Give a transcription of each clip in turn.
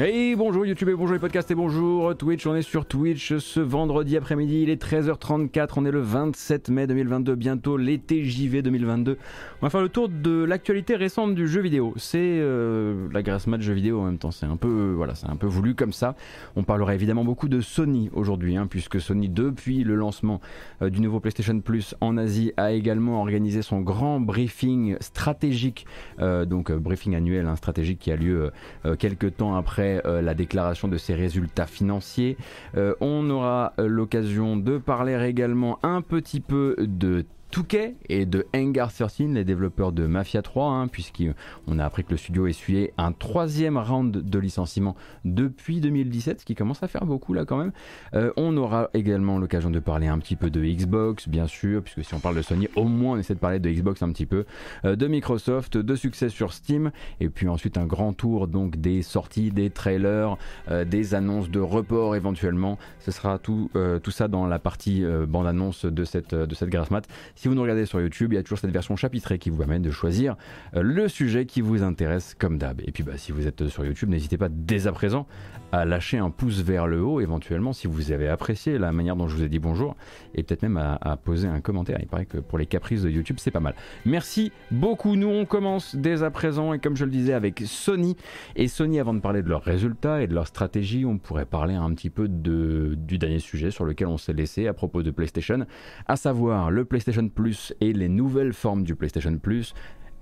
Hey, bonjour YouTube et bonjour les podcasts et bonjour Twitch. On est sur Twitch ce vendredi après-midi. Il est 13h34. On est le 27 mai 2022. Bientôt l'été JV 2022. On va faire le tour de l'actualité récente du jeu vidéo. C'est euh, la grasse mat jeu vidéo en même temps. C'est un peu, voilà, c'est un peu voulu comme ça. On parlera évidemment beaucoup de Sony aujourd'hui, hein, puisque Sony, depuis le lancement euh, du nouveau PlayStation Plus en Asie, a également organisé son grand briefing stratégique, euh, donc briefing annuel hein, stratégique qui a lieu quelques temps après euh, la déclaration de ses résultats financiers. Euh, on aura euh, l'occasion de parler également un petit peu de Touquet et de Engar 13, les développeurs de Mafia 3, hein, puisqu'on a appris que le studio essuyait un troisième round de licenciement depuis 2017, ce qui commence à faire beaucoup là quand même. Euh, on aura également l'occasion de parler un petit peu de Xbox, bien sûr, puisque si on parle de Sony, au moins on essaie de parler de Xbox un petit peu, euh, de Microsoft, de succès sur Steam, et puis ensuite un grand tour donc des sorties, des trailers, euh, des annonces de report éventuellement. Ce sera tout, tout ça dans la partie bande-annonce de cette, de cette grasse. Si vous nous regardez sur YouTube, il y a toujours cette version chapitrée qui vous permet de choisir euh, le sujet qui vous intéresse comme d'hab. Et puis bah, si vous êtes sur YouTube, n'hésitez pas dès à présent à lâcher un pouce vers le haut éventuellement si vous avez apprécié la manière dont je vous ai dit bonjour et peut-être même à, poser un commentaire. Il paraît que pour les caprices de YouTube, c'est pas mal. Merci beaucoup. Nous, on commence dès à présent et comme je le disais avec Sony. Et Sony, avant de parler de leurs résultats et de leur stratégie, on pourrait parler un petit peu de, du dernier sujet sur lequel on s'est laissé à propos de PlayStation, à savoir le PlayStation plus et les nouvelles formes du PlayStation Plus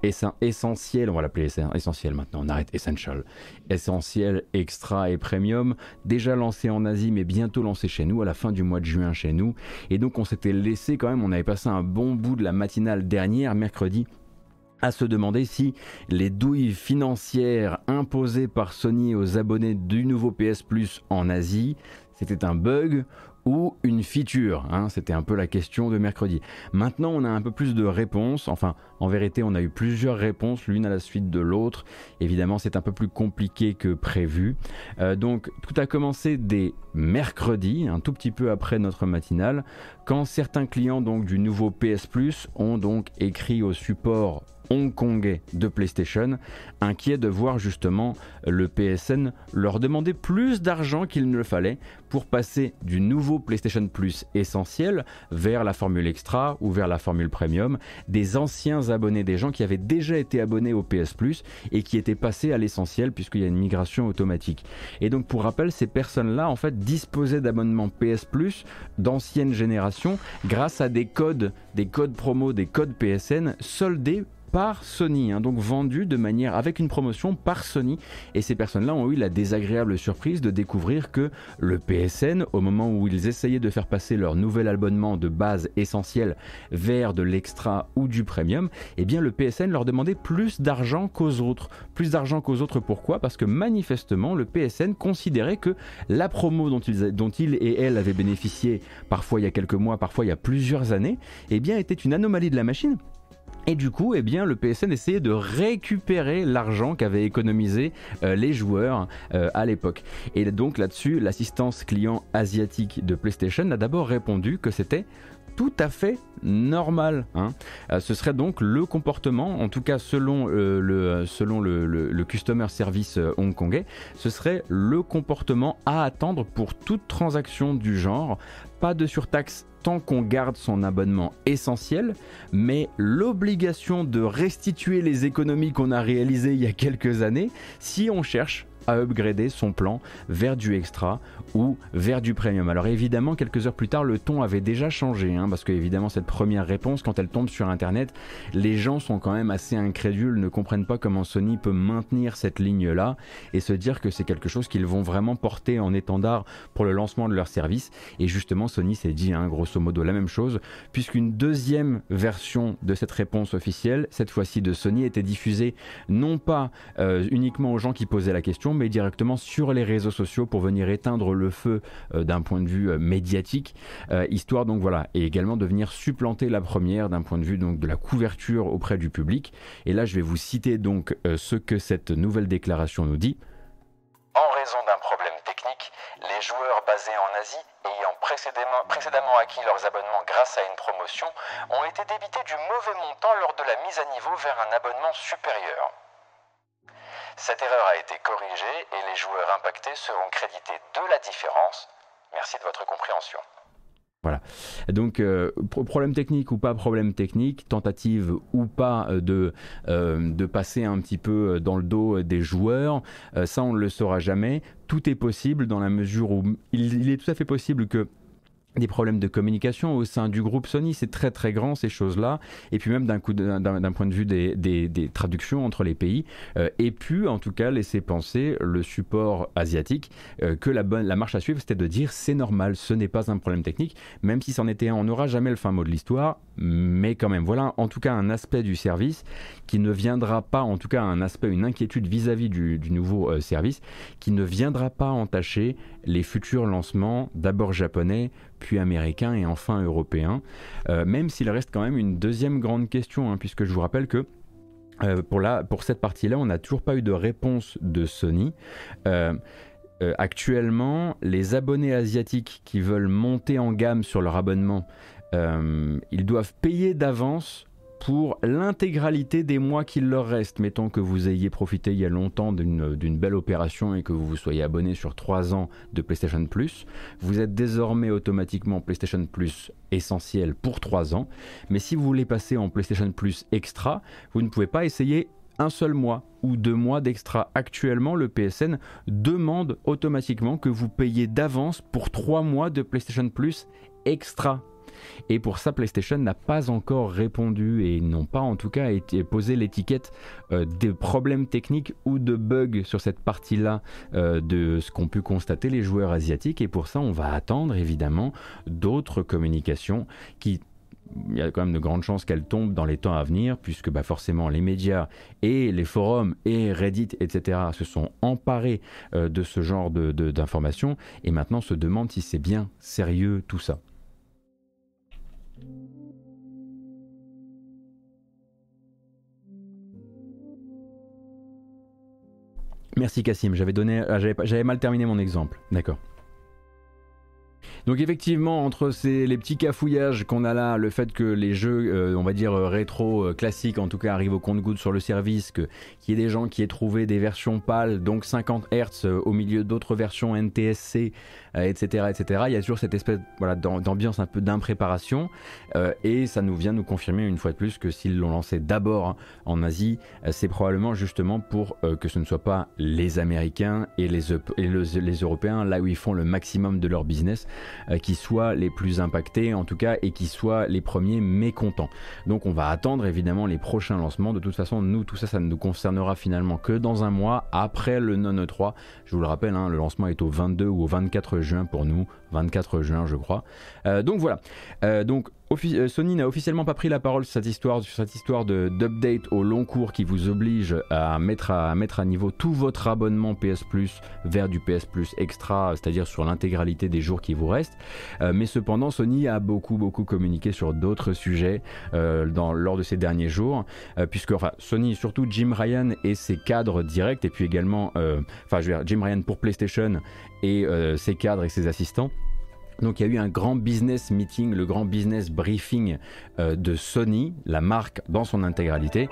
essentiel, on va l'appeler essentiel maintenant, on arrête essential, essentiel, extra et premium, déjà lancé en Asie mais bientôt lancé chez nous à la fin du mois de juin chez nous. Et donc on s'était laissé quand même, on avait passé un bon bout de la matinale dernière, mercredi, à se demander si les douilles financières imposées par Sony aux abonnés du nouveau PS Plus en Asie, c'était un bug ou une feature hein, C'était un peu la question de mercredi. Maintenant, on a un peu plus de réponses. Enfin, en vérité, on a eu plusieurs réponses, l'une à la suite de l'autre. Évidemment, c'est un peu plus compliqué que prévu. Euh, donc, tout a commencé dès mercredi, un tout petit peu après notre matinale, quand certains clients donc du nouveau PS Plus ont donc écrit au support hongkongais de PlayStation, inquiets de voir justement le PSN leur demander plus d'argent qu'il ne le fallait pour passer du nouveau PlayStation Plus essentiel vers la formule extra ou vers la formule premium, des anciens abonnés, des gens qui avaient déjà été abonnés au PS Plus et qui étaient passés à l'essentiel puisqu'il y a une migration automatique. Et donc pour rappel, ces personnes-là en fait disposaient d'abonnements PS Plus d'ancienne génération grâce à des codes, des codes promo, des codes PSN soldés par Sony, hein, donc vendu de manière avec une promotion par Sony. Et ces personnes-là ont eu la désagréable surprise de découvrir que le PSN, au moment où ils essayaient de faire passer leur nouvel abonnement de base essentiel vers de l'extra ou du premium, eh bien le PSN leur demandait plus d'argent qu'aux autres. Plus d'argent qu'aux autres, pourquoi? Parce que manifestement, le PSN considérait que la promo dont ils, dont ils et elles avaient bénéficié, parfois il y a quelques mois, parfois il y a plusieurs années, eh bien était une anomalie de la machine et du coup, eh bien, le PSN essayait de récupérer l'argent qu'avaient économisé euh, les joueurs euh, à l'époque. Et donc là-dessus, l'assistance client asiatique de PlayStation a d'abord répondu que c'était tout à fait normal. Hein. Euh, ce serait donc le comportement, en tout cas selon, le, selon le, le, customer service hongkongais, ce serait le comportement à attendre pour toute transaction du genre. Pas de surtaxe tant qu'on garde son abonnement essentiel, mais l'obligation de restituer les économies qu'on a réalisées il y a quelques années si on cherche à upgrader son plan vers du extra ou vers du premium. Alors évidemment, quelques heures plus tard, le ton avait déjà changé, hein, parce que évidemment, cette première réponse, quand elle tombe sur Internet, les gens sont quand même assez incrédules, ne comprennent pas comment Sony peut maintenir cette ligne-là et se dire que c'est quelque chose qu'ils vont vraiment porter en étendard pour le lancement de leur service. Et justement, Sony s'est dit, hein, grosso modo, la même chose, puisqu'une deuxième version de cette réponse officielle, cette fois-ci de Sony, était diffusée non pas euh, uniquement aux gens qui posaient la question, mais directement sur les réseaux sociaux pour venir éteindre le feu euh, d'un point de vue euh, médiatique, euh, histoire donc voilà, et également de venir supplanter la première d'un point de vue donc de la couverture auprès du public. Et là, je vais vous citer donc ce que cette nouvelle déclaration nous dit. En raison d'un problème technique, les joueurs basés en Asie ayant précédemment, précédemment, acquis leurs abonnements grâce à une promotion ont été débités du mauvais montant lors de la mise à niveau vers un abonnement supérieur. Cette erreur a été corrigée et les joueurs impactés seront crédités de la différence. Merci de votre compréhension. Voilà. Donc, euh, problème technique ou pas problème technique, tentative ou pas euh, de, euh, de passer un petit peu dans le dos des joueurs, ça on ne le saura jamais. Tout est possible dans la mesure où il est tout à fait possible que des problèmes de communication au sein du groupe Sony, c'est très très grand ces choses-là, et puis même d'un coup d'un point de vue des, des, traductions entre les pays, euh, et puis en tout cas laisser penser le support asiatique euh, que la bonne la marche à suivre c'était de dire c'est normal, ce n'est pas un problème technique, même si c'en était un, on n'aura jamais le fin mot de l'histoire, mais quand même voilà en tout cas un aspect du service qui ne viendra pas, en tout cas un aspect, une inquiétude vis-à-vis du, du, nouveau euh, service qui ne viendra pas entacher les futurs lancements d'abord japonais puis américain et enfin européen, euh, même s'il reste quand même une deuxième grande question, hein, puisque je vous rappelle que euh, pour, pour cette partie-là, on n'a toujours pas eu de réponse de Sony. Euh, actuellement, les abonnés asiatiques qui veulent monter en gamme sur leur abonnement, ils doivent payer d'avance pour l'intégralité des mois qu'il leur reste. Mettons que vous ayez profité il y a longtemps d'une belle opération et que vous vous soyez abonné sur 3 ans de PlayStation Plus. Vous êtes désormais automatiquement PlayStation Plus essentiel pour 3 ans. Mais si vous voulez passer en PlayStation Plus extra, vous ne pouvez pas essayer un seul mois ou deux mois d'extra. Actuellement, le PSN demande automatiquement que vous payiez d'avance pour 3 mois de PlayStation Plus extra et pour ça, PlayStation n'a pas encore répondu et n'ont pas en tout cas été, posé l'étiquette euh, des problèmes techniques ou de bugs sur cette partie-là euh, de ce qu'ont pu constater les joueurs asiatiques. Et pour ça, on va attendre évidemment d'autres communications qui il y a quand même de grandes chances qu'elles tombent dans les temps à venir, puisque bah, forcément les médias et les forums et Reddit, etc., se sont emparés euh, de ce genre d'informations et maintenant se demandent si c'est bien sérieux tout ça. Merci Cassim, ah, j'avais mal terminé mon exemple. D'accord. Donc effectivement, entre les petits cafouillages qu'on a là, le fait que les jeux, euh, on va dire euh, rétro euh, classiques, en tout cas arrivent au compte-goutte sur le service, qu'il y ait des gens qui aient trouvé des versions pâles, donc 50 Hz au milieu d'autres versions NTSC, etc., etc. Il y a toujours cette espèce voilà, d'ambiance un peu d'impréparation, et ça nous vient nous confirmer une fois de plus que s'ils l'ont lancé d'abord en Asie, c'est probablement justement pour que ce ne soit pas les Américains et les, Européens là où ils font le maximum de leur business euh, qui soient les plus impactés en tout cas et qui soient les premiers mécontents. Donc on va attendre évidemment les prochains lancements. De toute façon, nous, tout ça, ça ne nous concernera finalement que dans un mois après le non E3. Je vous le rappelle, hein, le lancement est au 22 ou au 24 juin pour nous, 24 juin je crois. Euh, donc voilà. Euh, donc euh, Sony n'a officiellement pas pris la parole sur cette histoire, sur cette histoire d'update au long cours qui vous oblige à mettre à, mettre à niveau tout votre abonnement PS Plus vers du PS Plus extra, c'est-à-dire sur l'intégralité des jours qui vous restent. Mais cependant, Sony a beaucoup beaucoup communiqué sur d'autres sujets dans, lors de ces derniers jours, puisque enfin Sony, surtout Jim Ryan et ses cadres directs, et puis également, enfin je veux dire Jim Ryan pour PlayStation et ses cadres et ses assistants donc il y a eu un grand business meeting, le grand business briefing euh, de Sony, la marque dans son intégralité.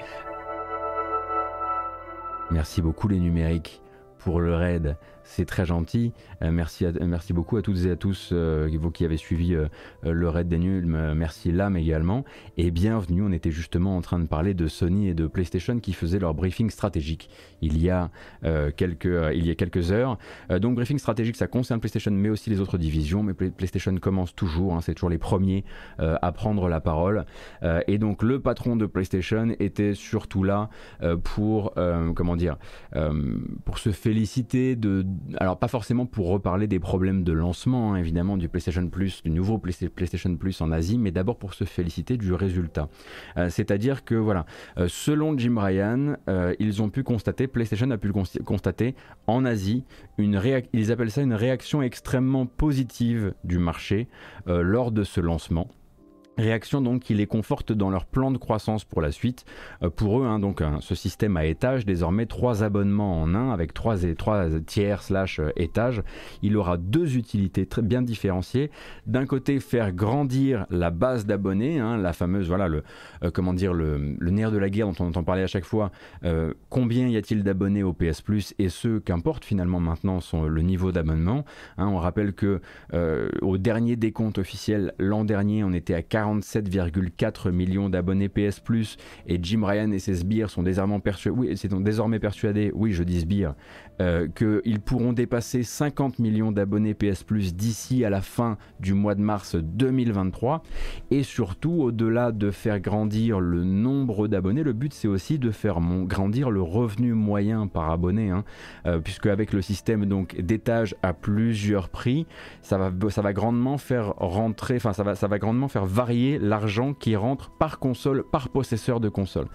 Merci beaucoup les numériques pour le raid c'est très gentil. Euh, merci, merci beaucoup à toutes et à tous, euh, vous qui avez suivi euh, le raid des nuls. merci l'âme également. Et bienvenue, on était justement en train de parler de Sony et de PlayStation qui faisaient leur briefing stratégique il y a, quelques, il y a quelques heures. donc briefing stratégique, ça concerne PlayStation mais aussi les autres divisions. Mais PlayStation commence toujours, hein, c'est toujours les premiers à prendre la parole. et donc le patron de PlayStation était surtout là pour, comment dire, pour se féliciter de alors pas forcément pour reparler des problèmes de lancement, hein, évidemment, du PlayStation Plus, du nouveau PlayStation Plus en Asie, mais d'abord pour se féliciter du résultat. Euh, c'est-à-dire que voilà, euh, selon Jim Ryan, euh, ils ont pu constater, PlayStation a pu constater en Asie, ils appellent ça une réaction extrêmement positive du marché lors de ce lancement. Réaction donc qui les conforte dans leur plan de croissance pour la suite. Euh, pour eux, hein, donc ce système à étage, désormais trois abonnements en un avec trois, tiers slash euh, étages, il aura deux utilités très bien différenciées. D'un côté, faire grandir la base d'abonnés, hein, la fameuse voilà le euh, comment dire le, nerf de la guerre dont on entend parler à chaque fois. combien y a-t-il d'abonnés au PS et ce qu'importe finalement maintenant sont le niveau d'abonnement. Hein. on rappelle que au dernier décompte officiel l'an dernier, on était à 40 47,4 millions d'abonnés PS et Jim Ryan et ses sbires sont désormais persuadés, oui je dis sbires, euh, qu'ils pourront dépasser 50 millions d'abonnés PS Plus d'ici à la fin du mois de mars 2023 et surtout au-delà de faire grandir le nombre d'abonnés, le but c'est aussi de faire grandir le revenu moyen par abonné, hein, euh, puisque avec le système donc d'étage à plusieurs prix, ça va, ça va grandement faire rentrer, enfin ça va, ça va grandement faire varier l'argent qui rentre par console, par possesseur de console.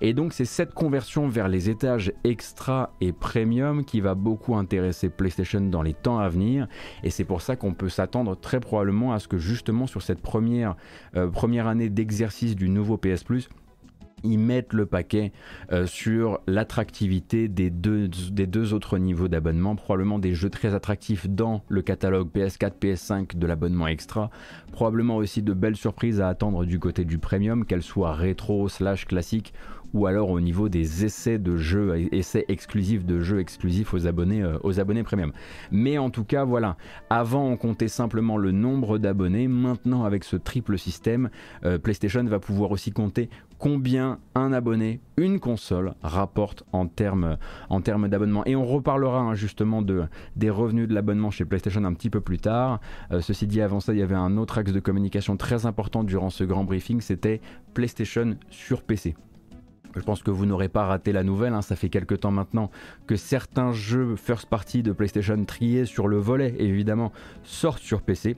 Et donc c'est cette conversion vers les étages extra et premium qui va beaucoup intéresser PlayStation dans les temps à venir. Et c'est pour ça qu'on peut s'attendre très probablement à ce que justement sur cette première, euh, année d'exercice du nouveau PS Plus, ils mettent le paquet euh, sur l'attractivité des deux, des deux autres niveaux d'abonnement, probablement des jeux très attractifs dans le catalogue PS4, PS5 de l'abonnement extra, probablement aussi de belles surprises à attendre du côté du premium, qu'elles soient rétro slash classique ou alors au niveau des essais de jeux, essais exclusifs de jeux exclusifs aux abonnés, euh, aux abonnés premium. Mais en tout cas, voilà, avant on comptait simplement le nombre d'abonnés, maintenant avec ce triple système, euh, PlayStation va pouvoir aussi compter combien un abonné, une console rapporte en termes en d'abonnement. Et on reparlera hein, justement de, des revenus de l'abonnement chez PlayStation un petit peu plus tard. Euh, ceci dit, avant ça, il y avait un autre axe de communication très important durant ce grand briefing, c'était PlayStation sur PC. Je pense que vous n'aurez pas raté la nouvelle, hein. ça fait quelques temps maintenant que certains jeux first party de PlayStation triés sur le volet, évidemment, sortent sur PC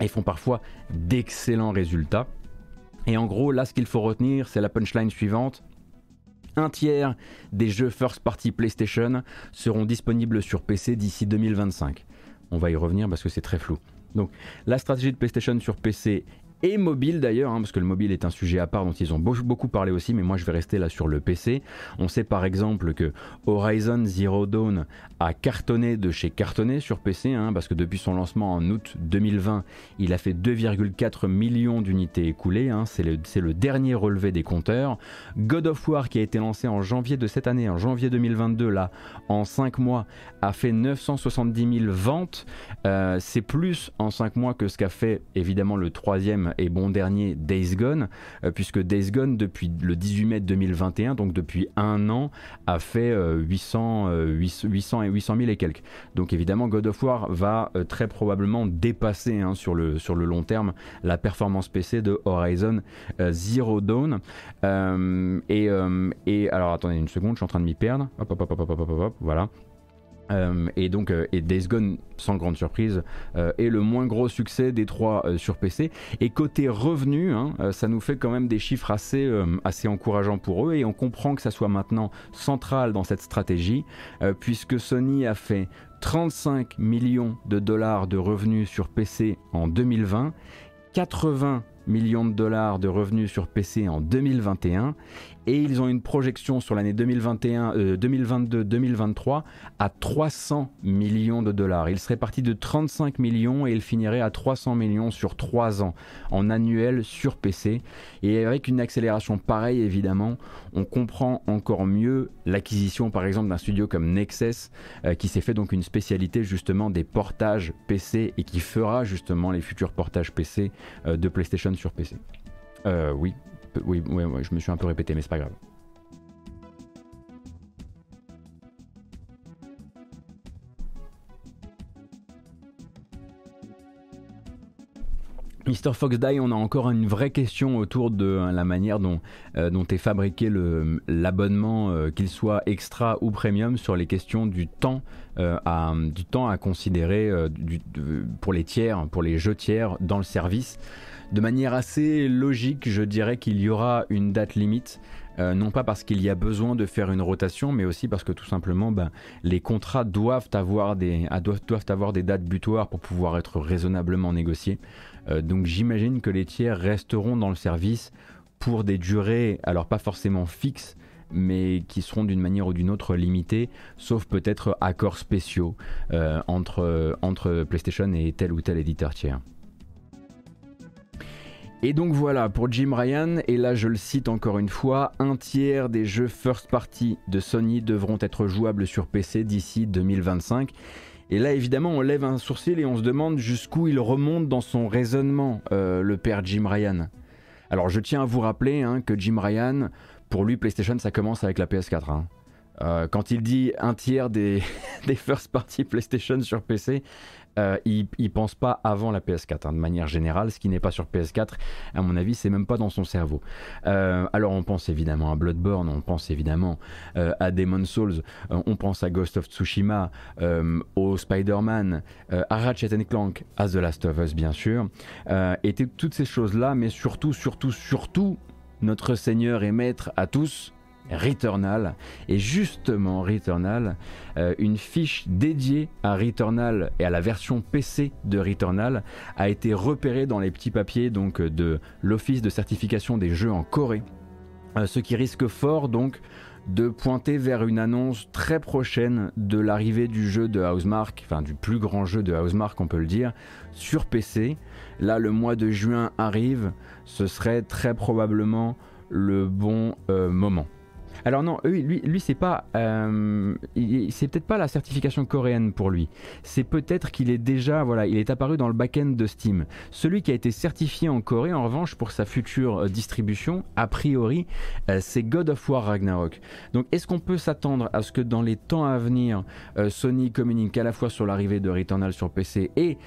et font parfois d'excellents résultats. Et en gros, là, ce qu'il faut retenir, c'est la punchline suivante. Un tiers des jeux first party PlayStation seront disponibles sur PC d'ici 2025. On va y revenir parce que c'est très flou. Donc la stratégie de PlayStation sur PC et mobile d'ailleurs, hein, parce que le mobile est un sujet à part dont ils ont beaucoup parlé aussi, mais moi je vais rester là sur le PC. On sait par exemple que Horizon Zero Dawn a cartonné de chez cartonné sur PC, hein, parce que depuis son lancement en août 2020, il a fait 2,4 millions d'unités écoulées, hein. c'est le, dernier relevé des compteurs. God of War qui a été lancé en janvier de cette année, en janvier 2022, là, en 5 mois, a fait 970 000 ventes. Euh, c'est plus en 5 mois que ce qu'a fait évidemment le troisième et bon dernier Days Gone, euh, puisque Days Gone, depuis le 18 mai 2021, donc depuis un an, a fait 800, 800, et 800 000 et quelques. Donc évidemment, God of War va euh, très probablement dépasser hein, sur, le, sur le long terme la performance PC de Horizon euh, Zero Dawn. et, et alors attendez une seconde, je suis en train de m'y perdre. Hop, hop, hop, hop, hop, hop, hop, voilà. Euh, et donc, euh, et Days Gone, sans grande surprise, euh, est le moins gros succès des trois sur PC. Et côté revenu, hein, ça nous fait quand même des chiffres assez, assez encourageants pour eux. Et on comprend que ça soit maintenant central dans cette stratégie, puisque Sony a fait 35 millions de dollars de revenus sur PC en 2020, 80 millions de dollars de revenus sur PC en 2021 et ils ont une projection sur l'année 2021, 2022-2023 euh, à 300 millions de dollars. Il serait parti de 35 millions et il finirait à 300 millions sur 3 ans en annuel sur PC. Et avec une accélération pareille, évidemment, on comprend encore mieux l'acquisition par exemple d'un studio comme Nexus euh, qui s'est fait donc une spécialité justement des portages PC et qui fera justement les futurs portages PC euh, de PlayStation sur PC. oui, oui, je me suis un peu répété, mais c'est pas grave. Mr. Fox Die, on a encore une vraie question autour de hein, la manière dont, euh, est fabriqué l'abonnement, euh, qu'il soit extra ou premium, sur les questions du temps, euh, à, du temps à considérer pour les tiers, pour les jeux tiers dans le service. De manière assez logique, je dirais qu'il y aura une date limite. Euh, non pas parce qu'il y a besoin de faire une rotation, mais aussi parce que tout simplement, ben, les contrats doivent avoir, des, doivent, doivent avoir des dates butoirs pour pouvoir être raisonnablement négociés. Euh, donc j'imagine que les tiers resteront dans le service pour des durées, alors pas forcément fixes, mais qui seront d'une manière ou d'une autre limitées, sauf peut-être accords spéciaux euh, entre, entre PlayStation et tel ou tel éditeur tiers. Et donc voilà, pour Jim Ryan, et là je le cite encore une fois, un tiers des jeux first party de Sony devront être jouables sur PC d'ici 2025. Et là évidemment on lève un sourcil et on se demande jusqu'où il remonte dans son raisonnement, euh, le père Jim Ryan. Alors je tiens à vous rappeler hein, que Jim Ryan, pour lui PlayStation ça commence avec la PS4. Hein. Euh, quand il dit un tiers des, des first party PlayStation sur PC, euh, il, pense pas avant la PS4 hein, de manière générale, ce qui n'est pas sur PS4, à mon avis, c'est même pas dans son cerveau. Euh, alors on pense évidemment à Bloodborne, on pense évidemment euh, à Demon Souls, on pense à Ghost of Tsushima, au Spider-Man, à Ratchet Clank, à The Last of Us bien sûr, et toutes ces choses-là, mais surtout, surtout, surtout, notre Seigneur et Maître à tous, Returnal. Et justement, Returnal, euh, une fiche dédiée à Returnal et à la version PC de Returnal a été repérée dans les petits papiers donc, de l'Office de certification des jeux en Corée. Euh, ce qui risque fort donc de pointer vers une annonce très prochaine de l'arrivée du jeu de Housemark, enfin du plus grand jeu de Housemark on peut le dire, sur PC. Là le mois de juin arrive, ce serait très probablement le bon euh, moment. Alors non, lui, lui c'est pas, euh, c'est peut-être pas la certification coréenne pour lui. C'est peut-être qu'il est déjà, voilà, il est apparu dans le back-end de Steam. Celui qui a été certifié en Corée, en revanche, pour sa future euh, distribution, a priori, euh, c'est God of War Ragnarok. Donc, est-ce qu'on peut s'attendre à ce que dans les temps à venir, Sony communique à la fois sur l'arrivée de Returnal sur PC et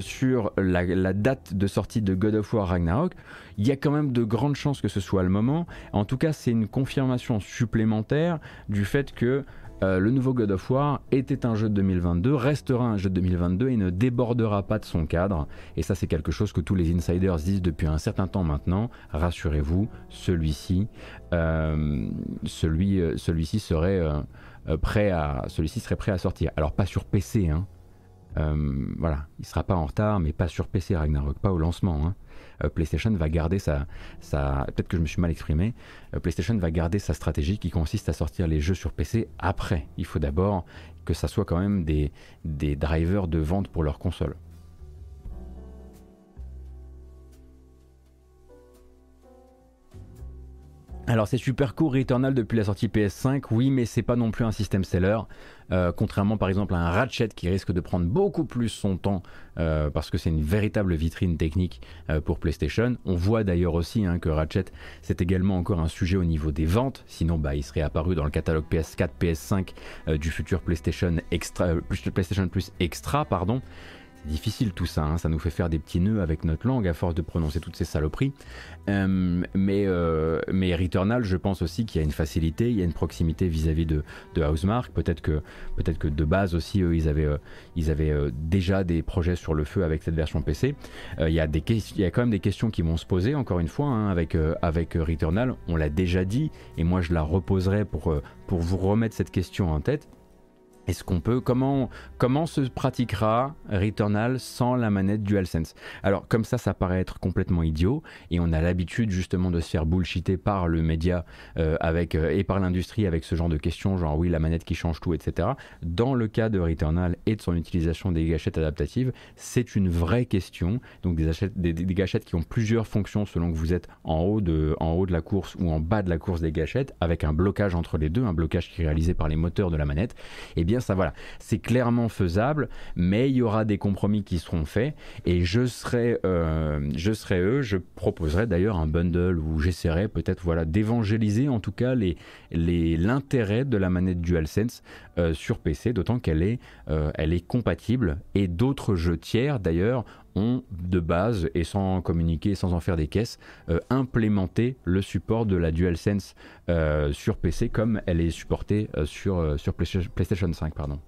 sur la date de sortie de God of War Ragnarok? Il y a quand même de grandes chances que ce soit le moment. En tout cas, c'est une confirmation supplémentaire du fait que euh, le nouveau God of War était un jeu de 2022, restera un jeu de 2022 et ne débordera pas de son cadre. Et ça, c'est quelque chose que tous les insiders disent depuis un certain temps maintenant. Rassurez-vous, celui-ci, euh, euh, serait prêt à, celui-ci serait prêt à sortir. Alors pas sur PC, hein. voilà, il sera pas en retard, mais pas sur PC Ragnarok, pas au lancement. Hein. Euh, PlayStation va garder sa, peut-être que je me suis mal exprimé, euh, PlayStation va garder sa stratégie qui consiste à sortir les jeux sur PC après. Il faut d'abord que ça soit quand même des, des drivers de vente pour leur console. Alors c'est super court Returnal depuis la sortie PS5, oui, mais c'est pas non plus un système seller. Euh, contrairement par exemple à un Ratchet qui risque de prendre beaucoup plus son temps euh, parce que c'est une véritable vitrine technique euh, pour PlayStation. On voit d'ailleurs aussi hein, que Ratchet c'est également encore un sujet au niveau des ventes, sinon bah, il serait apparu dans le catalogue PS4, PS5 du futur PlayStation PlayStation Plus Extra, pardon difficile tout ça, hein. ça nous fait faire des petits nœuds avec notre langue à force de prononcer toutes ces saloperies. Euh, mais, euh, mais Returnal, je pense aussi qu'il y a une facilité, il y a une proximité vis-à-vis de, de Housemark. Peut-être que, peut que de base aussi, eux, ils avaient, euh, ils avaient déjà des projets sur le feu avec cette version PC. il, y a des, il y a quand même des questions qui vont se poser, encore une fois, hein, avec, avec Returnal. On l'a déjà dit, et moi je la reposerai pour, pour vous remettre cette question en tête. Est-ce qu'on peut comment comment se pratiquera Returnal sans la manette DualSense? Alors comme ça, ça paraît être complètement idiot et on a l'habitude justement de se faire bullshiter par le média euh, avec euh, et par l'industrie avec ce genre de questions, genre oui la manette qui change tout, etc. Dans le cas de Returnal et de son utilisation des gâchettes adaptatives, c'est une vraie question. Donc des, des, gâchettes qui ont plusieurs fonctions selon que vous êtes en haut de en haut de la course ou en bas de la course des gâchettes, avec un blocage entre les deux, un blocage qui est réalisé par les moteurs de la manette. Et eh ça voilà, c'est clairement faisable, mais il y aura des compromis qui seront faits et je serai, euh, je serai eux, je proposerai d'ailleurs un bundle où j'essaierai peut-être voilà d'évangéliser en tout cas les l'intérêt de la manette DualSense euh, sur PC, d'autant qu'elle est, euh, elle est compatible et d'autres jeux tiers d'ailleurs ont de base et sans communiquer, sans en faire des caisses, euh, implémenté le support de la DualSense euh, sur PC comme elle est supportée euh, sur, sur PlayStation 5. Pardon.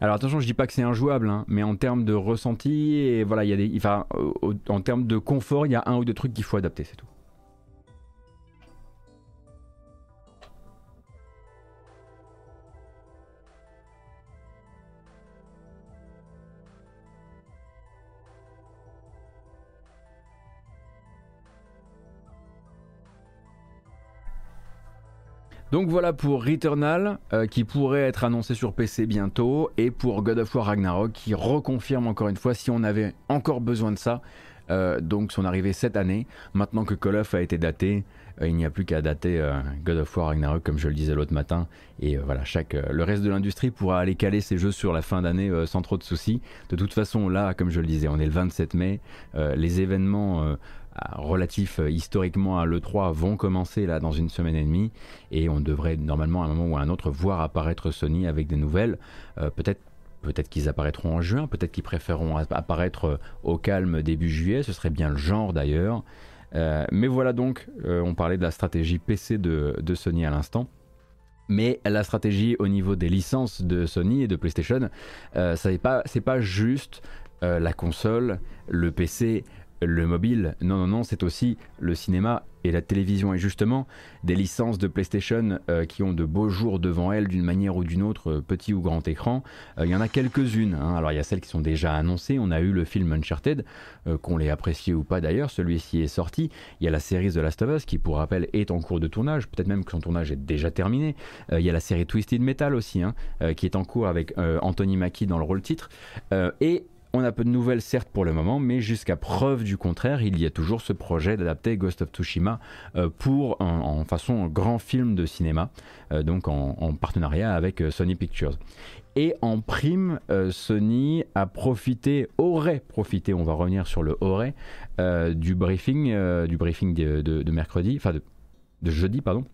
Alors attention, je dis pas que c'est injouable, hein, mais en termes de ressenti, et voilà, il y a des, en termes de confort, il y a un ou deux trucs qu'il faut adapter, c'est tout. Donc voilà pour Returnal euh, qui pourrait être annoncé sur PC bientôt et pour God of War Ragnarok qui reconfirme encore une fois si on avait encore besoin de ça. Euh, donc son arrivée cette année. Maintenant que Call of a été daté, euh, il n'y a plus qu'à dater God of War Ragnarok comme je le disais l'autre matin. Et voilà, chaque, le reste de l'industrie pourra aller caler ses jeux sur la fin d'année sans trop de soucis. De toute façon, là, comme je le disais, on est le 27 mai. les événements relatifs euh, historiquement à l'E3 vont commencer là dans une semaine et demie et on devrait normalement à un moment ou à un autre voir apparaître Sony avec des nouvelles. Euh, peut-être qu'ils apparaîtront en juin, peut-être qu'ils préféreront apparaître euh, au calme début juillet, ce serait bien le genre d'ailleurs. mais voilà donc, on parlait de la stratégie PC de, Sony à l'instant. Mais la stratégie au niveau des licences de Sony et de PlayStation, euh, c'est pas, pas juste la console, le PC, le mobile. Non, non, non, c'est aussi le cinéma et la télévision. Et justement, des licences de PlayStation euh, qui ont de beaux jours devant elles d'une manière ou d'une autre, euh, petit ou grand écran, euh, il y en a quelques-unes. Hein. Alors il y a celles qui sont déjà annoncées. On a eu le film Uncharted, qu'on l'ait apprécié ou pas d'ailleurs, celui-ci est sorti. Il y a la série The Last of Us qui, pour rappel, est en cours de tournage. Peut-être même que son tournage est déjà terminé. il y a la série Twisted Metal aussi, hein, qui est en cours avec Anthony Mackie dans le rôle titre. et on a peu de nouvelles certes pour le moment, mais jusqu'à preuve du contraire, il y a toujours ce projet d'adapter Ghost of Tsushima euh, pour en, façon grand film de cinéma, euh, donc en, partenariat avec euh, Sony Pictures. Et en prime, Sony a profité, aurait profité, on va revenir sur le aurait, du briefing, de, mercredi, enfin de, jeudi, pardon,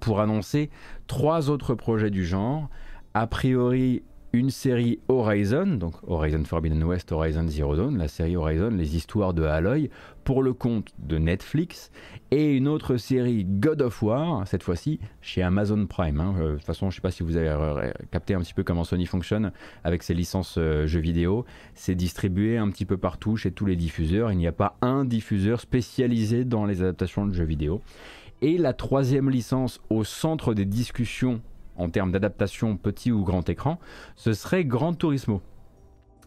pour annoncer trois autres projets du genre. A priori, une série Horizon, donc Horizon Forbidden West, Horizon Zero Dawn, la série Horizon, les histoires de Aloy, pour le compte de Netflix, et une autre série God of War, cette fois-ci chez Amazon Prime. Hein. Euh, de toute façon, je ne sais pas si vous avez euh, capté un petit peu comment Sony fonctionne avec ses licences euh, jeux vidéo. C'est distribué un petit peu partout chez tous les diffuseurs. Il n'y a pas un diffuseur spécialisé dans les adaptations de jeux vidéo. Et la troisième licence au centre des discussions en termes d'adaptation petit ou grand écran, ce serait Gran Turismo.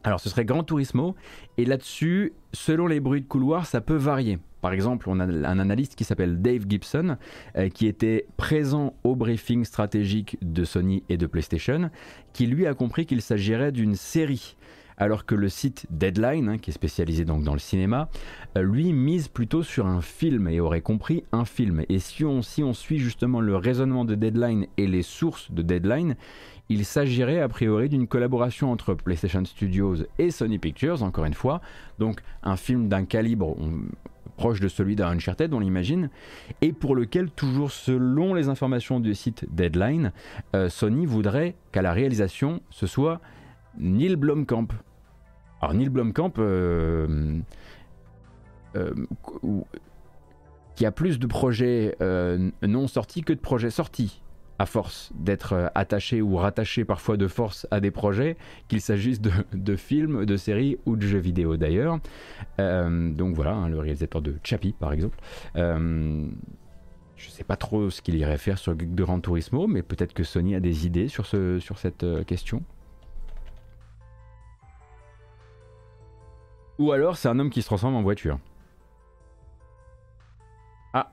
Alors ce serait Gran Turismo, et là-dessus, selon les bruits de couloir, ça peut varier. Par exemple, on a un analyste qui s'appelle Dave Gibson, euh, qui était présent au briefing stratégique de Sony et de PlayStation, qui lui a compris qu'il s'agirait d'une série alors que le site Deadline, hein, qui est spécialisé donc dans le cinéma, euh, lui mise plutôt sur un film et aurait compris un film. Et si on, si on suit justement le raisonnement de Deadline et les sources de Deadline, il s'agirait a priori d'une collaboration entre PlayStation Studios et Sony Pictures, encore une fois, donc un film d'un calibre proche de celui d'un Uncharted, on l'imagine, et pour lequel, toujours selon les informations du site Deadline, euh, Sony voudrait qu'à la réalisation, ce soit Neil Blomkamp. Alors Neil Blomkamp, euh, euh, qui a plus de projets euh, non sortis que de projets sortis, à force d'être attaché ou rattaché parfois de force à des projets, qu'il s'agisse de, films, de séries ou de jeux vidéo d'ailleurs. donc voilà, hein, le réalisateur de Chappie par exemple. je ne sais pas trop ce qu'il irait faire sur Grand Turismo, mais peut-être que Sony a des idées sur, ce, sur cette question. Ou alors c'est un homme qui se transforme en voiture. Ah.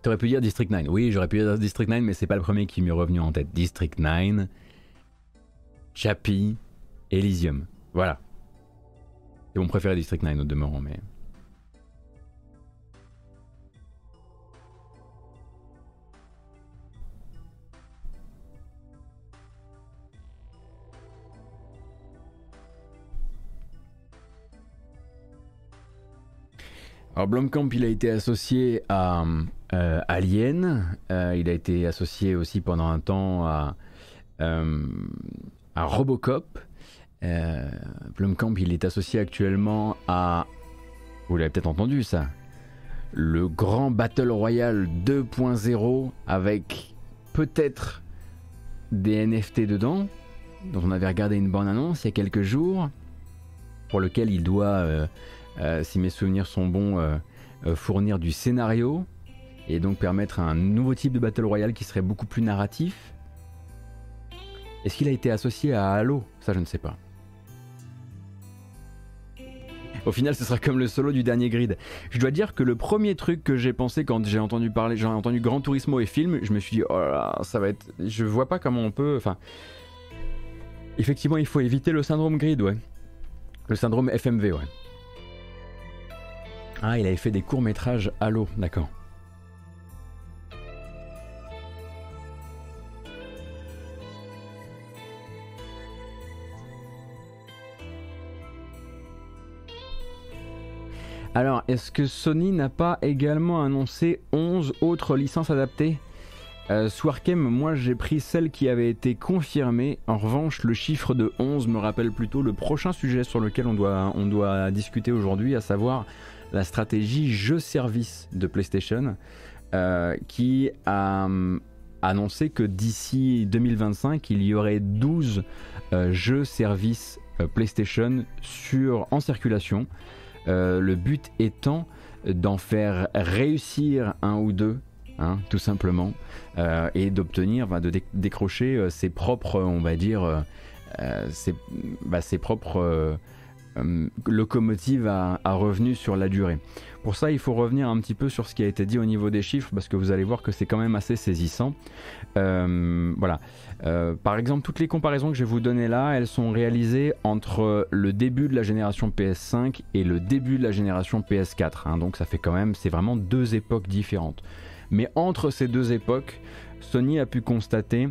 T'aurais pu dire District 9. Oui, j'aurais pu dire District 9, mais c'est pas le premier qui m'est revenu en tête. District 9, Chappie, Elysium. Voilà. C'est mon préféré District 9 au demeurant, mais. Alors Blomkamp, il a été associé à euh, Alien, euh, il a été associé aussi pendant un temps à, euh, à Robocop, Blumkamp, il est associé actuellement à. Vous l'avez peut-être entendu ça. Le grand Battle Royale 2.0 avec peut-être des NFT dedans, dont on avait regardé une bonne annonce il y a quelques jours, pour lequel il doit, si mes souvenirs sont bons, euh, fournir du scénario et donc permettre un nouveau type de Battle Royale qui serait beaucoup plus narratif. Est-ce qu'il a été associé à Halo? Ça, je ne sais pas. Au final, ce sera comme le solo du dernier grid. Je dois dire que le premier truc que j'ai pensé quand j'ai entendu parler, j'ai entendu Grand Turismo et film, je me suis dit, oh là, ça va être. Je vois pas comment on peut. Enfin. Effectivement, il faut éviter le syndrome grid, ouais. Le syndrome FMV, ouais. Ah, il avait fait des courts-métrages Halo, d'accord. Alors, est-ce que Sony n'a pas également annoncé 11 autres licences adaptées? Euh, moi j'ai pris celle qui avait été confirmée. En revanche, le chiffre de 11 me rappelle plutôt le prochain sujet sur lequel on doit discuter aujourd'hui, à savoir la stratégie jeu-service de PlayStation, euh, qui a hum, annoncé que d'ici 2025, il y aurait 12 euh, jeux-services PlayStation sur, en circulation. Euh, le but étant d'en faire réussir un ou deux, hein, tout simplement, euh, et d'obtenir, de décrocher euh, ses propres, on va dire, bah, ses, propres locomotives à, à, revenus sur la durée. Pour ça, il faut revenir un petit peu sur ce qui a été dit au niveau des chiffres, parce que vous allez voir que c'est quand même assez saisissant. voilà. Euh, par exemple, toutes les comparaisons que je vais vous donner là, elles sont réalisées entre le début de la génération PS5 et le début de la génération PS4. Hein. donc ça fait quand même, c'est vraiment deux époques différentes. Mais entre ces deux époques, Sony a pu constater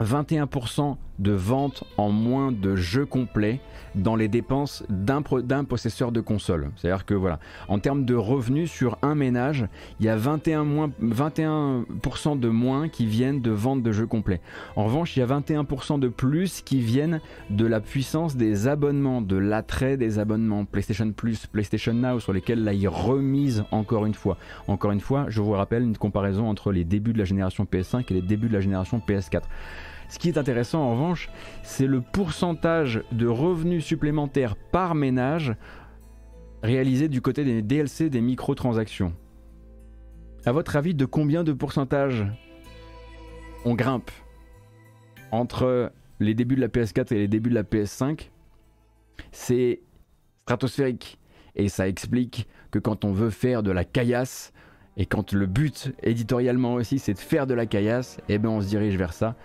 21% de ventes en moins de jeux complets dans les dépenses d'un possesseur de console. C'est-à-dire que voilà, en termes de revenus sur un ménage, il y a 21%, moins, 21 de moins qui viennent de ventes de jeux complets. En revanche, il y a 21% de plus qui viennent de la puissance des abonnements, de l'attrait des abonnements PlayStation Plus, PlayStation Now, sur lesquels là ils remisent encore une fois. Encore une fois, je vous rappelle une comparaison entre les débuts de la génération PS5 et les débuts de la génération PS4. Ce qui est intéressant en revanche, c'est le pourcentage de revenus supplémentaires par ménage réalisé du côté des DLC des microtransactions. À votre avis, de combien de pourcentage on grimpe entre les débuts de la PS4 et les débuts de la PS5 C'est stratosphérique. Et ça explique que quand on veut faire de la caillasse, et quand le but éditorialement aussi c'est de faire de la caillasse, eh bien on se dirige vers ça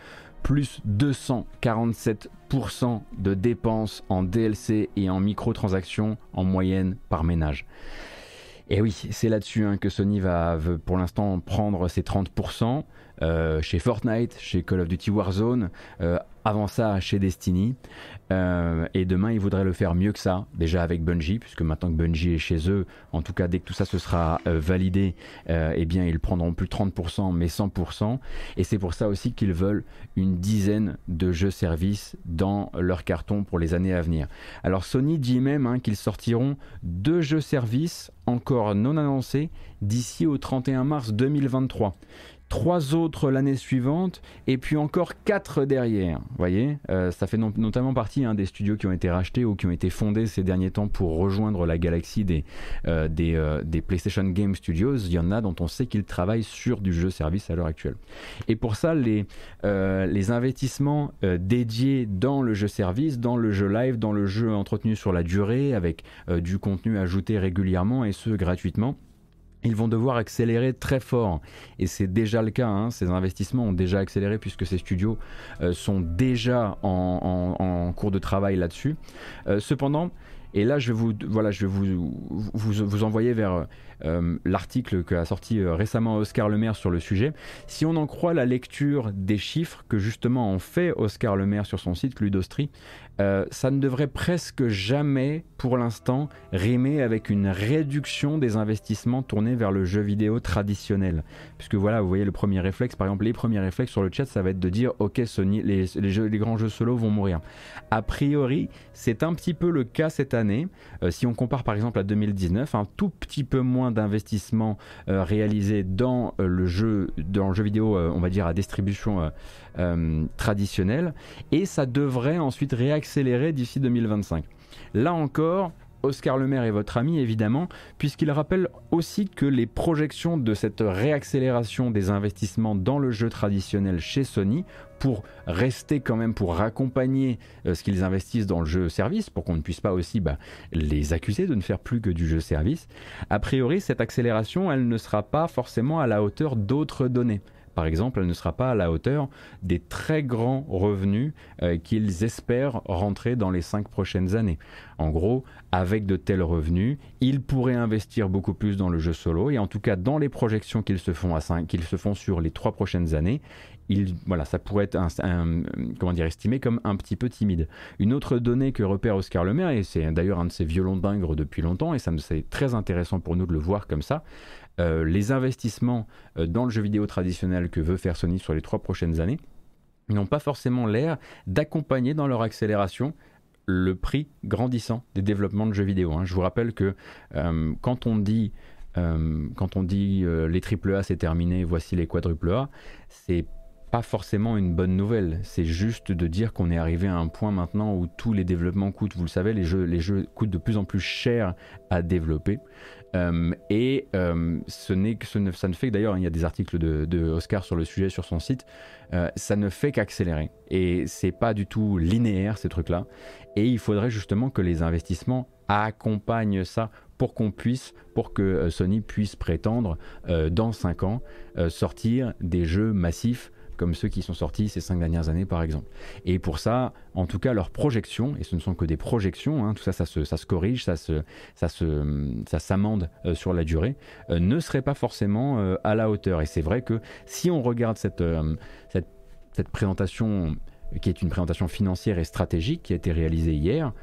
plus 247% de dépenses en DLC et en microtransactions en moyenne par ménage. Et oui, c'est là-dessus hein, que Sony va pour l'instant prendre ses 30%. Euh, chez Fortnite, chez Call of Duty Warzone, euh, avant ça chez Destiny. Euh, et demain, ils voudraient le faire mieux que ça, déjà avec Bungie, puisque maintenant que Bungie est chez eux, en tout cas dès que tout ça se sera validé, eh bien ils prendront plus 30%, mais 100%. Et c'est pour ça aussi qu'ils veulent une dizaine de jeux-services dans leur carton pour les années à venir. Alors Sony dit même hein, qu'ils sortiront deux jeux-services encore non annoncés d'ici au 31 mars 2023 trois autres l'année suivante, et puis encore quatre derrière. Vous voyez, euh, ça fait notamment partie hein, des studios qui ont été rachetés ou qui ont été fondés ces derniers temps pour rejoindre la galaxie des, euh, euh, des, PlayStation Game Studios. Il y en a dont on sait qu'ils travaillent sur du jeu service à l'heure actuelle. Et pour ça, les, les investissements dédiés dans le jeu service, dans le jeu live, dans le jeu entretenu sur la durée, avec du contenu ajouté régulièrement et ce gratuitement, ils vont devoir accélérer très fort. Et c'est déjà le cas, hein. ces investissements ont déjà accéléré puisque ces studios euh, sont déjà en, cours de travail là-dessus. Euh, cependant, Et là, je vais vous, voilà, je vais vous, vous, vous envoyer vers euh, l'article qu'a sorti récemment Oscar Lemaire sur le sujet. Si on en croit la lecture des chiffres que justement en fait Oscar Lemaire sur son site Ludostri, euh, ça ne devrait presque jamais, pour l'instant, rimer avec une réduction des investissements tournés vers le jeu vidéo traditionnel. Puisque voilà, vous voyez le premier réflexe, par exemple, les premiers réflexes sur le chat, ça va être de dire, ok, Sony, les, grands jeux solo vont mourir. A priori, c'est un petit peu le cas cette année. Euh, si on compare par exemple à 2019, un tout petit peu moins d'investissements euh, réalisés dans le jeu, dans le jeu vidéo, on va dire à distribution traditionnelle, et ça devrait ensuite réactiver accélérer d'ici 2025. Là encore, Oscar Lemaire est votre ami évidemment, puisqu'il rappelle aussi que les projections de cette réaccélération des investissements dans le jeu traditionnel chez Sony, pour rester quand même, pour accompagner euh, ce qu'ils investissent dans le jeu service, pour qu'on ne puisse pas aussi bah, les accuser de ne faire plus que du jeu service, a priori cette accélération, elle ne sera pas forcément à la hauteur d'autres données. Par exemple, elle ne sera pas à la hauteur des très grands revenus euh, qu'ils espèrent rentrer dans les cinq prochaines années. En gros, avec de tels revenus, ils pourraient investir beaucoup plus dans le jeu solo et en tout cas dans les projections qu'ils se font, à qu'ils se font sur les trois prochaines années, voilà, ça pourrait être estimé comme un petit peu timide. Une autre donnée que repère Oscar Lemaire, et c'est d'ailleurs un de ses violons d'ingres depuis longtemps, et ça c'est très intéressant pour nous de le voir comme ça, euh, les investissements euh, dans le jeu vidéo traditionnel que veut faire Sony sur les trois prochaines années n'ont pas forcément l'air d'accompagner dans leur accélération le prix grandissant des développements de jeux vidéo. Hein. Je vous rappelle que euh, quand on dit quand on dit c'est terminé, voici les quadruple A, c'est pas forcément une bonne nouvelle. C'est juste de dire qu'on est arrivé à un point maintenant où tous les développements coûtent, vous le savez, les jeux, les jeux coûtent de plus en plus cher à développer. Euh, et euh, ce n'est ça ne fait que d'ailleurs, il y a des articles de, Oscar sur le sujet sur son site. Euh, ça ne fait qu'accélérer. Et c'est pas du tout linéaire ces trucs-là. Et il faudrait justement que les investissements accompagnent ça pour qu'on puisse, pour que Sony puisse prétendre dans 5 ans sortir des jeux massifs comme ceux qui sont sortis ces cinq dernières années par exemple. Et pour ça, en tout cas, leurs projections, et ce ne sont que des projections, hein, tout ça, ça se, ça se, corrige, ça se, ça se, ça s'amende euh, sur la durée, euh, ne serait pas forcément euh, à la hauteur. Et c'est vrai que si on regarde cette, cette, cette présentation, qui est une présentation financière et stratégique qui a été réalisée hier,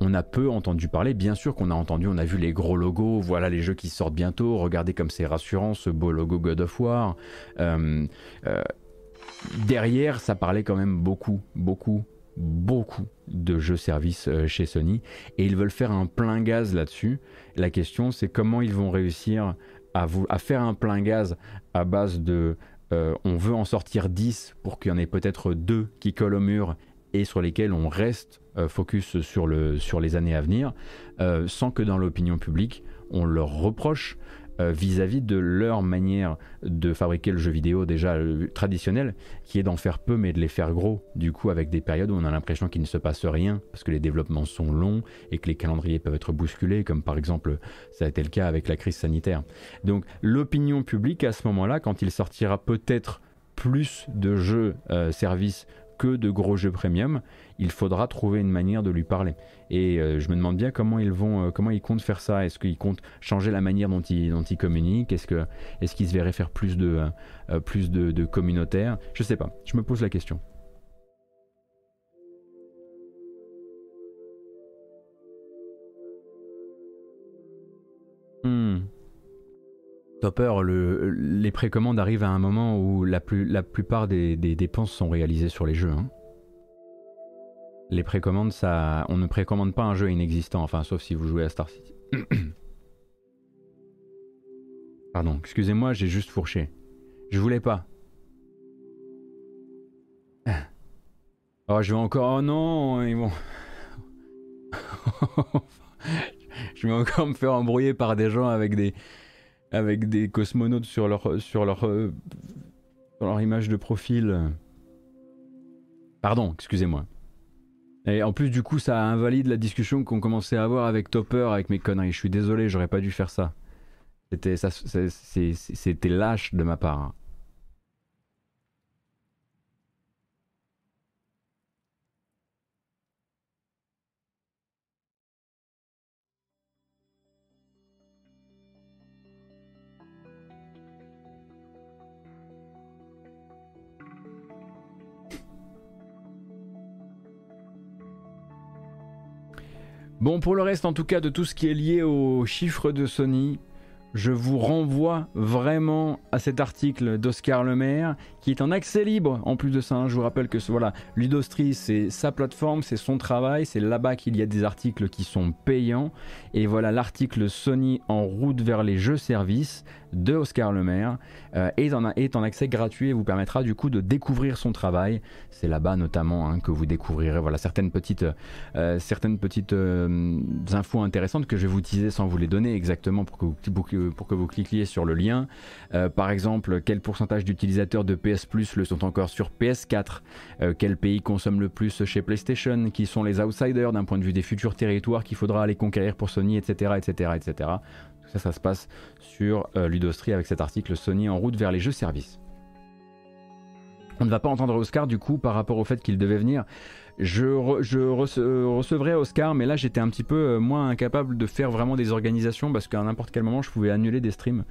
on a peu entendu parler. Bien sûr qu'on a entendu, on a vu les gros logos, voilà les jeux qui sortent bientôt, regardez comme c'est rassurant ce beau logo God of War. Derrière, ça parlait quand même beaucoup, beaucoup, beaucoup de jeux services euh, chez Sony et ils veulent faire un plein gaz là-dessus. La question, c'est comment ils vont réussir à, faire un plein gaz à base de euh, on veut en sortir 10 pour qu'il y en ait peut-être deux qui collent au mur et sur lesquels on reste euh, focus sur les années à venir, sans que dans l'opinion publique on leur reproche euh, vis-à-vis de leur manière de fabriquer le jeu vidéo déjà euh, traditionnel, qui est d'en faire peu mais de les faire gros, du coup avec des périodes où on a l'impression qu'il ne se passe rien, parce que les développements sont longs et que les calendriers peuvent être bousculés, comme par exemple ça a été le cas avec la crise sanitaire. Donc l'opinion publique à ce moment-là, quand il sortira peut-être plus de jeux euh, services que de gros jeux premium, il faudra trouver une manière de lui parler. Et euh, je me demande bien comment ils vont, euh, comment ils comptent faire ça. Est-ce qu'ils comptent changer la manière dont ils, communiquent? Est-ce qu'ils se verraient faire plus de, euh, plus de, de communautaires? Je sais pas. Je me pose la question. Les précommandes arrivent à un moment où la, plupart des, dépenses sont réalisées sur les jeux. Hein. Les précommandes, on ne précommande pas un jeu inexistant, enfin sauf si vous jouez à Star City. Pardon, excusez-moi, j'ai juste fourché. Je voulais pas. Oh, je vais encore. Oh non, ils vont. je vais encore me faire embrouiller par des gens avec des avec des cosmonautes sur leur sur leur image de profil. Pardon, excusez-moi. Et en plus, du coup, ça invalide la discussion qu'on commençait à avoir avec Topper, avec mes conneries. Je suis désolé, j'aurais pas dû faire ça. C'était, ça, c'était lâche de ma part. Bon, pour le reste, en tout cas, de tout ce qui est lié aux chiffres de Sony, je vous renvoie vraiment à cet article d'Oscar Lemaire qui est en accès libre. En plus de ça, hein, je vous rappelle que voilà, Ludostri c'est sa plateforme, c'est son travail, c'est là-bas qu'il y a des articles qui sont payants. Et voilà l'article Sony en route vers les jeux services de Oscar Lemaire euh, est, en, est, en, accès gratuit et vous permettra du coup de découvrir son travail. C'est là-bas notamment hein, que vous découvrirez voilà, certaines petites, euh, certaines petites euh, infos intéressantes que je vais vous teaser sans vous les donner exactement pour que vous, pour que, vous cliquiez sur le lien. par exemple, quel pourcentage d'utilisateurs de PS Plus le sont encore sur PS4 Quel pays consomme le plus chez PlayStation Qui sont les outsiders d'un point de vue des futurs territoires qu'il faudra aller conquérir pour Sony, etc. etc., etc. Ça, ça se passe sur euh, avec cet article Sony en route vers les jeux services. On ne va pas entendre Oscar du coup par rapport au fait qu'il devait venir. Je, recevrai Oscar, mais là j'étais un petit peu euh, moins incapable de faire vraiment des organisations parce qu'à n'importe quel moment je pouvais annuler des streams.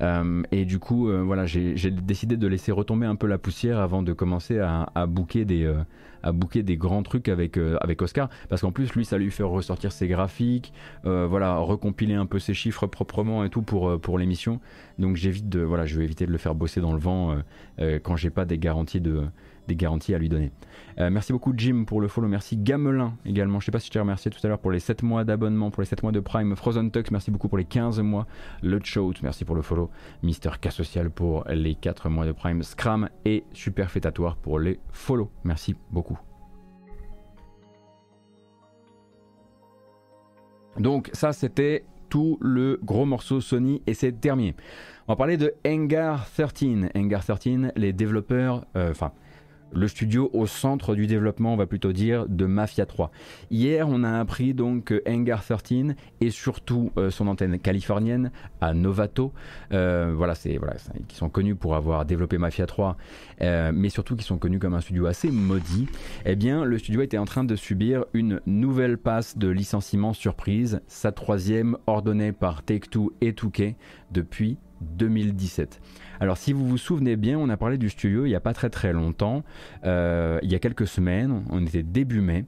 Euh, et du coup, voilà, j'ai décidé de laisser retomber un peu la poussière avant de commencer à, à booker des, grands trucs avec, euh, Oscar, parce qu'en plus lui ça lui fait ressortir ses graphiques, euh, voilà, recompiler un peu ses chiffres proprement et tout pour, euh, pour l'émission. Donc j'évite de, voilà, je vais éviter de le faire bosser dans le vent quand j'ai pas des garanties de des garanties à lui donner. merci beaucoup Jim pour le follow, merci Gamelin également. Je sais pas si je t'ai remercié tout à l'heure pour les 7 mois d'abonnement, pour les 7 mois de Prime. Frozen Tux, merci beaucoup pour les 15 mois. Le Chout, merci pour le follow. Mister K Social pour les 4 mois de Prime. Scram et Super Fétatoire pour les follow. Merci beaucoup. Donc ça c'était tout le gros morceau Sony et c'est terminé. On va parler de Hangar 13. Hangar 13, les développeurs, euh, enfin le studio au centre du développement, on va plutôt dire, de Mafia 3. Hier, on a appris donc que Hangar 13 et surtout euh, son antenne californienne à Novato, euh, voilà, c'est voilà, qui sont connus pour avoir développé Mafia 3, euh, mais surtout qui sont connus comme un studio assez maudit. Eh bien, le studio était en train de subir une nouvelle passe de licenciement surprise, sa troisième ordonnée par Take-Two et Touquet depuis 2017. Alors si vous vous souvenez bien, on a parlé du studio il n'y a pas très très longtemps, euh, il y a quelques semaines, on était début mai,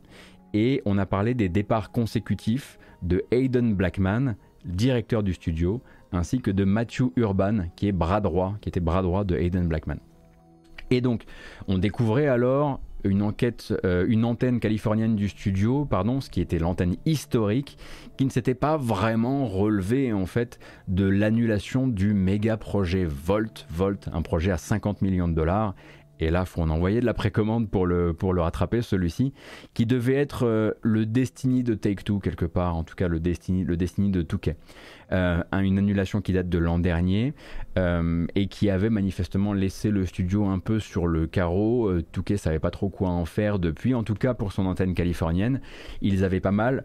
et on a parlé des départs consécutifs de Hayden Blackman, directeur du studio, ainsi que de Matthew Urban, qui est bras droit, qui était bras droit de Hayden Blackman. Et donc, on découvrait alors une enquête, euh, une antenne californienne du studio, pardon, ce qui était l'antenne historique, qui ne s'était pas vraiment relevée en fait de l'annulation du méga projet Volt, Volt, un projet à 50 millions de dollars. Et là, faut en envoyer de la précommande pour le, pour le rattraper, celui-ci, qui devait être euh, le Destiny de Take-Two quelque part, en tout cas le Destiny, le Destiny de Touquet. Euh, une annulation qui date de l'an dernier euh, et qui avait manifestement laissé le studio un peu sur le carreau. Euh, Touquet savait pas trop quoi en faire depuis, en tout cas pour son antenne californienne. Ils avaient pas mal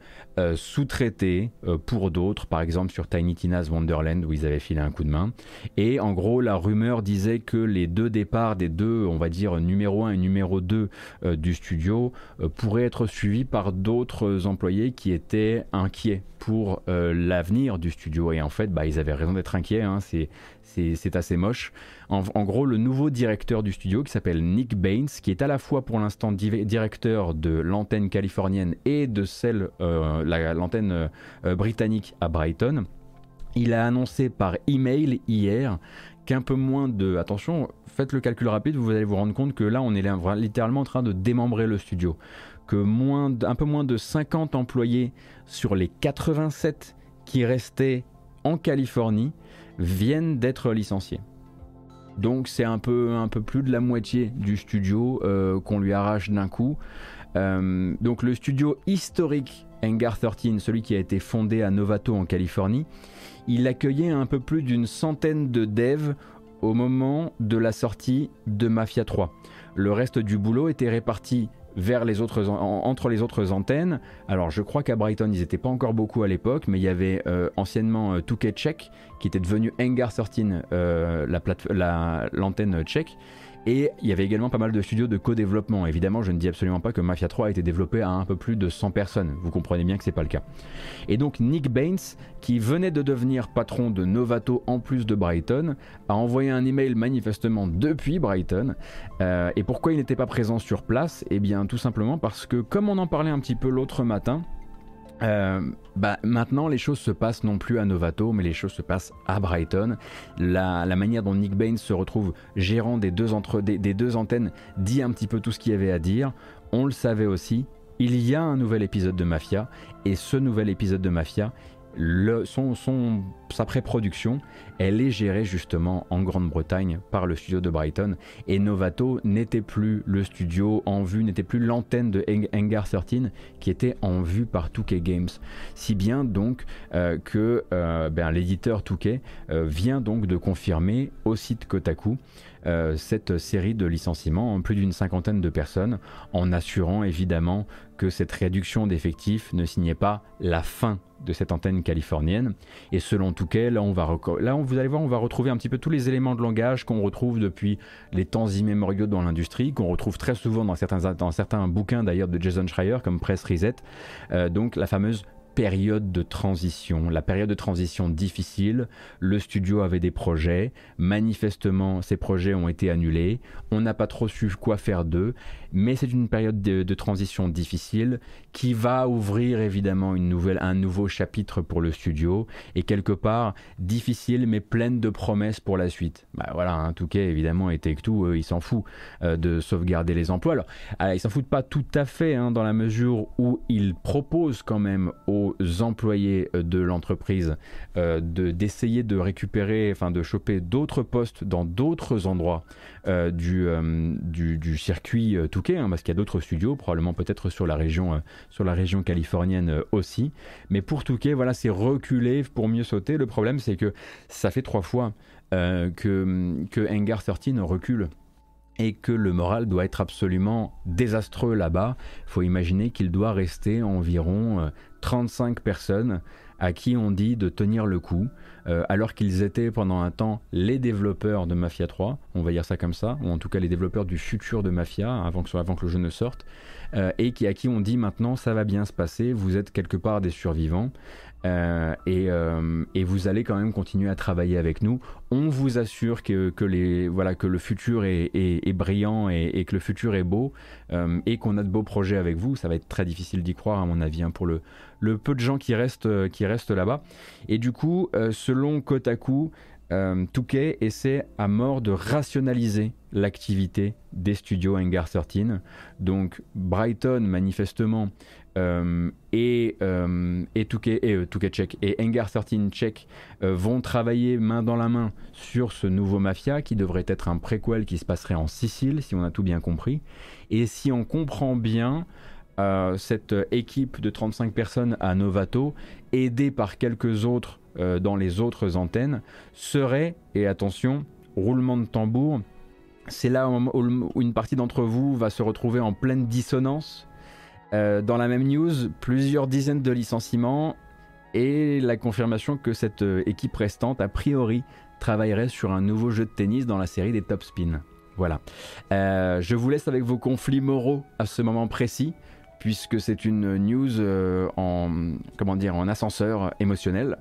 sous-traité pour d'autres, par exemple sur Tiny Tina's Wonderland où ils avaient filé un coup de main. Et en gros, la rumeur disait que les deux départs des deux, on va dire numéro 1 et numéro 2 du studio, pourraient être suivis par d'autres employés qui étaient inquiets pour l'avenir du studio et en fait, bah, ils avaient raison d'être inquiets. Hein. c'est assez moche. En, gros, le nouveau directeur du studio, qui s'appelle Nick Baines, qui est à la fois pour l'instant directeur de l'antenne californienne et de celle, euh, l'antenne euh, britannique à Brighton, il a annoncé par email hier qu'un peu moins de. Attention, faites le calcul rapide, vous allez vous rendre compte que là, on est littéralement en train de démembrer le studio. Que moins, un peu moins de 50 employés sur les 87 qui restaient en Californie viennent d'être licenciés. Donc c'est un peu, un peu plus de la moitié du studio euh, qu'on lui arrache d'un coup. Euh, donc le studio historique Hangar 13, celui qui a été fondé à Novato en Californie, il accueillait un peu plus d'une centaine de devs au moment de la sortie de Mafia 3. Le reste du boulot était réparti vers les autres, entre les autres antennes. Alors je crois qu'à Brighton ils n'étaient pas encore beaucoup à l'époque, mais il y avait euh, anciennement euh, Check qui était devenu Hangar 13, euh, l'antenne tchèque. Et il y avait également pas mal de studios de co-développement. Évidemment, je ne dis absolument pas que Mafia 3 a été développé à un peu plus de 100 personnes. Vous comprenez bien que c'est pas le cas. Et donc Nick Baines, qui venait de devenir patron de Novato en plus de Brighton, a envoyé un email manifestement depuis Brighton. Euh, et pourquoi il n'était pas présent sur place? Eh bien, tout simplement parce que, comme on en parlait un petit peu l'autre matin, Euh, bah, maintenant, les choses se passent non plus à Novato, mais les choses se passent à Brighton. La, manière dont Nick Baines se retrouve gérant des deux, des, deux antennes dit un petit peu tout ce qu'il y avait à dire. On le savait aussi. Il y a un nouvel épisode de Mafia, et ce nouvel épisode de Mafia, son, sa pré-production, elle est gérée justement en Grande-Bretagne par le studio de Brighton. Et Novato n'était plus le studio en vue, n'était plus l'antenne de Hangar 13 qui était en vue par 2K Games. Si bien donc euh, que euh, ben, l'éditeur 2K euh, vient donc de confirmer au site Kotaku cette série de licenciements en plus d'une cinquantaine de personnes, en assurant évidemment que cette réduction d'effectifs ne signait pas la fin de cette antenne californienne. Et selon Touquet, là, on va là vous allez voir, on va retrouver un petit peu tous les éléments de langage qu'on retrouve depuis les temps immémoriaux dans l'industrie, qu'on retrouve très souvent dans certains, dans certains bouquins d'ailleurs de Jason Schreier, comme Press Reset. Euh, donc la fameuse période de transition, la période de transition difficile. Le studio avait des projets, manifestement ces projets ont été annulés, on n'a pas trop su quoi faire d'eux, mais c'est une période de, transition difficile qui va ouvrir évidemment une nouvelle, un nouveau chapitre pour le studio et quelque part difficile mais pleine de promesses pour la suite. Bah voilà, tout cas évidemment et Take Two, il s'en fout euh, de sauvegarder les emplois. Alors, alors ils s'en foutent pas tout à fait hein, dans la mesure où ils proposent quand même aux employés euh, de l'entreprise euh, d'essayer de, récupérer, enfin de choper d'autres postes dans d'autres endroits euh, du, du, circuit Touquet, hein, parce qu'il y a d'autres studios, probablement peut-être sur la région, sur la région californienne aussi. Mais pour Touquet, voilà, c'est reculer pour mieux sauter. Le problème, c'est que ça fait trois fois que, que Hangar 13 recule et que le moral doit être absolument désastreux là-bas. Il faut imaginer qu'il doit rester environ 35 personnes à qui on dit de tenir le coup, euh, alors qu'ils étaient pendant un temps les développeurs de Mafia 3, on va dire ça comme ça, ou en tout cas les développeurs du futur de Mafia, avant que, le jeu ne sorte, euh, et qui, à qui on dit maintenant ça va bien se passer, vous êtes quelque part des survivants, euh, et, vous allez quand même continuer à travailler avec nous. On vous assure que, le futur est, brillant et, que le futur est beau et qu'on a de beaux projets avec vous. Ça va être très difficile d'y croire à mon avis hein, pour le, le, peu de gens qui restent, qui restent là-bas. Et du coup, selon Kotaku, Touquet essaie à mort de rationaliser l'activité des studios Hangar 13. Donc Brighton, manifestement, euh, et, euh, et, Touquet, et, euh, et Engar 13 Check vont travailler main dans la main sur ce nouveau Mafia qui devrait être un préquel qui se passerait en Sicile, si on a tout bien compris. Et si on comprend bien, cette équipe de 35 personnes à Novato, aidée par quelques autres dans les autres antennes, serait, et attention, roulement de tambour, c'est là où une partie d'entre vous va se retrouver en pleine dissonance euh, dans la même news, plusieurs dizaines de licenciements et la confirmation que cette euh, équipe restante, a priori, travaillerait sur un nouveau jeu de tennis dans la série des Top Spin. Voilà. Euh, je vous laisse avec vos conflits moraux à ce moment précis, puisque c'est une news en, comment dire, en ascenseur émotionnel.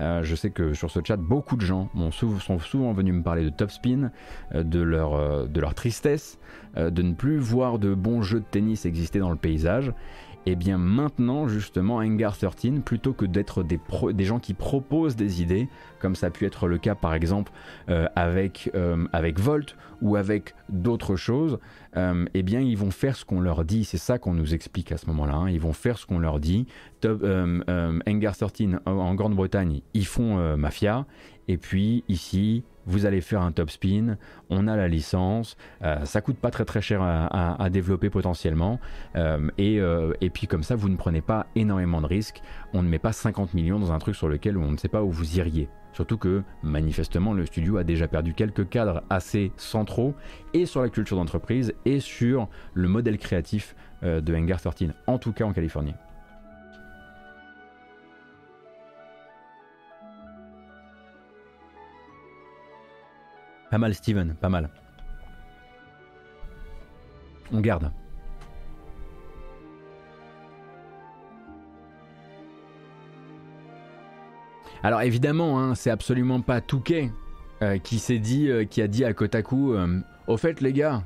Euh, je sais que sur ce chat, beaucoup de gens sont souvent venus me parler de Top Spin, euh, de, leur, euh, de leur tristesse, de ne plus voir de bons jeux de tennis exister dans le paysage. Et eh bien maintenant, justement, Hangar 13, plutôt que d'être des, gens qui proposent des idées, comme ça a pu être le cas par exemple avec, avec Volt ou avec d'autres choses, eh bien ils vont faire ce qu'on leur dit. C'est ça qu'on nous explique à ce moment-là. Hein. Ils vont faire ce qu'on leur dit. Hangar 13 en Grande-Bretagne, ils font euh, Mafia. Et puis ici, vous allez faire un top spin, on a la licence, euh, ça coûte pas très très cher à, développer potentiellement, euh, et, et, puis comme ça vous ne prenez pas énormément de risques, on ne met pas 50 millions dans un truc sur lequel on ne sait pas où vous iriez. Surtout que manifestement le studio a déjà perdu quelques cadres assez centraux et sur la culture d'entreprise et sur le modèle créatif de Hangar 13, en tout cas en Californie. Pas mal, Steven, pas mal. On garde. Alors évidemment, hein, c'est absolument pas Touquet euh, qui s'est dit, euh, qui a dit à Kotaku, euh, au fait les gars,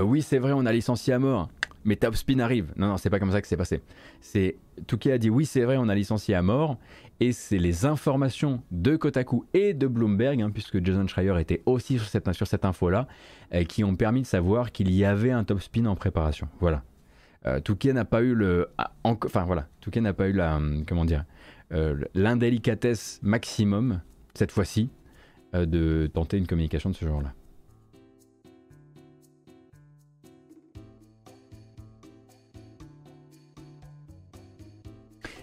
oui c'est vrai on a licencié à mort, mais Topspin arrive. Non, non, c'est pas comme ça que c'est passé. C'est Touquet a dit oui, c'est vrai, on a licencié à mort, et c'est les informations de Kotaku et de Bloomberg, hein, puisque Jason Schreier était aussi sur cette, sur info-là, euh, qui ont permis de savoir qu'il y avait un Topspin en préparation. Voilà. Euh, Touquet n'a pas eu le, ah, enfin voilà, Touquet n'a pas eu la, hum, comment dire, euh, l'indélicatesse maximum cette fois-ci de tenter une communication de ce genre-là.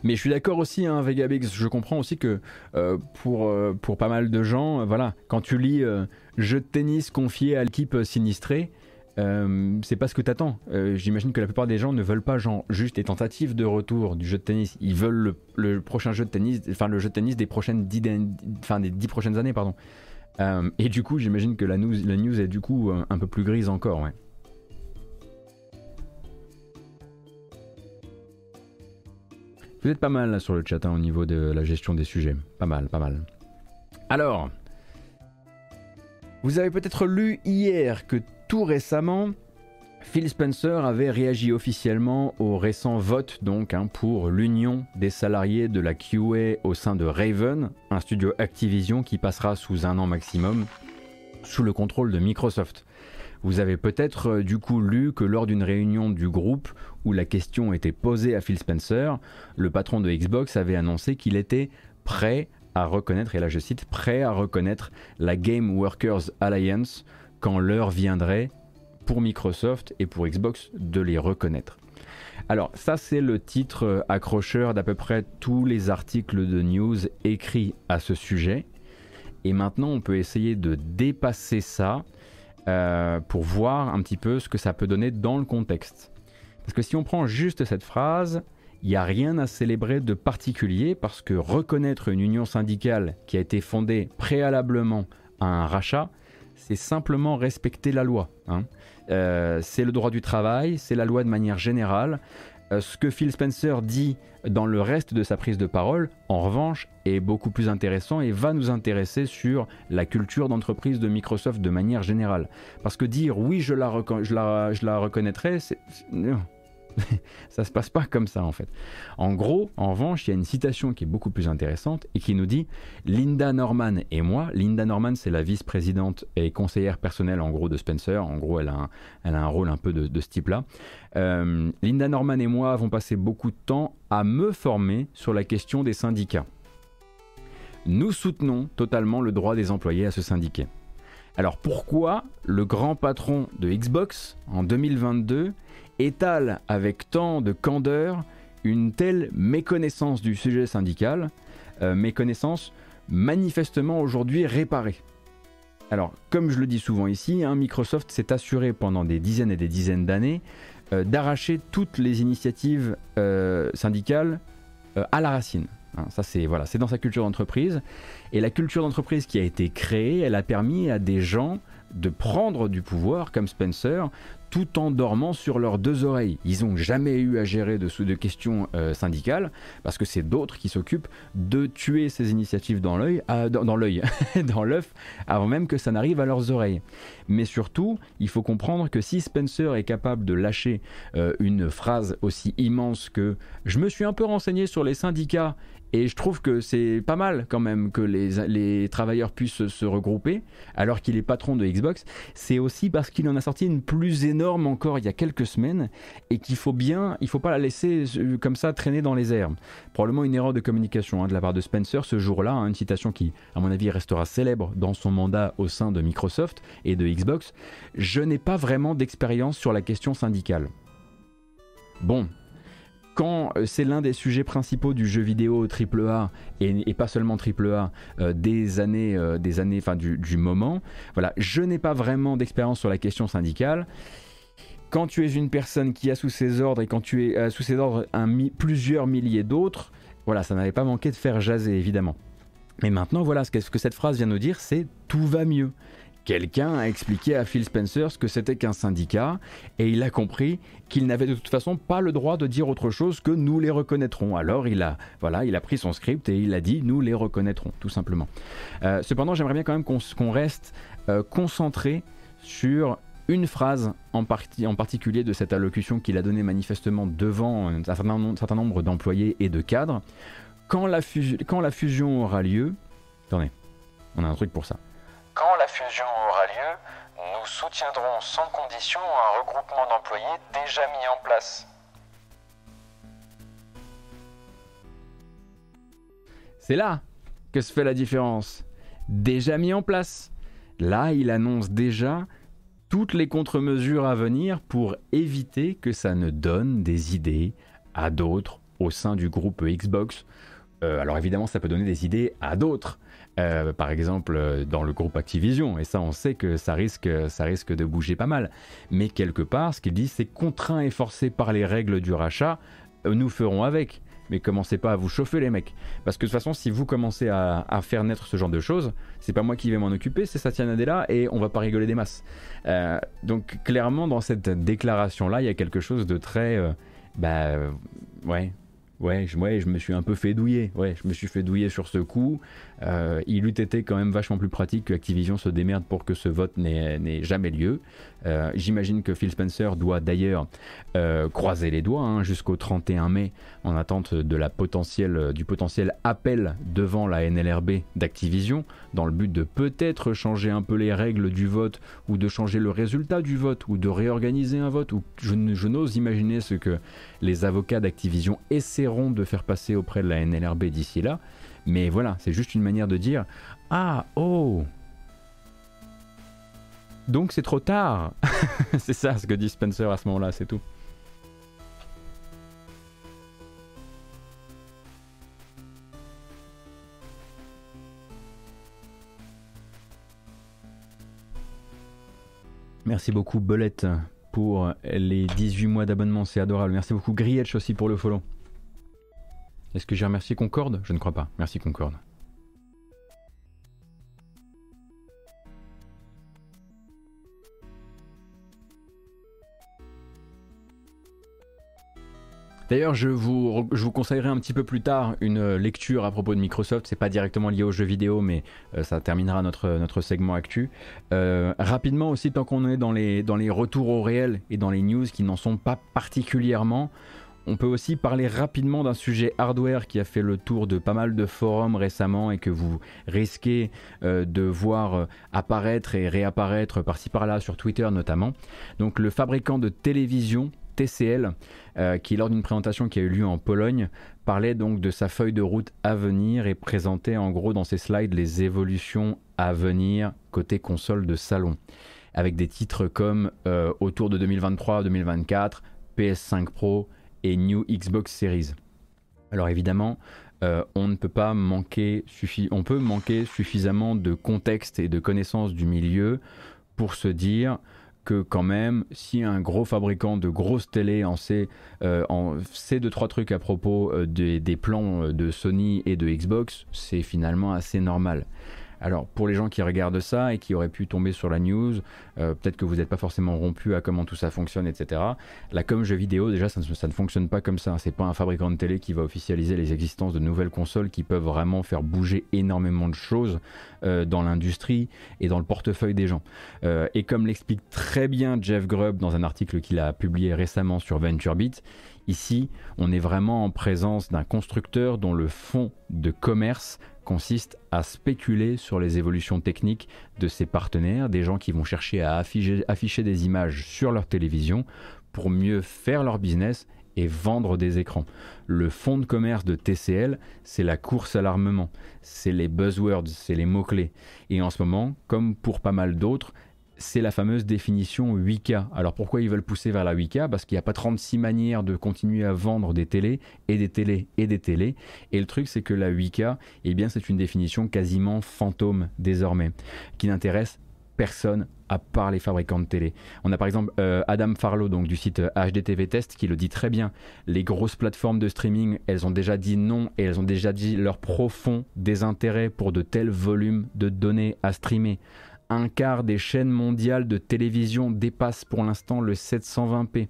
Mais je suis d'accord aussi, hein, Vegabix, je comprends aussi que euh, pour, euh, pour pas mal de gens, euh, voilà, quand tu lis jeu de tennis confié à l'équipe sinistrée, c'est pas ce que t'attends. J'imagine que la plupart des gens ne veulent pas juste des tentatives de retour du jeu de tennis. Ils veulent le, prochain jeu de tennis, enfin le jeu de tennis des prochaines dix prochaines années, pardon. et du coup, j'imagine que la news, la news est du coup un peu plus grise encore, ouais. Vous êtes pas mal sur le chat hein, au niveau de la gestion des sujets. Pas mal, pas mal. Alors, vous avez peut-être lu hier que tout récemment, Phil Spencer avait réagi officiellement au récent vote donc hein, pour l'union des salariés de la QA au sein de Raven, un studio Activision qui passera sous un an maximum sous le contrôle de Microsoft. Vous avez peut-être euh, du coup lu que lors d'une réunion du groupe où la question était posée à Phil Spencer, le patron de Xbox avait annoncé qu'il était prêt à reconnaître, et là je cite, prêt à reconnaître la Game Workers Alliance quand l'heure viendrait pour Microsoft et pour Xbox de les reconnaître. Alors ça c'est le titre euh, accrocheur d'à peu près tous les articles de news écrits à ce sujet. Et maintenant on peut essayer de dépasser ça euh, pour voir un petit peu ce que ça peut donner dans le contexte. Parce que si on prend juste cette phrase, il n'y a rien à célébrer de particulier parce que reconnaître une union syndicale qui a été fondée préalablement à un rachat, c'est simplement respecter la loi. Hein. Euh, c'est le droit du travail, c'est la loi de manière générale. Euh, ce que Phil Spencer dit dans le reste de sa prise de parole, en revanche, est beaucoup plus intéressant et va nous intéresser sur la culture d'entreprise de Microsoft de manière générale. Parce que dire oui, je la, je je la reconnaîtrai, c'est ça se passe pas comme ça en fait. En gros, en revanche, il y a une citation qui est beaucoup plus intéressante et qui nous dit Linda Norman et moi, Linda Norman c'est la vice-présidente et conseillère personnelle en gros de Spencer, en gros elle a un, elle a un rôle un peu de, ce type-là. Euh, Linda Norman et moi avons passé beaucoup de temps à me former sur la question des syndicats. Nous soutenons totalement le droit des employés à se syndiquer. Alors pourquoi le grand patron de Xbox en 2022 étale avec tant de candeur une telle méconnaissance du sujet syndical, euh, méconnaissance manifestement aujourd'hui réparée. Alors, comme je le dis souvent ici, hein, Microsoft s'est assuré pendant des dizaines et des dizaines d'années euh, d'arracher toutes les initiatives euh, syndicales à la racine. Hein, ça, c'est voilà, dans sa culture d'entreprise. Et la culture d'entreprise qui a été créée, elle a permis à des gens de prendre du pouvoir, comme Spencer, tout en dormant sur leurs deux oreilles. Ils n'ont jamais eu à gérer de, de questions euh, syndicales parce que c'est d'autres qui s'occupent de tuer ces initiatives dans l'œil, dans, l'œil, dans l'œuf, avant même que ça n'arrive à leurs oreilles. Mais surtout, il faut comprendre que si Spencer est capable de lâcher euh, une phrase aussi immense que je me suis un peu renseigné sur les syndicats et je trouve que c'est pas mal quand même que les, les travailleurs puissent se regrouper alors qu'il est patron de Xbox. C'est aussi parce qu'il en a sorti une plus énorme encore il y a quelques semaines et qu'il faut bien, il faut pas la laisser euh, comme ça traîner dans les airs. Probablement une erreur de communication hein, de la part de Spencer ce jour-là, hein, une citation qui, à mon avis, restera célèbre dans son mandat au sein de Microsoft et de Xbox. Je n'ai pas vraiment d'expérience sur la question syndicale. Bon, quand euh, c'est l'un des sujets principaux du jeu vidéo AAA et, et pas seulement AAA euh, des années, euh, des années, enfin du, moment, voilà, je n'ai pas vraiment d'expérience sur la question syndicale. Quand tu es une personne qui a sous ses ordres et quand tu es sous ses ordres plusieurs milliers d'autres, voilà, ça n'avait pas manqué de faire jaser évidemment. Mais maintenant, voilà, ce que cette phrase vient nous dire, c'est tout va mieux. Quelqu'un a expliqué à Phil Spencer ce que c'était qu'un syndicat et il a compris qu'il n'avait de toute façon pas le droit de dire autre chose que nous les reconnaîtrons. Alors il a, voilà, il a pris son script et il a dit nous les reconnaîtrons, tout simplement. Euh, cependant, j'aimerais bien quand même qu'on reste euh, concentré sur une phrase en, particulier de cette allocution qu'il a donnée manifestement devant un certain, nombre d'employés et de cadres. Quand la, quand la fusion aura lieu, attendez, on a un truc pour ça. Quand la fusion aura lieu, nous soutiendrons sans condition un regroupement d'employés déjà mis en place. C'est là que se fait la différence. Déjà mis en place. Là, il annonce déjà toutes les contre-mesures à venir pour éviter que ça ne donne des idées à d'autres au sein du groupe Xbox. Euh, alors évidemment, ça peut donner des idées à d'autres. Euh, par exemple, euh, dans le groupe Activision, et ça, on sait que ça risque, ça risque de bouger pas mal. Mais quelque part, ce qu'il dit, c'est contraint et forcé par les règles du rachat, nous ferons avec mais commencez pas à vous chauffer les mecs. Parce que de toute façon, si vous commencez à, faire naître ce genre de choses, c'est pas moi qui vais m'en occuper, c'est Satya Nadella et on va pas rigoler des masses. Euh, donc clairement, dans cette déclaration-là, il y a quelque chose de très... Euh, bah ouais, Ouais je, je me suis un peu fait douiller. Ouais, je me suis fait douiller sur ce coup. Euh, il eût été quand même vachement plus pratique que Activision se démerde pour que ce vote n'ait jamais lieu. Euh, j'imagine que Phil Spencer doit d'ailleurs euh, croiser les doigts hein, jusqu'au 31 mai en attente du potentiel appel devant la NLRB d'Activision dans le but de peut-être changer un peu les règles du vote ou de changer le résultat du vote ou de réorganiser un vote. Je n'ose imaginer ce que les avocats d'Activision essaieront de faire passer auprès de la NLRB d'ici là. Mais voilà, c'est juste une manière de dire Ah, oh Donc c'est trop tard C'est ça ce que dit Spencer à ce moment-là, c'est tout. Merci beaucoup Bolette pour les 18 mois d'abonnement, c'est adorable. Merci beaucoup Grietch aussi pour le follow. Est-ce que j'ai remercié Concorde? Je ne crois pas. Merci Concorde. D'ailleurs, je vous, je vous conseillerai un petit peu plus tard une lecture à propos de Microsoft. C'est pas directement lié aux jeux vidéo, mais euh, ça terminera notre, notre segment actu. Euh, rapidement aussi, tant qu'on est dans les, dans les retours au réel et dans les news qui n'en sont pas particulièrement, on peut aussi parler rapidement d'un sujet hardware qui a fait le tour de pas mal de forums récemment et que vous risquez euh, de voir euh, apparaître et réapparaître par-ci par-là sur Twitter notamment. Donc le fabricant de télévision TCL, euh, qui lors d'une présentation qui a eu lieu en Pologne, parlait donc de sa feuille de route à venir et présentait en gros dans ses slides les évolutions à venir côté console de salon. Avec des titres comme autour de 2023-2024, PS5 Pro, et New Xbox Series. Alors évidemment, euh, on ne peut pas manquer, on peut manquer suffisamment de contexte et de connaissance du milieu pour se dire que quand même, si un gros fabricant de grosses télé en sait, euh, en sait deux trois trucs à propos euh, des, plans de Sony et de Xbox, c'est finalement assez normal. Alors pour les gens qui regardent ça et qui auraient pu tomber sur la news, euh, peut-être que vous n'êtes pas forcément rompu à comment tout ça fonctionne, etc. La com jeu vidéo, déjà, ça, ne fonctionne pas comme ça. C'est pas un fabricant de télé qui va officialiser les existences de nouvelles consoles qui peuvent vraiment faire bouger énormément de choses euh, dans l'industrie et dans le portefeuille des gens. Euh, et comme l'explique très bien Jeff Grubb dans un article qu'il a publié récemment sur VentureBeat, Ici, on est vraiment en présence d'un constructeur dont le fond de commerce consiste à spéculer sur les évolutions techniques de ses partenaires, des gens qui vont chercher à afficher, des images sur leur télévision pour mieux faire leur business et vendre des écrans. Le fonds de commerce de TCL, c'est la course à l'armement, c'est les buzzwords, c'est les mots-clés. Et en ce moment, comme pour pas mal d'autres, c'est la fameuse définition 8K. Alors pourquoi ils veulent pousser vers la 8K Parce qu'il n'y a pas 36 manières de continuer à vendre des télés et des télés et des télés. Et le truc c'est que la 8K, eh bien c'est une définition quasiment fantôme désormais, qui n'intéresse personne à part les fabricants de télé. On a par exemple euh, Adam Farlow donc du site HDTV euh, Test qui le dit très bien. Les grosses plateformes de streaming, elles ont déjà dit non et elles ont déjà dit leur profond désintérêt pour de tels volumes de données à streamer un quart des chaînes mondiales de télévision dépassent pour l'instant le 720p.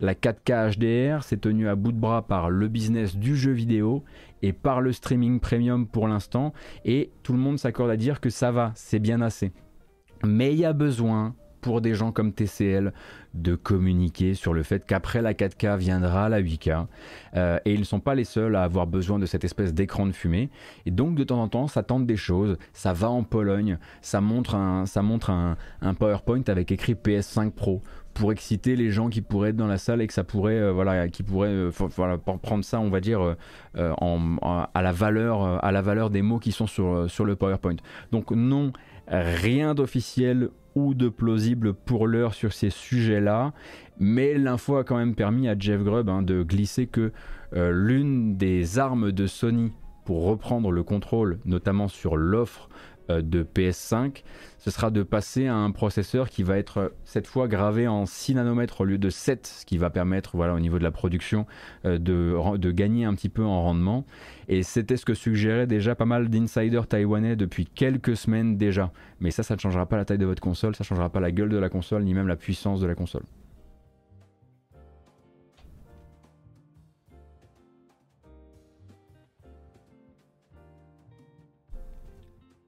La 4K HDR s'est tenue à bout de bras par le business du jeu vidéo et par le streaming premium pour l'instant. Et tout le monde s'accorde à dire que ça va, c'est bien assez. Mais il y a besoin pour des gens comme TCL de communiquer sur le fait qu'après la 4K viendra la 8K. Euh, et ils ne sont pas les seuls à avoir besoin de cette espèce d'écran de fumée. Et donc de temps en temps, ça tente des choses, ça va en Pologne, ça montre un, ça montre un, PowerPoint avec écrit PS5 Pro pour exciter les gens qui pourraient être dans la salle et que ça pourrait, euh, voilà, qui pourraient euh, voilà, prendre ça, on va dire, à, la valeur, à la valeur des mots qui sont sur, sur le PowerPoint. Donc non, rien d'officiel ou de plausible pour l'heure sur ces sujets-là, mais l'info a quand même permis à Jeff Grubb hein, de glisser que euh, l'une des armes de Sony pour reprendre le contrôle, notamment sur l'offre euh, de PS5, ce sera de passer à un processeur qui va être euh, cette fois gravé en 6 nanomètres au lieu de 7, ce qui va permettre voilà, au niveau de la production de, de, gagner un petit peu en rendement. Et c'était ce que suggérait déjà pas mal d'insiders taïwanais depuis quelques semaines déjà. Mais ça, ça ne changera pas la taille de votre console, ça ne changera pas la gueule de la console, ni même la puissance de la console.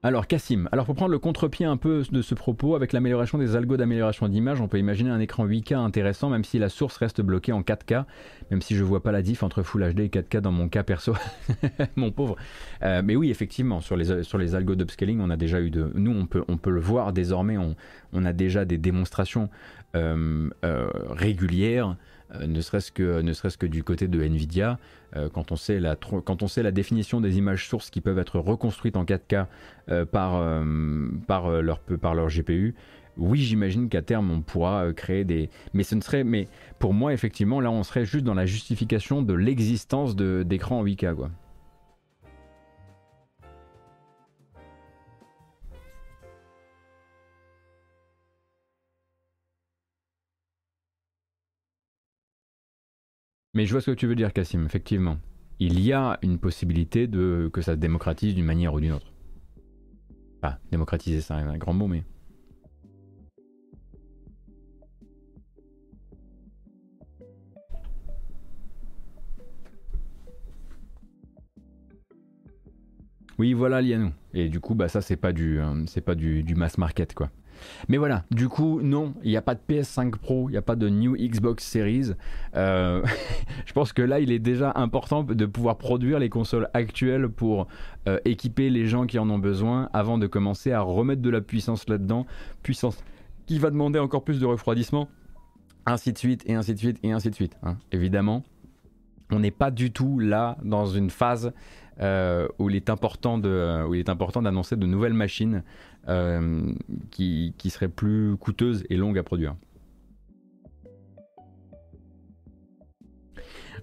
Alors Cassim, alors pour prendre le contre-pied un peu de ce propos, avec l'amélioration des algos d'amélioration d'image, on peut imaginer un écran 8K intéressant même si la source reste bloquée en 4K, même si je vois pas la diff entre Full HD et 4K dans mon cas perso, mon pauvre. Euh, mais oui, effectivement, sur les, sur algos d'upscaling, on a déjà eu de... Nous, on peut, le voir désormais, on a déjà des démonstrations euh, euh, régulières euh, ne serait-ce que, ne serait que du côté de Nvidia, quand, on sait la, quand on sait la définition des images sources qui peuvent être reconstruites en 4K euh, par, par, leur, par leur GPU, oui, j'imagine qu'à terme on pourra créer des. Mais ce ne serait. Mais pour moi, effectivement, là, on serait juste dans la justification de l'existence d'écrans en 8K, quoi. Mais je vois ce que tu veux dire, Cassim, effectivement. Il y a une possibilité de que ça se démocratise d'une manière ou d'une autre. Ah, démocratiser, c'est un grand mot, mais. Oui, voilà, Lianou. Et du coup, bah ça, c'est pas du, euh, c'est pas du, du mass market, quoi. Mais voilà, du coup, non, il n'y a pas de PS5 Pro, il n'y a pas de New Xbox Series. Euh, je pense que là, il est déjà important de pouvoir produire les consoles actuelles pour euh, équiper les gens qui en ont besoin avant de commencer à remettre de la puissance là-dedans. Puissance qui va demander encore plus de refroidissement, ainsi de suite, et ainsi de suite, et ainsi de suite. Hein. Évidemment, on n'est pas du tout là dans une phase euh, où il est important d'annoncer de nouvelles machines euh, qui, seraient plus coûteuses et longues à produire.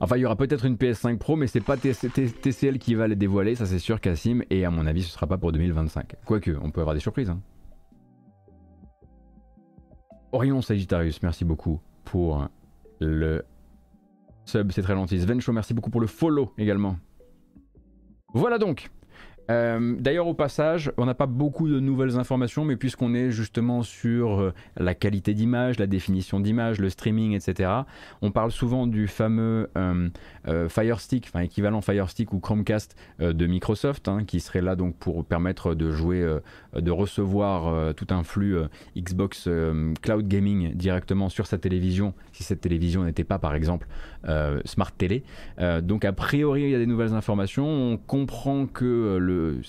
Enfin, il y aura peut-être une PS5 Pro, mais c'est pas TCL qui va les dévoiler, ça c'est sûr, Cassim, et à mon avis, ce sera pas pour 2025. Quoique, on peut avoir des surprises. Hein. Orion Sagittarius, merci beaucoup pour le sub, c'est très gentil. Svencho, merci beaucoup pour le follow également. Voilà donc. Euh, d'ailleurs, au passage, on n'a pas beaucoup de nouvelles informations, mais puisqu'on est justement sur euh, la qualité d'image, la définition d'image, le streaming, etc., on parle souvent du fameux euh, Fire Stick, enfin équivalent Fire Stick ou Chromecast de Microsoft, hein, qui serait là donc pour permettre de jouer, de recevoir tout un flux Xbox Cloud Gaming directement sur sa télévision, si cette télévision n'était pas par exemple Smart Télé. donc a priori, il y a des nouvelles informations. On comprend que le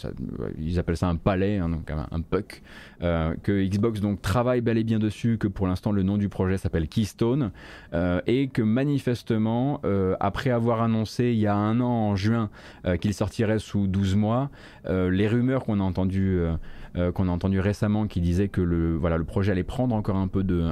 ils appellent ça un palais, hein, donc un, puck, euh, que Xbox donc travaille bel et bien dessus, que pour l'instant le nom du projet s'appelle Keystone, euh, et que manifestement, euh, après avoir annoncé il y a un an en juin qu'il sortirait sous 12 mois, les rumeurs qu'on a entendues euh, qu'on a entendu récemment qui disait que le, projet allait prendre encore un peu de,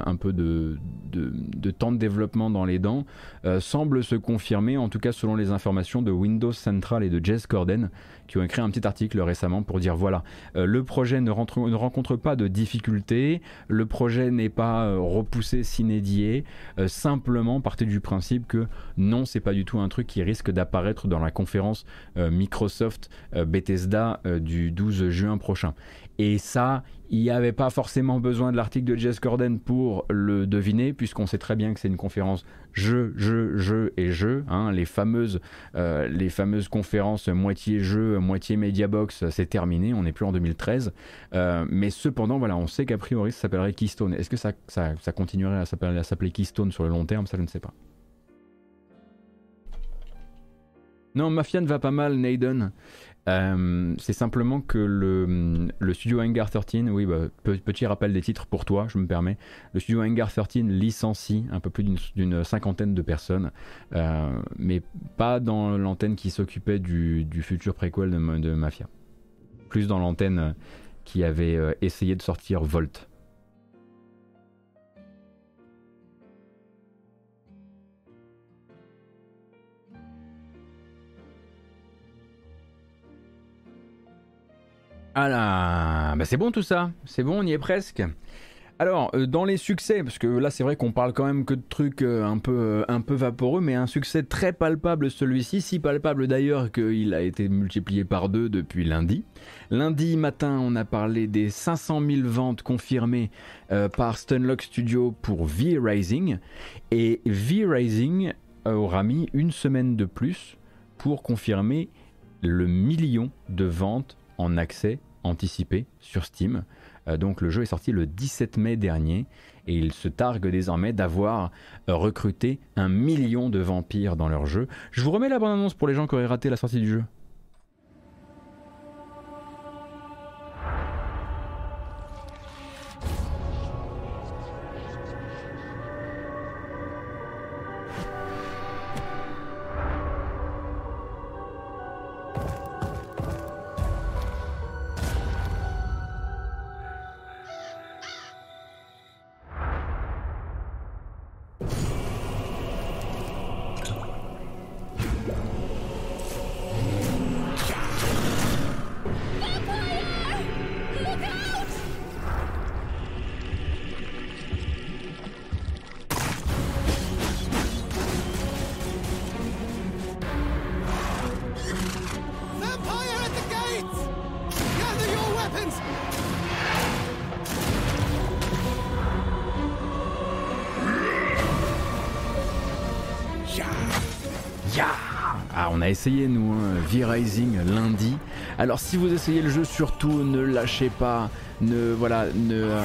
temps de développement dans les dents, euh, semble se confirmer, en tout cas selon les informations de Windows Central et de Jess Corden, qui ont écrit un petit article récemment pour dire voilà, euh, le projet ne, rencontre pas de difficultés, le projet n'est pas repoussé s'inédier, simplement partez du principe que non, c'est pas du tout un truc qui risque d'apparaître dans la conférence Microsoft Bethesda du 12 juin prochain. Et ça, il n'y avait pas forcément besoin de l'article de Jess Gordon pour le deviner, puisqu'on sait très bien que c'est une conférence jeu, jeu, jeu et jeu. Hein. les, fameuses, euh, les fameuses conférences moitié jeu, moitié media box, c'est terminé, on n'est plus en 2013. Euh, mais cependant, voilà, on sait qu'a priori ça s'appellerait Keystone. Est-ce que ça, ça, continuerait à s'appeler Keystone sur le long terme? Ça, je ne sais pas. Non, Mafian va pas mal, Naden. Euh, c'est simplement que le, studio Hangar 13, oui, bah, petit rappel des titres pour toi, je me permets. Le studio Hangar 13 licencie un peu plus d'une cinquantaine de personnes, euh, mais pas dans l'antenne qui s'occupait du, du, futur préquel de, de, Mafia. Plus dans l'antenne qui avait euh, essayé de sortir Volt. Ah là, bah c'est bon tout ça, c'est bon, on y est presque. Alors, euh, dans les succès, parce que là c'est vrai qu'on parle quand même que de trucs euh, un, peu, euh, un peu vaporeux, mais un succès très palpable celui-ci, si palpable d'ailleurs qu'il a été multiplié par deux depuis lundi. Lundi matin, on a parlé des 500 000 ventes confirmées par Stunlock Studio pour V-Rising, et V-Rising aura mis une semaine de plus pour confirmer le million de ventes en accès anticipé sur Steam. Euh, donc le jeu est sorti le 17 mai dernier et il se targue désormais d'avoir euh, recruté un million de vampires dans leur jeu. Je vous remets la bande-annonce pour les gens qui auraient raté la sortie du jeu. Essayé nous, hein, V-Rising lundi. Alors si vous essayez le jeu, surtout ne lâchez pas, ne, euh,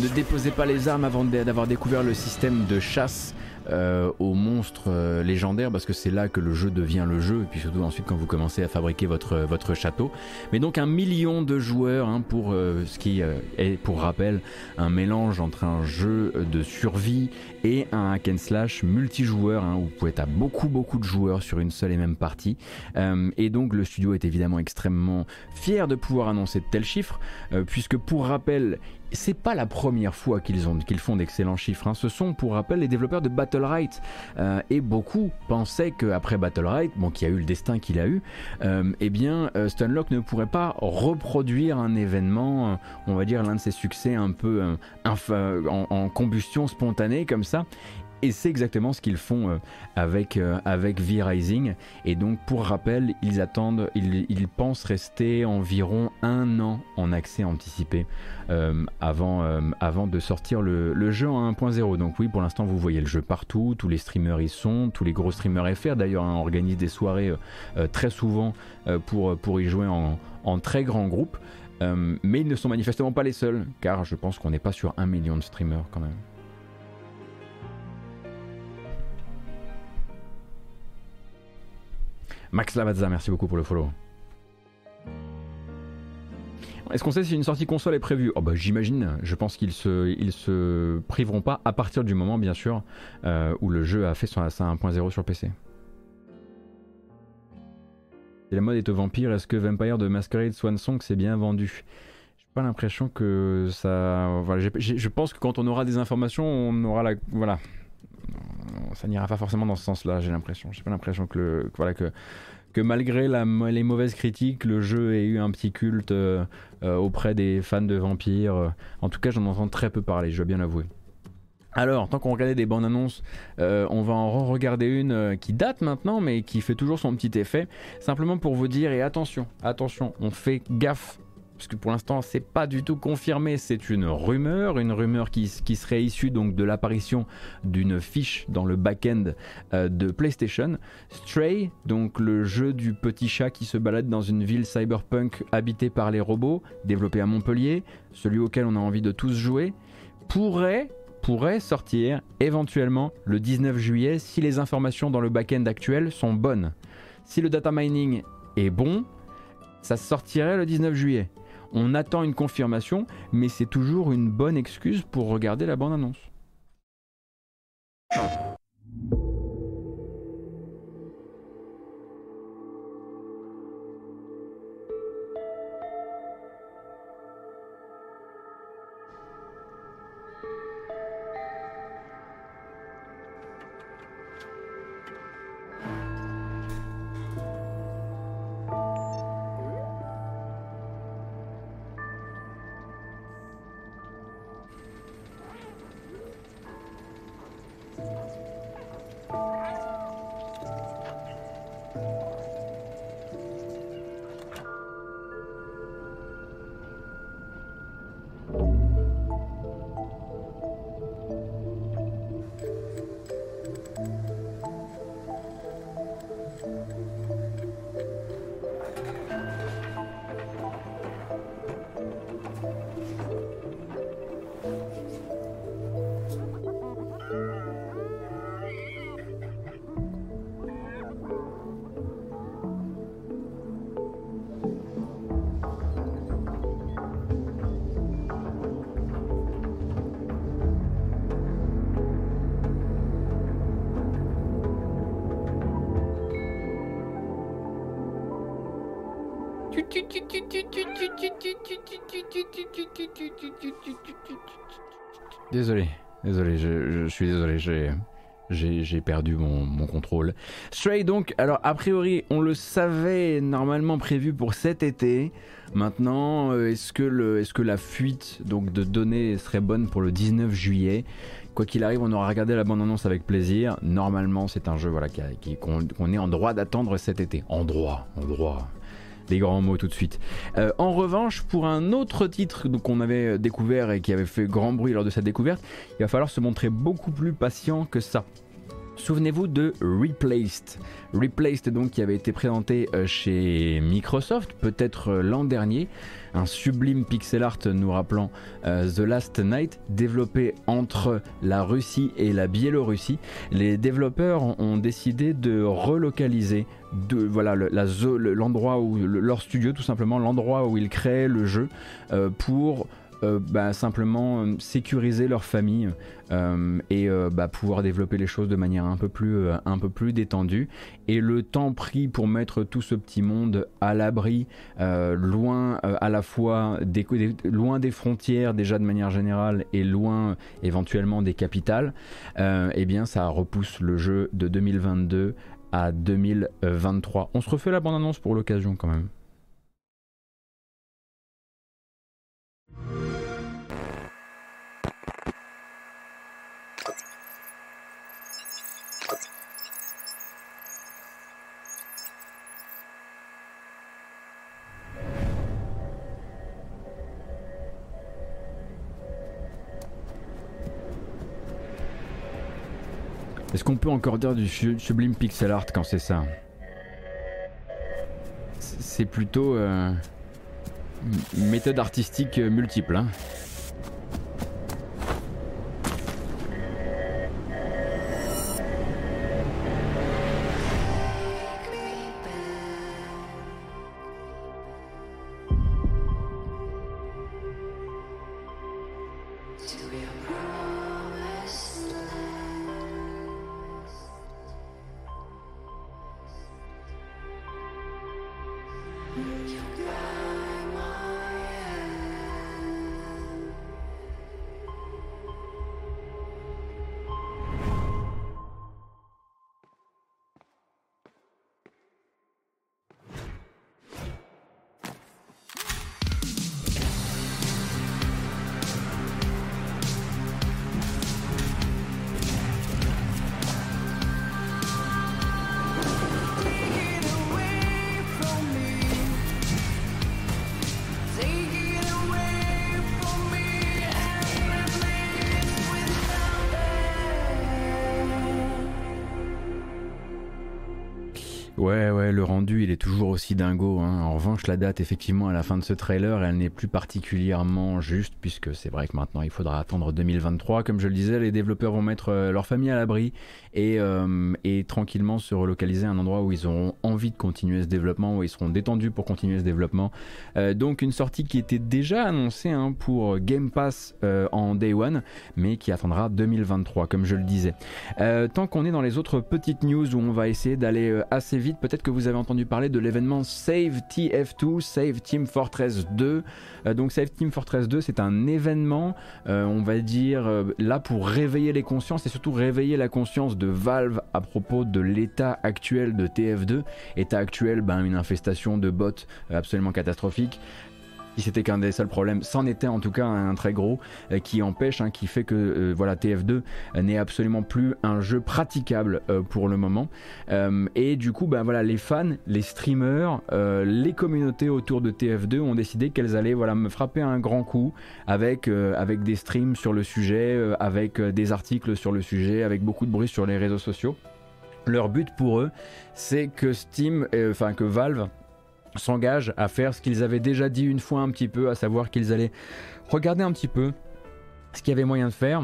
ne déposez pas les armes avant d'avoir découvert le système de chasse euh, aux monstres euh, légendaires parce que c'est là que le jeu devient le jeu et puis surtout ensuite quand vous commencez à fabriquer votre, votre château. Mais donc un million de joueurs hein, pour ce qui est pour rappel un mélange entre un jeu de survie et un hack and slash multijoueur hein, où vous pouvez être à beaucoup beaucoup de joueurs sur une seule et même partie. Euh, et donc le studio est évidemment extrêmement fier de pouvoir annoncer de tels chiffres, euh, puisque pour rappel, c'est pas la première fois qu'ils ont qu'ils font d'excellents chiffres. Hein. Ce sont, pour rappel, les développeurs de Battlerite. Euh, et beaucoup pensaient qu'après Battlerite, bon, qui a eu le destin qu'il a eu, euh, eh bien, Stunlock ne pourrait pas reproduire un événement, on va dire l'un de ses succès un peu en, combustion spontanée comme ça et c'est exactement ce qu'ils font euh, avec, euh, avec V-Rising. Et donc, pour rappel, ils attendent, ils, pensent rester environ un an en accès anticipé euh, avant, avant de sortir le, jeu en 1.0. Donc, oui, pour l'instant, vous voyez le jeu partout. Tous les streamers y sont. Tous les gros streamers FR, d'ailleurs, hein, organisent des soirées très souvent pour, pour y jouer en, en très grand groupe. mais ils ne sont manifestement pas les seuls, car je pense qu'on n'est pas sur un million de streamers quand même. Max Lavazza, merci beaucoup pour le follow. Est-ce qu'on sait si une sortie console est prévue? Oh bah, J'imagine, je pense qu'ils se, ils se priveront pas à partir du moment, bien sûr, euh, où le jeu a fait son 1.0 sur PC. La mode est au vampire, est-ce que Vampire de Masquerade Swan Song s'est bien vendu? J'ai pas l'impression que ça. je pense que quand on aura des informations, on aura la. Voilà ça n'ira pas forcément dans ce sens-là, j'ai l'impression. J'ai pas l'impression que, voilà, que, que malgré les mauvaises critiques, le jeu ait eu un petit culte euh, euh, auprès des fans de vampires. En tout cas, j'en entends très peu parler, je dois bien l'avouer. Alors, tant qu'on regardait des bandes annonces, euh, on va en regarder une qui date maintenant, mais qui fait toujours son petit effet. Simplement pour vous dire, et attention, attention, on fait gaffe parce que pour l'instant c'est pas du tout confirmé, c'est une rumeur, une rumeur qui, serait issue donc de l'apparition d'une fiche dans le back-end euh, de PlayStation. Stray, donc le jeu du petit chat qui se balade dans une ville cyberpunk habitée par les robots, développé à Montpellier, celui auquel on a envie de tous jouer, pourrait pourrait sortir éventuellement le 19 juillet si les informations dans le back-end actuel sont bonnes. Si le data mining est bon, ça sortirait le 19 juillet. On attend une confirmation, mais c'est toujours une bonne excuse pour regarder la bande-annonce. Désolé, désolé, je, suis désolé, j'ai perdu mon, contrôle. Stray donc, alors a priori on le savait normalement prévu pour cet été. Maintenant, euh, est-ce que, est que la fuite donc, de données serait bonne pour le 19 juillet? Quoi qu'il arrive, on aura regardé la bande-annonce avec plaisir. Normalement, c'est un jeu voilà, qu'on est en droit d'attendre cet été. En droit, en droit des grands mots tout de suite. Euh, en revanche, pour un autre titre qu'on avait découvert et qui avait fait grand bruit lors de sa découverte, il va falloir se montrer beaucoup plus patient que ça. Souvenez-vous de Replaced. Replaced donc qui avait été présenté euh, chez Microsoft peut-être euh, l'an dernier. Un sublime pixel art nous rappelant euh, The Last Night développé entre la Russie et la Biélorussie. Les développeurs ont décidé de relocaliser de, voilà, l'endroit où leur studio tout simplement l'endroit où ils créaient le jeu pour bah, simplement euh, sécuriser leur famille euh, et bah, pouvoir développer les choses de manière un peu, plus, un peu plus détendue. Et le temps pris pour mettre tout ce petit monde à l'abri, loin à la fois des, loin des frontières déjà de manière générale et loin éventuellement des capitales, eh bien ça repousse le jeu de 2022 à 2023. On se refait la bande-annonce pour l'occasion quand même. Est-ce qu'on peut encore dire du sublime pixel art quand c'est ça? C'est plutôt euh, méthode artistique multiple. Hein. La date, effectivement, à la fin de ce trailer, elle n'est plus particulièrement juste, puisque c'est vrai que maintenant, il faudra attendre 2023. Comme je le disais, les développeurs vont mettre euh, leur famille à l'abri et, euh, et, tranquillement se relocaliser à un endroit où ils auront envie de continuer ce développement, où ils seront détendus pour continuer ce développement. Euh, donc, une sortie qui était déjà annoncée hein, pour Game Pass en Day One, mais qui attendra 2023, comme je le disais. tant qu'on est dans les autres petites news où on va essayer d'aller assez vite, peut-être que vous avez entendu parler de l'événement Save TF2, Save Team Fortress 2. Euh, donc Save Team Fortress 2, c'est un événement, euh, on va dire, euh, là pour réveiller les consciences et surtout réveiller la conscience de Valve à propos de l'état actuel de TF2. État actuel, ben, une infestation de bots absolument catastrophique si c'était qu'un des seuls problèmes, c'en était en tout cas un très gros euh, qui empêche, hein, qui fait que euh, voilà TF2 n'est absolument plus un jeu praticable euh, pour le moment. et du coup, ben voilà, les fans, les streamers, les communautés autour de TF2 ont décidé qu'elles allaient voilà me frapper un grand coup avec avec des streams sur le sujet, avec des articles sur le sujet, avec beaucoup de bruit sur les réseaux sociaux. Leur but pour eux, c'est que Steam, enfin que Valve s'engagent à faire ce qu'ils avaient déjà dit une fois un petit peu, à savoir qu'ils allaient regarder un petit peu ce qu'il y avait moyen de faire.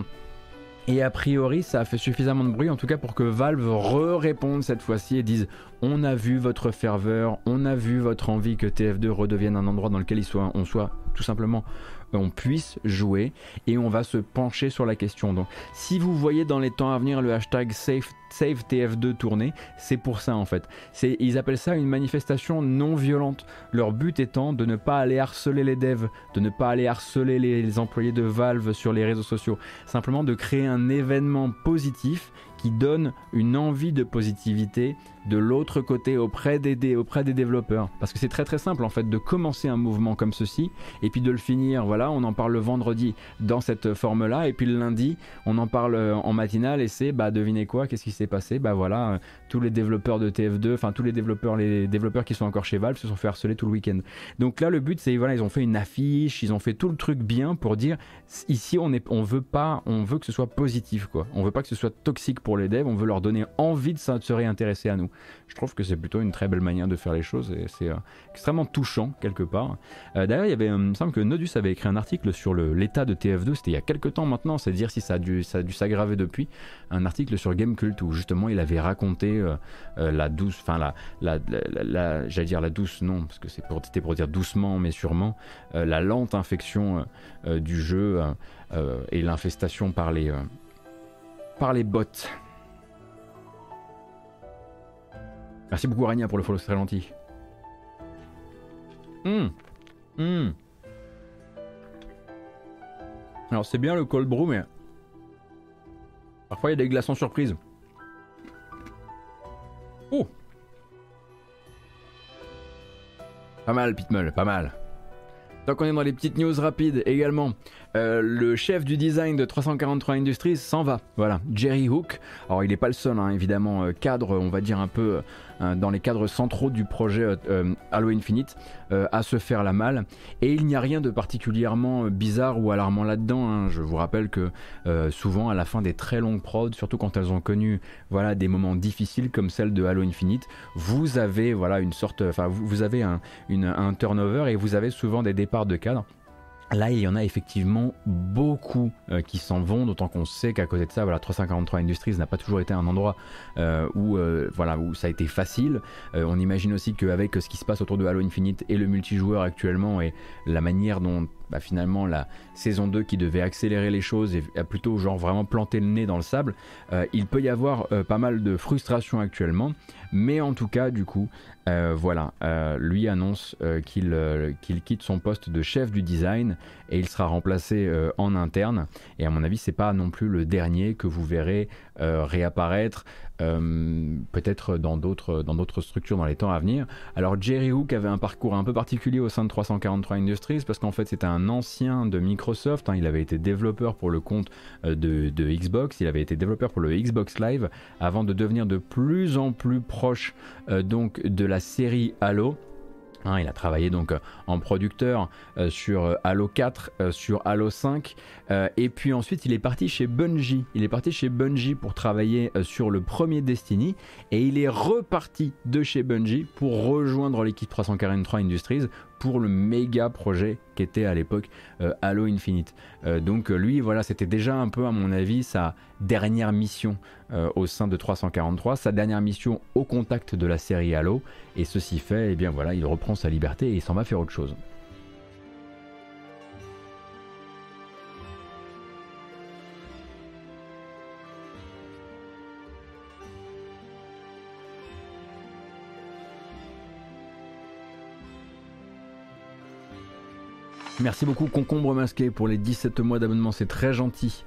Et a priori, ça a fait suffisamment de bruit, en tout cas pour que Valve re-réponde cette fois-ci et dise on a vu votre ferveur, on a vu votre envie que TF2 redevienne un endroit dans lequel on soit tout simplement on puisse jouer et on va se pencher sur la question. Donc si vous voyez dans les temps à venir le hashtag SaveTF2 tourner, c'est pour ça en fait. Ils appellent ça une manifestation non violente. Leur but étant de ne pas aller harceler les devs, de ne pas aller harceler les employés de Valve sur les réseaux sociaux. Simplement de créer un événement positif qui donne une envie de positivité de l'autre côté auprès des, auprès des développeurs. Parce que c'est très très simple en fait de commencer un mouvement comme ceci et puis de le finir. Voilà, on en parle le vendredi dans cette forme-là et puis le lundi on en parle euh, en matinale et c'est bah devinez quoi, qu'est-ce qui s'est passé? Bah voilà, euh, tous les développeurs de TF2, enfin tous les développeurs, les développeurs qui sont encore chez Valve se sont fait harceler tout le week-end. Donc là le but c'est voilà, ils ont fait une affiche, ils ont fait tout le truc bien pour dire ici on est, on veut pas, on veut que ce soit positif quoi. On veut pas que ce soit toxique pour les devs, on veut leur donner envie de se réintéresser à nous. Je trouve que c'est plutôt une très belle manière de faire les choses et c'est euh, extrêmement touchant quelque part. Euh, d'ailleurs, il euh, il me semble que Nodus avait écrit un article sur l'état de TF2, c'était il y a quelques temps maintenant, c'est dire si ça a dû, s'aggraver depuis, un article sur Gamecult où justement il avait raconté la douce, enfin la, la, la, j'allais dire la douce, non, parce que c'était pour dire doucement mais sûrement, la lente infection du jeu et l'infestation par les, par les bots. Merci beaucoup Rania pour le follow, très gentil. Hum. Alors c'est bien le cold brew mais parfois il y a des glaçons surprises. Oh Pas mal Pitmull, pas mal. Donc on est dans les petites news rapides également. Euh, le chef du design de 343 Industries s'en va. Voilà, Jerry Hook. Alors il n'est pas le seul, hein, évidemment, euh, cadre, on va dire un peu euh, dans les cadres centraux du projet Halo Infinite, à se faire la malle. Et il n'y a rien de particulièrement bizarre ou alarmant là-dedans. Hein. Je vous rappelle que souvent à la fin des très longues prods, surtout quand elles ont connu voilà des moments difficiles comme celle de Halo Infinite, vous avez voilà une sorte, vous, avez un turnover et vous avez souvent des départs de cadres. Là, il y en a effectivement beaucoup euh, qui s'en vont, d'autant qu'on sait qu'à côté de ça, voilà, 343 Industries n'a pas toujours été un endroit euh, où, euh, voilà, où ça a été facile. on imagine aussi qu'avec ce qui se passe autour de Halo Infinite et le multijoueur actuellement et la manière dont bah, finalement la saison 2 qui devait accélérer les choses et a plutôt genre vraiment planté le nez dans le sable, il peut y avoir pas mal de frustration actuellement. Mais en tout cas, du coup, euh, voilà, euh, lui annonce euh, qu'il quitte son poste de chef du design et il sera remplacé en interne. Et à mon avis, c'est pas non plus le dernier que vous verrez réapparaître euh, peut-être dans d'autres dans d'autres structures dans les temps à venir. Alors Jerry Hook avait un parcours un peu particulier au sein de 343 Industries parce qu'en fait c'était un ancien de Microsoft, hein. il avait été développeur pour le compte euh, de, Xbox, il avait été développeur pour le Xbox Live avant de devenir de plus en plus proche euh, donc de la série Halo Hein, il a travaillé donc en producteur sur Halo 4, sur Halo 5, et puis ensuite il est parti chez Bungie. Il est parti chez Bungie pour travailler sur le premier Destiny, et il est reparti de chez Bungie pour rejoindre l'équipe 343 Industries pour le méga projet qu'était à l'époque euh, Halo Infinite. Euh, donc euh, lui, voilà, c'était déjà un peu, à mon avis, sa dernière mission au sein de 343, sa dernière mission au contact de la série Halo. Et ceci fait, eh bien voilà, il reprend sa liberté et il s'en va faire autre chose. Merci beaucoup Concombre Masqué pour les 17 mois d'abonnement, c'est très gentil.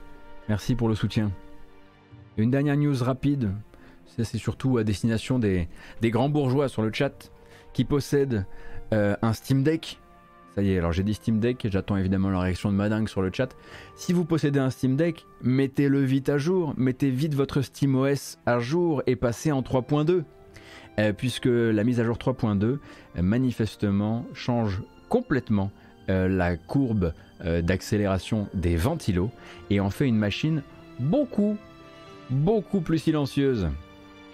Merci pour le soutien. une dernière news rapide, c'est surtout à destination des, grands bourgeois sur le chat qui possèdent euh, un Steam Deck. Ça y est, alors j'ai dit Steam Deck j'attends évidemment la réaction de Madingue sur le chat. Si vous possédez un Steam Deck, mettez-le vite à jour, mettez vite votre Steam OS à jour et passez en 3.2. Euh, puisque la mise à jour 3.2 euh, manifestement change complètement euh, la courbe euh, d'accélération des ventilos et en fait une machine beaucoup, beaucoup plus silencieuse.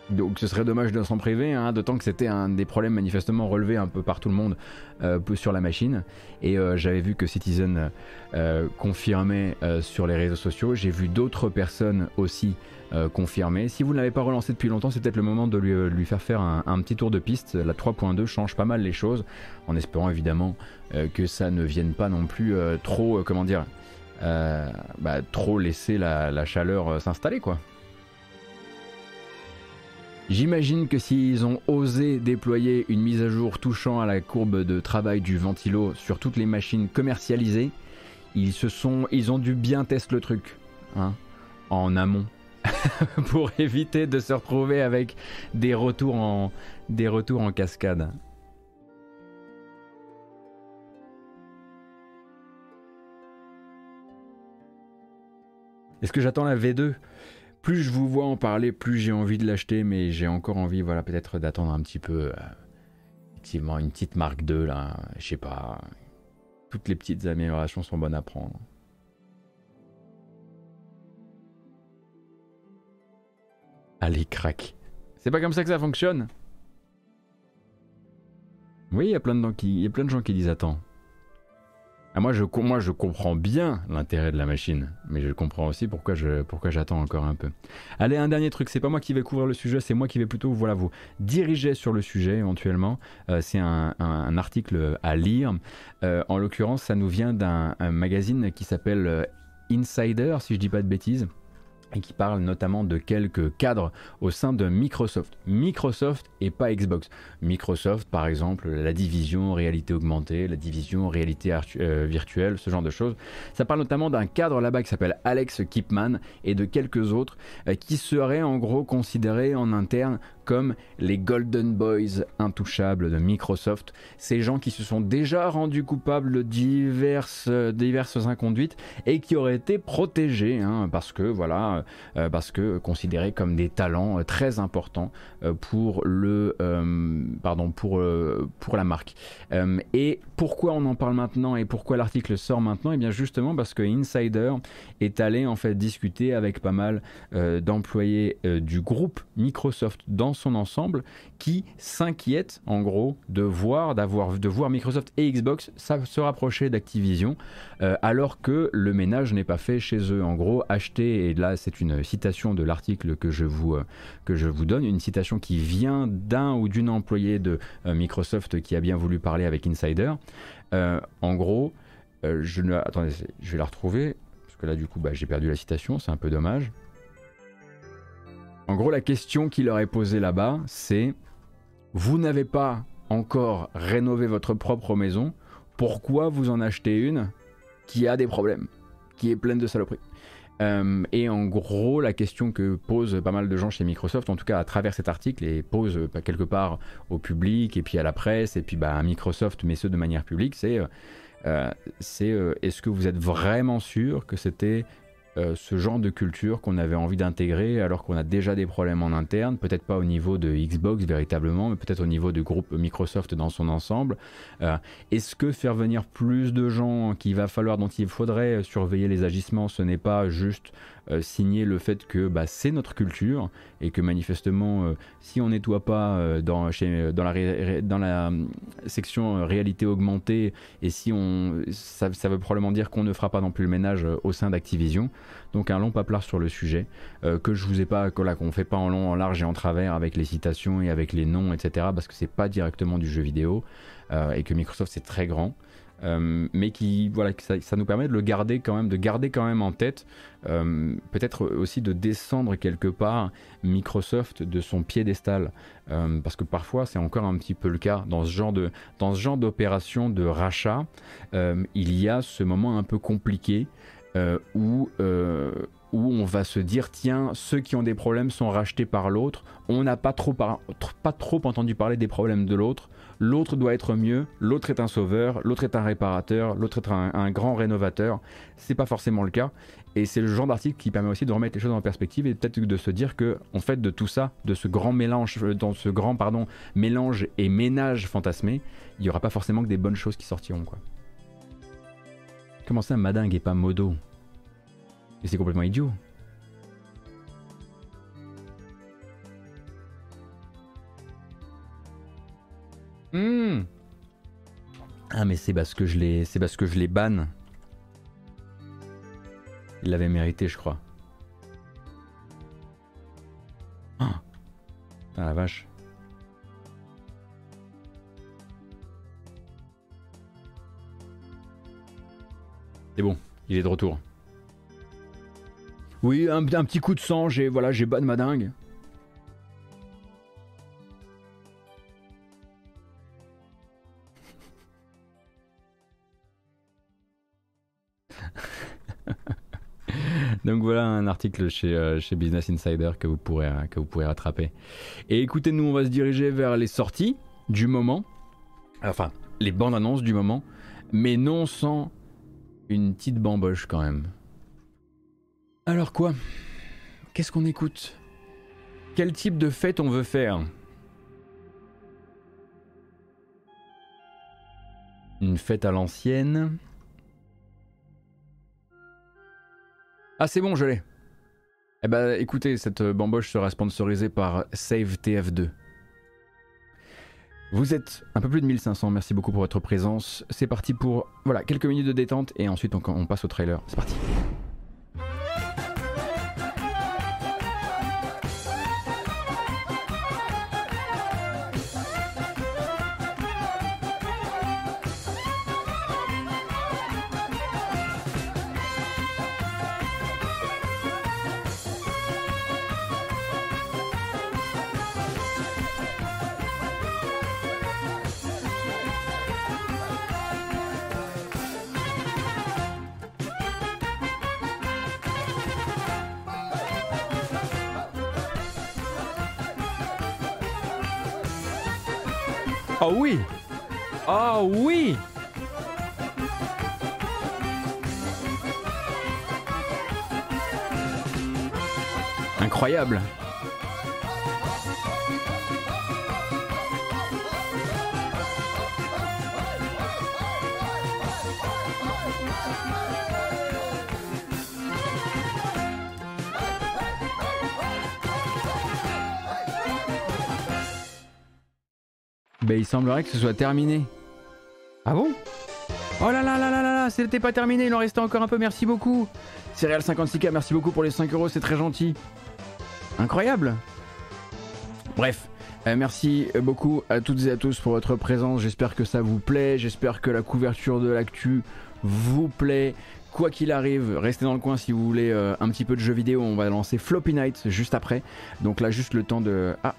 Donc ce serait dommage de s'en priver, hein, d'autant que c'était un des problèmes manifestement relevés un peu par tout le monde euh, sur la machine. Et j'avais vu que Citizen confirmait sur les réseaux sociaux. J'ai vu d'autres personnes aussi euh, confirmé. Si vous ne l'avez pas relancé depuis longtemps, c'est peut-être le moment de lui, euh, faire faire un, petit tour de piste. La 3.2 change pas mal les choses, en espérant évidemment euh, que ça ne vienne pas non plus trop, comment dire, bah, trop laisser la, la chaleur s'installer quoi. J'imagine que s'ils ont osé déployer une mise à jour touchant à la courbe de travail du ventilo sur toutes les machines commercialisées, ils se sont, ils ont dû bien tester le truc, hein, en amont. pour éviter de se retrouver avec des retours en, des retours en cascade. Est-ce que j'attends la V2 Plus je vous vois en parler, plus j'ai envie de l'acheter, mais j'ai encore envie, voilà, peut-être d'attendre un petit peu. Euh, effectivement, une petite marque 2, là, je sais pas. Toutes les petites améliorations sont bonnes à prendre. Allez, crac. C'est pas comme ça que ça fonctionne? Oui, il y a plein de gens qui, y a plein de gens qui disent attends. Ah, moi, je, comprends bien l'intérêt de la machine, mais je comprends aussi pourquoi j'attends encore un peu. Allez, un dernier truc, c'est pas moi qui vais couvrir le sujet, c'est moi qui vais plutôt voilà, vous diriger sur le sujet éventuellement. Euh, c'est un, article à lire. Euh, en l'occurrence, ça nous vient d'un magazine qui s'appelle euh, Insider, si je dis pas de bêtises et qui parle notamment de quelques cadres au sein de Microsoft. Microsoft et pas Xbox. Microsoft, par exemple, la division réalité augmentée, la division réalité euh, virtuelle, ce genre de choses. Ça parle notamment d'un cadre là-bas qui s'appelle Alex Kipman et de quelques autres euh, qui seraient en gros considérés en interne comme les Golden Boys intouchables de Microsoft, ces gens qui se sont déjà rendus coupables de diverses, diverses inconduites et qui auraient été protégés hein, parce que voilà, euh, parce que considérés comme des talents euh, très importants euh, pour le, pardon, pour pour la marque. et pourquoi on en parle maintenant et pourquoi l'article sort maintenant? Et eh bien justement parce que Insider est allé en fait discuter avec pas mal d'employés du groupe Microsoft dans son ensemble qui s'inquiète en gros de voir, de voir Microsoft et Xbox se rapprocher d'Activision euh, alors que le ménage n'est pas fait chez eux. En gros, acheter, et là c'est une citation de l'article que, je vous, euh, que je vous donne, une citation qui vient d'un ou d'une employée de euh, Microsoft qui a bien voulu parler avec Insider. en gros, je ne... Attendez, je vais la retrouver, parce que là du coup bah, j'ai perdu la citation, c'est un peu dommage. En gros, la question qu'il leur est posée là-bas, c'est vous n'avez pas encore rénové votre propre maison, pourquoi vous en achetez une qui a des problèmes, qui est pleine de saloperies? Euh, et en gros, la question que posent pas mal de gens chez Microsoft, en tout cas à travers cet article, et posent bah, quelque part au public, et puis à la presse, et puis bah, à Microsoft, mais ce de manière publique, c'est euh, euh, est-ce que vous êtes vraiment sûr que c'était euh, ce genre de culture qu'on avait envie d'intégrer alors qu'on a déjà des problèmes en interne, peut-être pas au niveau de Xbox véritablement, mais peut-être au niveau du groupe Microsoft dans son ensemble. Euh, est-ce que faire venir plus de gens qu'il va falloir, dont il faudrait surveiller les agissements, ce n'est pas juste euh, signer le fait que bah, c'est notre culture et que manifestement, euh, si on nettoie pas euh, dans, la, section réalité augmentée et si on, ça, veut probablement dire qu'on ne fera pas non plus le ménage au sein d'Activision. Donc un long paplard sur le sujet que je vous ai pas, qu'on fait pas en long, en large et en travers avec les citations et avec les noms, etc. Parce que c'est pas directement du jeu vidéo et que Microsoft c'est très grand. Euh, mais qui voilà ça, nous permet de le garder quand même de garder quand même en tête euh, peut-être aussi de descendre quelque part Microsoft de son piédestal. Euh, parce que parfois c'est encore un petit peu le cas dans ce genre de dans ce genre d'opération de rachat il y a ce moment un peu compliqué où où on va se dire tiens ceux qui ont des problèmes sont rachetés par l'autre on n'a pas trop, pas trop entendu parler des problèmes de l'autre l'autre doit être mieux, l'autre est un sauveur, l'autre est un réparateur, l'autre est un, grand rénovateur. C'est pas forcément le cas. Et c'est le genre d'article qui permet aussi de remettre les choses en perspective et peut-être de se dire que, en fait, de tout ça, de ce grand mélange, euh, dans ce grand pardon, mélange et ménage fantasmé, il n'y aura pas forcément que des bonnes choses qui sortiront. Quoi. Comment ça, Madingue et pas Modo? Et c'est complètement idiot. Hmm. Ah mais c'est parce que je l'ai, c'est parce que je les banne. Il l'avait mérité, je crois. Ah, la vache. C'est bon, il est de retour. Oui, un, petit coup de sang, j'ai voilà, j'ai bonne ma dingue. Article chez, euh, chez Business Insider que vous, pourrez, euh, que vous pourrez rattraper. Et écoutez, nous on va se diriger vers les sorties du moment. Enfin, les bandes annonces du moment. Mais non sans une petite bamboche quand même. Alors quoi? Qu'est-ce qu'on écoute? Quel type de fête on veut faire? Une fête à l'ancienne Ah, c'est bon, je l'ai. Eh ben, écoutez, cette bamboche sera sponsorisée par Save TF2. Vous êtes un peu plus de 1500, merci beaucoup pour votre présence. C'est parti pour voilà, quelques minutes de détente et ensuite on passe au trailer. C'est parti. Semblerait que ce soit terminé. Ah bon? Oh là là là là là là, c'était pas terminé, il en restait encore un peu, merci beaucoup. Céréal 56K, merci beaucoup pour les 5 euros, c'est très gentil. Incroyable. Bref, euh, merci beaucoup à toutes et à tous pour votre présence. J'espère que ça vous plaît. J'espère que la couverture de l'actu vous plaît. Quoi qu'il arrive, restez dans le coin si vous voulez euh, un petit peu de jeux vidéo. On va lancer Floppy Night juste après. Donc là, juste le temps de. Ah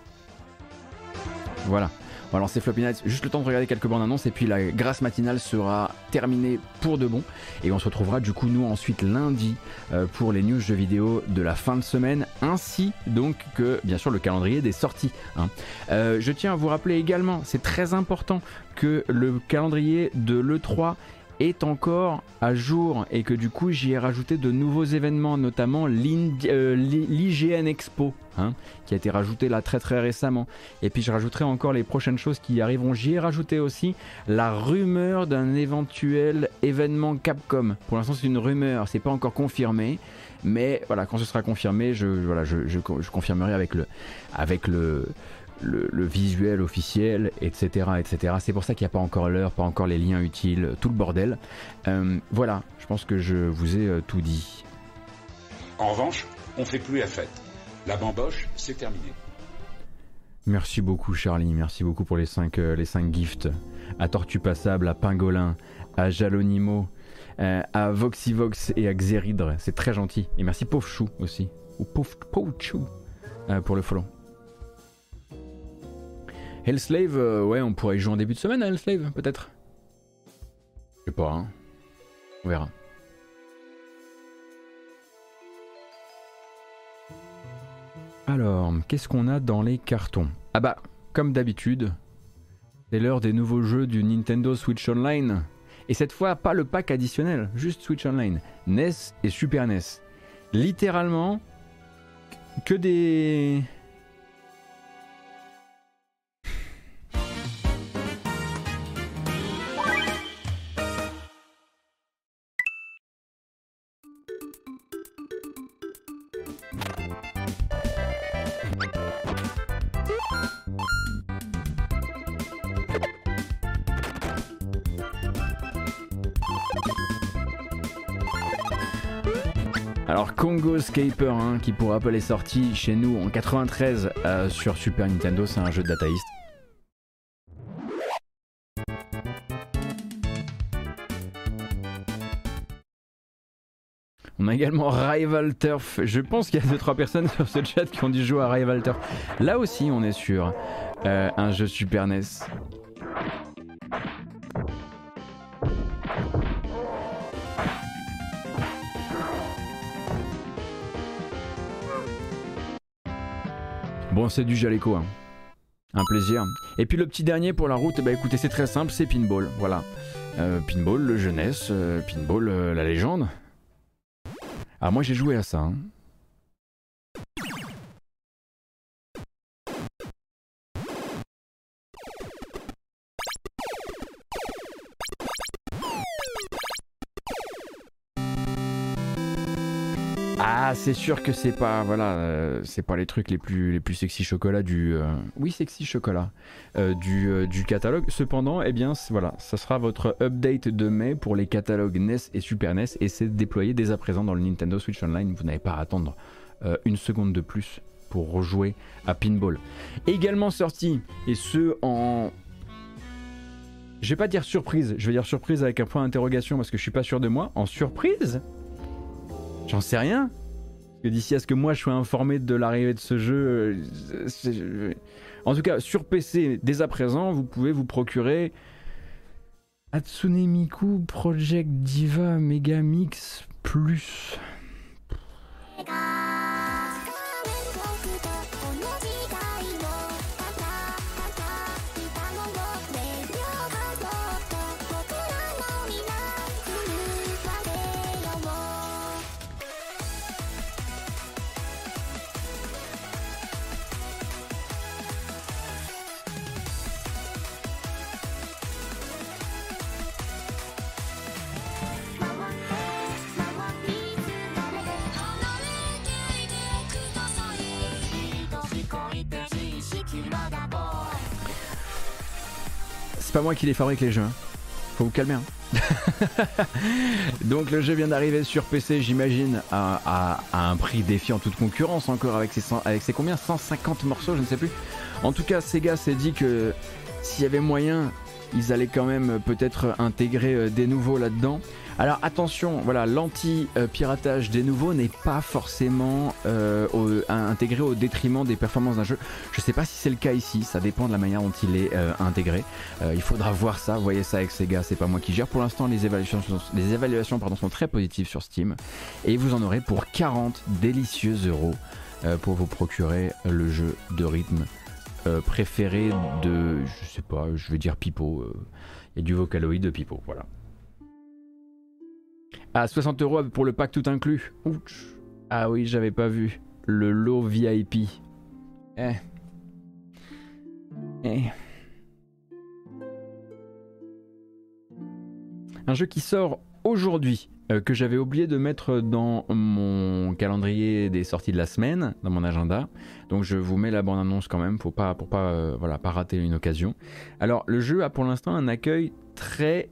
Voilà. Va lancer Floppy Nights, juste le temps de regarder quelques bandes annonces et puis la grâce matinale sera terminée pour de bon. Et on se retrouvera du coup nous ensuite lundi euh, pour les news jeux vidéo de la fin de semaine, ainsi donc que bien sûr le calendrier des sorties. Hein. Euh, je tiens à vous rappeler également, c'est très important que le calendrier de l'E3 est encore à jour et que du coup j'y ai rajouté de nouveaux événements, notamment l'IGN Expo, hein, qui a été rajouté là très très récemment. Et puis je rajouterai encore les prochaines choses qui arriveront. J'y ai rajouté aussi la rumeur d'un éventuel événement Capcom. Pour l'instant c'est une rumeur, c'est pas encore confirmé. Mais voilà, quand ce sera confirmé, je, voilà, je confirmerai avec le, avec le, le, visuel officiel, etc. etc. C'est pour ça qu'il n'y a pas encore l'heure, pas encore les liens utiles, tout le bordel. Euh, voilà, je pense que je vous ai euh, tout dit. En revanche, on fait plus la fête. La bamboche, c'est terminé. Merci beaucoup Charlie, merci beaucoup pour les 5 euh, les cinq gifts. À Tortue Passable, à Pingolin, à Jalonimo, à Voxivox et à Xeridre. C'est très gentil. Et merci Pauvre Chou aussi. Ou Pauvre Chou pour le follow. Hellslave, euh, ouais, on pourrait y jouer en début de semaine à Hellslave, peut-être Je sais pas, hein. On verra. Alors, qu'est-ce qu'on a dans les cartons? Ah bah, comme d'habitude, c'est l'heure des nouveaux jeux du Nintendo Switch Online. Et cette fois, pas le pack additionnel, juste Switch Online. NES et Super NES. Littéralement, que des Scaper hein, qui pour Apple est sorti chez nous en 93 euh, sur Super Nintendo, c'est un jeu de dataïste. On a également Rival Turf. Je pense qu'il y a 2-3 personnes sur ce chat qui ont dû jouer à Rival Turf. Là aussi, on est sur euh, un jeu Super NES. C'est du Jaleco. Hein. Un plaisir. Et puis le petit dernier pour la route, bah écoutez, c'est très simple, c'est Pinball. Voilà. Euh, pinball, le jeunesse, euh, Pinball, euh, la légende. Ah, moi j'ai joué à ça. Hein. C'est sûr que c'est pas voilà, euh, c'est pas les trucs les plus les plus sexy chocolat du euh, oui sexy chocolat euh, du, du, catalogue. Cependant, eh bien voilà, ça sera votre update de mai pour les catalogues NES et Super NES et c'est déployé dès à présent dans le Nintendo Switch Online. Vous n'avez pas à attendre une seconde de plus pour rejouer à Pinball. Également sorti et ce en je vais pas dire surprise, je vais dire surprise avec un point d'interrogation parce que je suis pas sûr de moi. En surprise? J'en sais rien d'ici à ce que moi je sois informé de l'arrivée de ce jeu, euh, en tout cas sur PC dès à présent, vous pouvez vous procurer Hatsune Miku Project Diva Mega Mix Plus. C'est pas moi qui les fabrique les jeux. Hein. Faut vous calmer. Hein. Donc le jeu vient d'arriver sur PC, j'imagine, à, un prix défiant toute concurrence encore avec ses, avec ses combien? 150 morceaux, je ne sais plus. En tout cas, Sega s'est dit que s'il y avait moyen, ils allaient quand même peut-être intégrer euh, des nouveaux là-dedans. Alors attention, voilà, l'anti-piratage des nouveaux n'est pas forcément euh, intégré au détriment des performances d'un jeu. Je sais pas si c'est le cas ici, ça dépend de la manière dont il est euh, intégré. Euh, il faudra voir ça, voyez ça avec Sega, c'est pas moi qui gère. Pour l'instant, les évaluations, les évaluations sont très positives sur Steam. Et vous en aurez pour 40 délicieux euros pour vous procurer le jeu de rythme préféré de, je sais pas, je vais dire Pipo. Il y a du Vocaloid de Pipo, voilà. À 60 euros pour le pack tout inclus. Ouch. Ah oui, j'avais pas vu. Le lot VIP. Eh. Eh. Un jeu qui sort aujourd'hui, euh, que j'avais oublié de mettre dans mon calendrier des sorties de la semaine, dans mon agenda. Donc je vous mets la bande-annonce quand même pour pas, pour pas, euh, voilà, pas rater une occasion. Alors le jeu a pour l'instant un accueil très,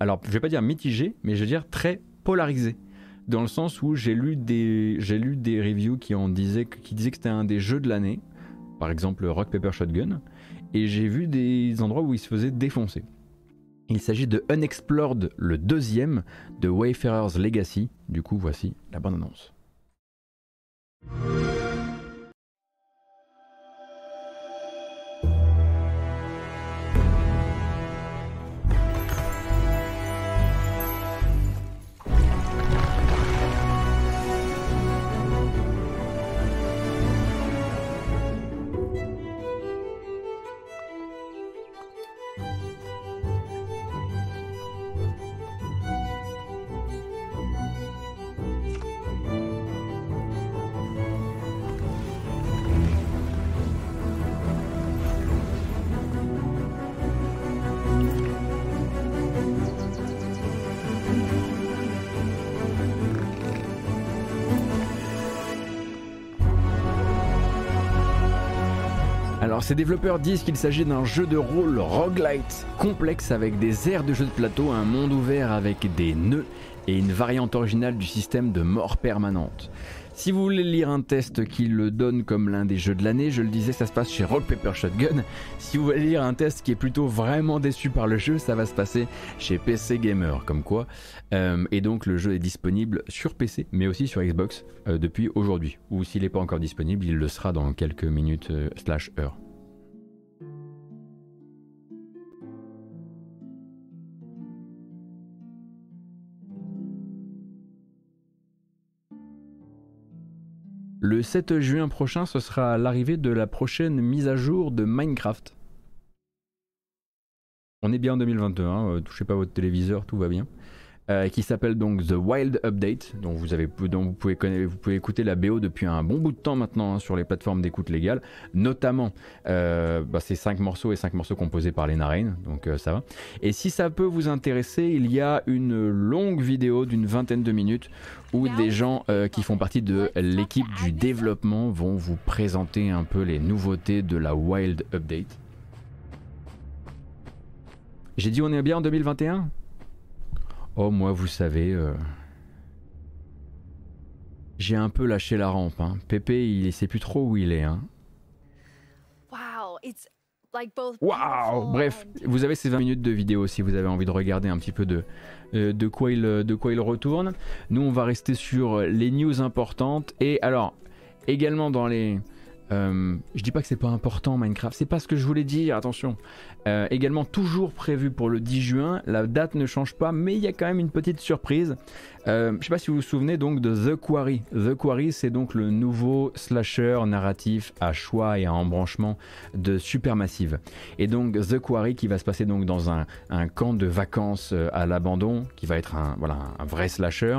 alors je vais pas dire mitigé, mais je vais dire très polarisé. Dans le sens où j'ai lu des, lu des reviews qui en disaient, qui disaient que c'était un des jeux de l'année, par exemple Rock Paper Shotgun, et j'ai vu des endroits où il se faisait défoncer. Il s'agit de Unexplored, le deuxième de Wayfarer's Legacy. Du coup, voici la bonne annonce. Alors ces développeurs disent qu'il s'agit d'un jeu de rôle roguelite complexe avec des airs de jeu de plateau, un monde ouvert avec des nœuds et une variante originale du système de mort permanente. Si vous voulez lire un test qui le donne comme l'un des jeux de l'année, je le disais, ça se passe chez Rock Paper Shotgun. Si vous voulez lire un test qui est plutôt vraiment déçu par le jeu, ça va se passer chez PC Gamer, comme quoi. Euh, et donc le jeu est disponible sur PC, mais aussi sur Xbox euh, depuis aujourd'hui. Ou s'il n'est pas encore disponible, il le sera dans quelques minutes euh, slash heures. Le 7 juin prochain, ce sera l'arrivée de la prochaine mise à jour de Minecraft. On est bien en 2021, hein, touchez pas votre téléviseur, tout va bien. Euh, qui s'appelle donc The Wild Update, dont vous, avez, dont vous, pouvez, vous pouvez écouter la BO depuis un bon bout de temps maintenant hein, sur les plateformes d'écoute légales, notamment euh, bah, ces 5 morceaux et 5 morceaux composés par Lena Rain, donc euh, ça va. Et si ça peut vous intéresser, il y a une longue vidéo d'une vingtaine de minutes où des gens qui font partie de l'équipe du développement vont vous présenter un peu les nouveautés de la Wild Update. J'ai dit on est bien en 2021 Oh, moi, vous savez, euh, j'ai un peu lâché la rampe. Hein. Pépé, il sait plus trop où il est. Hein. Wow, Bref, vous avez ces 20 minutes de vidéo si vous avez envie de regarder un petit peu de, euh, de, quoi, il, de quoi il retourne. Nous, on va rester sur les news importantes. Et alors, également dans les... Euh, je dis pas que c'est pas important Minecraft, c'est pas ce que je voulais dire, attention. Euh, également toujours prévu pour le 10 juin, la date ne change pas, mais il y a quand même une petite surprise. Euh, je sais pas si vous vous souvenez donc de The Quarry. The Quarry, c'est donc le nouveau slasher narratif à choix et à embranchement de Supermassive. Et donc The Quarry qui va se passer donc dans un, camp de vacances euh, à l'abandon, qui va être un, voilà, un vrai slasher,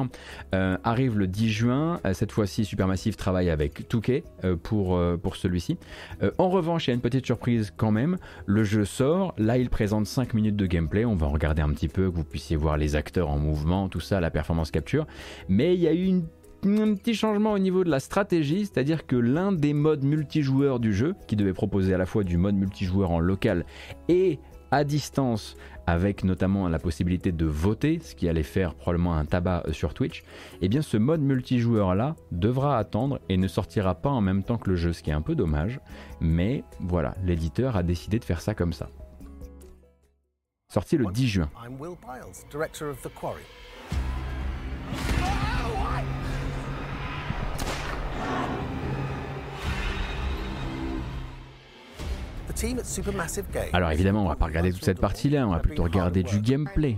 euh, arrive le 10 juin. Cette fois-ci, Supermassive travaille avec Touquet pour, pour celui-ci. en revanche, il y a une petite surprise quand même. Le jeu sort. Là, il présente 5 minutes de gameplay. On va regarder un petit peu, que vous puissiez voir les acteurs en mouvement, tout ça, la performance Mais il y a eu un petit changement au niveau de la stratégie, c'est-à-dire que l'un des modes multijoueurs du jeu, qui devait proposer à la fois du mode multijoueur en local et à distance, avec notamment la possibilité de voter, ce qui allait faire probablement un tabac euh, sur Twitch, et eh bien ce mode multijoueur là devra attendre et ne sortira pas en même temps que le jeu, ce qui est un peu dommage, mais voilà, l'éditeur a décidé de faire ça comme ça. Sorti le 10 juin. Alors évidemment, on va pas regarder toute cette partie-là, on va plutôt regarder du gameplay.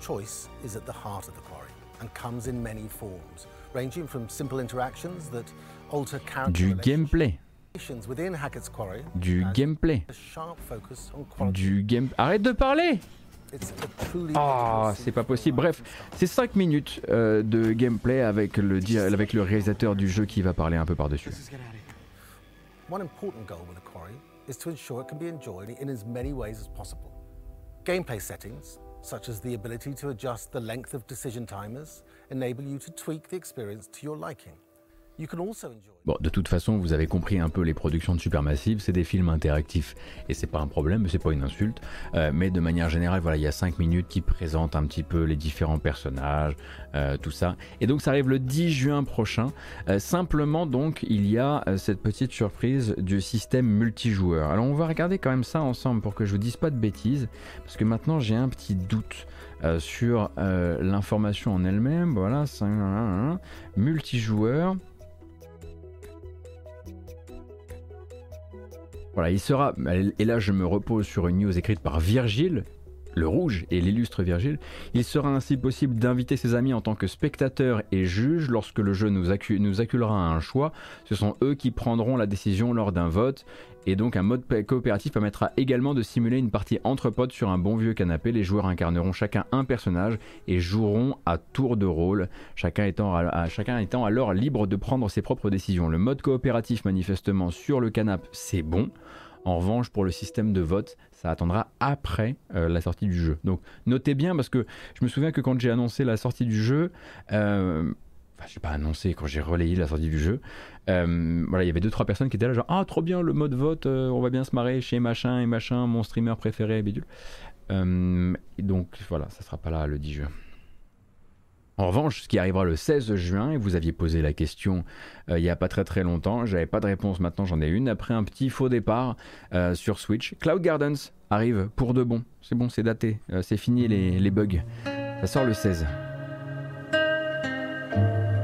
Choice is at the heart of the quarry and comes in many forms, ranging from simple interactions that alter character du gameplay. Du gameplay. Du game. Arrête de parler Ah, c'est pas possible. Bref, c'est 5 minutes euh, de gameplay avec le, avec le réalisateur du jeu qui va parler un peu par-dessus. One important goal with a quarry is to ensure it can be enjoyed in as many ways as possible. Gameplay settings, such as the ability to adjust the length of decision timers, enable you to tweak the experience to your liking. Bon, de toute façon, vous avez compris un peu les productions de Supermassive, c'est des films interactifs et c'est pas un problème, c'est pas une insulte. Euh, mais de manière générale, voilà, il y a 5 minutes qui présentent un petit peu les différents personnages, euh, tout ça. Et donc ça arrive le 10 juin prochain. Euh, simplement, donc, il y a cette petite surprise du système multijoueur. Alors on va regarder quand même ça ensemble pour que je vous dise pas de bêtises, parce que maintenant j'ai un petit doute. sur l'information en elle-même, voilà, multijoueur. Voilà, il sera, et là je me repose sur une news écrite par Virgile, le rouge et l'illustre Virgile, il sera ainsi possible d'inviter ses amis en tant que spectateurs et juges lorsque le jeu nous, nous acculera à un choix. Ce sont eux qui prendront la décision lors d'un vote. Et donc un mode coopératif permettra également de simuler une partie entre potes sur un bon vieux canapé. Les joueurs incarneront chacun un personnage et joueront à tour de rôle, chacun étant, alors libre de prendre ses propres décisions. Le mode coopératif manifestement sur le canapé, c'est bon. En revanche, pour le système de vote, ça attendra après euh, la sortie du jeu. Donc notez bien parce que je me souviens que quand j'ai annoncé la sortie du jeu, euh, enfin j'ai pas annoncé quand j'ai relayé la sortie du jeu, euh, voilà, il y avait deux trois personnes qui étaient là genre ah trop bien le mode vote, on va bien se marrer chez machin et machin, mon streamer préféré bidule. donc voilà, ça sera pas là le 10 juin. En revanche, ce qui arrivera le 16 juin, et vous aviez posé la question euh, il n'y a pas très très longtemps, j'avais pas de réponse, maintenant j'en ai une, après un petit faux départ euh, sur Switch, Cloud Gardens arrive pour de bon, c'est bon, c'est daté, euh, c'est fini les, les bugs, ça sort le 16. Bye.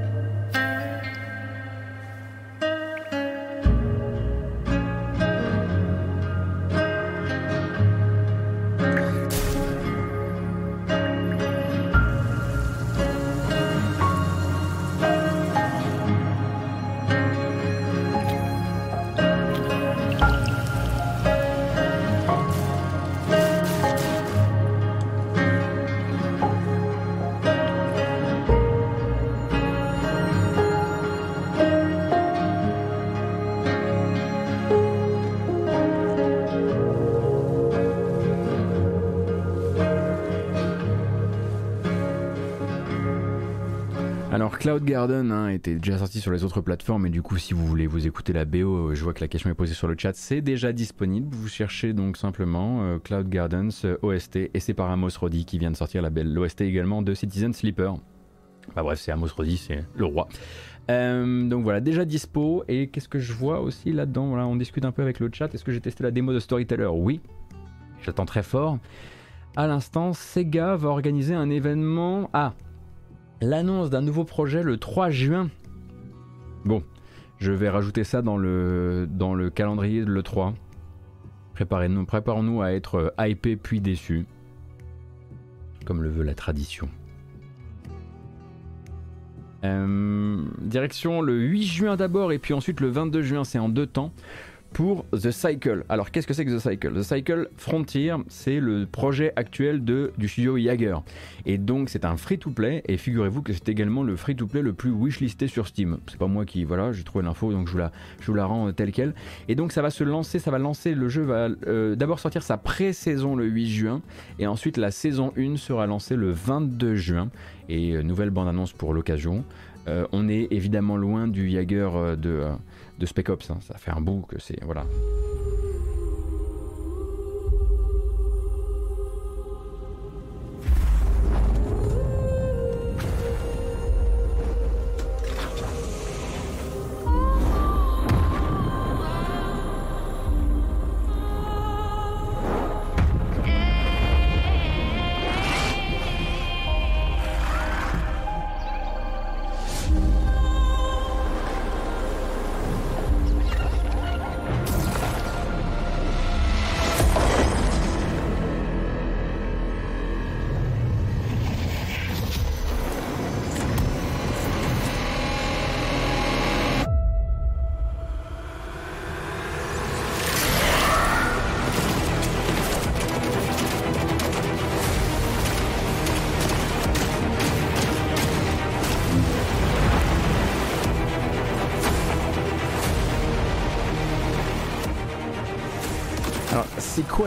Cloud Garden hein, était déjà sorti sur les autres plateformes et du coup si vous voulez vous écouter la BO, je vois que la question est posée sur le chat, c'est déjà disponible. Vous cherchez donc simplement euh, Cloud Gardens euh, OST et c'est par Amos Roddy qui vient de sortir la belle l'OST également de Citizen Sleeper. Bah bref, c'est Amos Roddy, c'est le roi. Euh, donc voilà, déjà dispo. Et qu'est-ce que je vois aussi là-dedans? Voilà, on discute un peu avec le chat. Est-ce que j'ai testé la démo de Storyteller? Oui, j'attends très fort. À l'instant, Sega va organiser un événement. Ah, l'annonce d'un nouveau projet le 3 juin. Bon, je vais rajouter ça dans le, calendrier de l'E3. Préparez-nous, préparons-nous à être hypés puis déçus. Comme le veut la tradition. Euh, direction le 8 juin d'abord et puis ensuite le 22 juin, c'est en deux temps pour The Cycle. Alors qu'est-ce que c'est que The Cycle? The Cycle Frontier, c'est le projet actuel de, du studio Jagger. Et donc c'est un free-to-play, et figurez-vous que c'est également le free-to-play le plus wishlisté sur Steam. C'est pas moi qui, voilà, j'ai trouvé l'info, donc je vous, la, je vous la rends telle quelle. Et donc ça va se lancer, ça va lancer, le jeu va euh, d'abord sortir sa pré-saison le 8 juin, et ensuite la saison 1 sera lancée le 22 juin. Et euh, nouvelle bande-annonce pour l'occasion. Euh, on est évidemment loin du Jagger de de Spec Ops. Hein. Ça fait un bout que c'est. Voilà.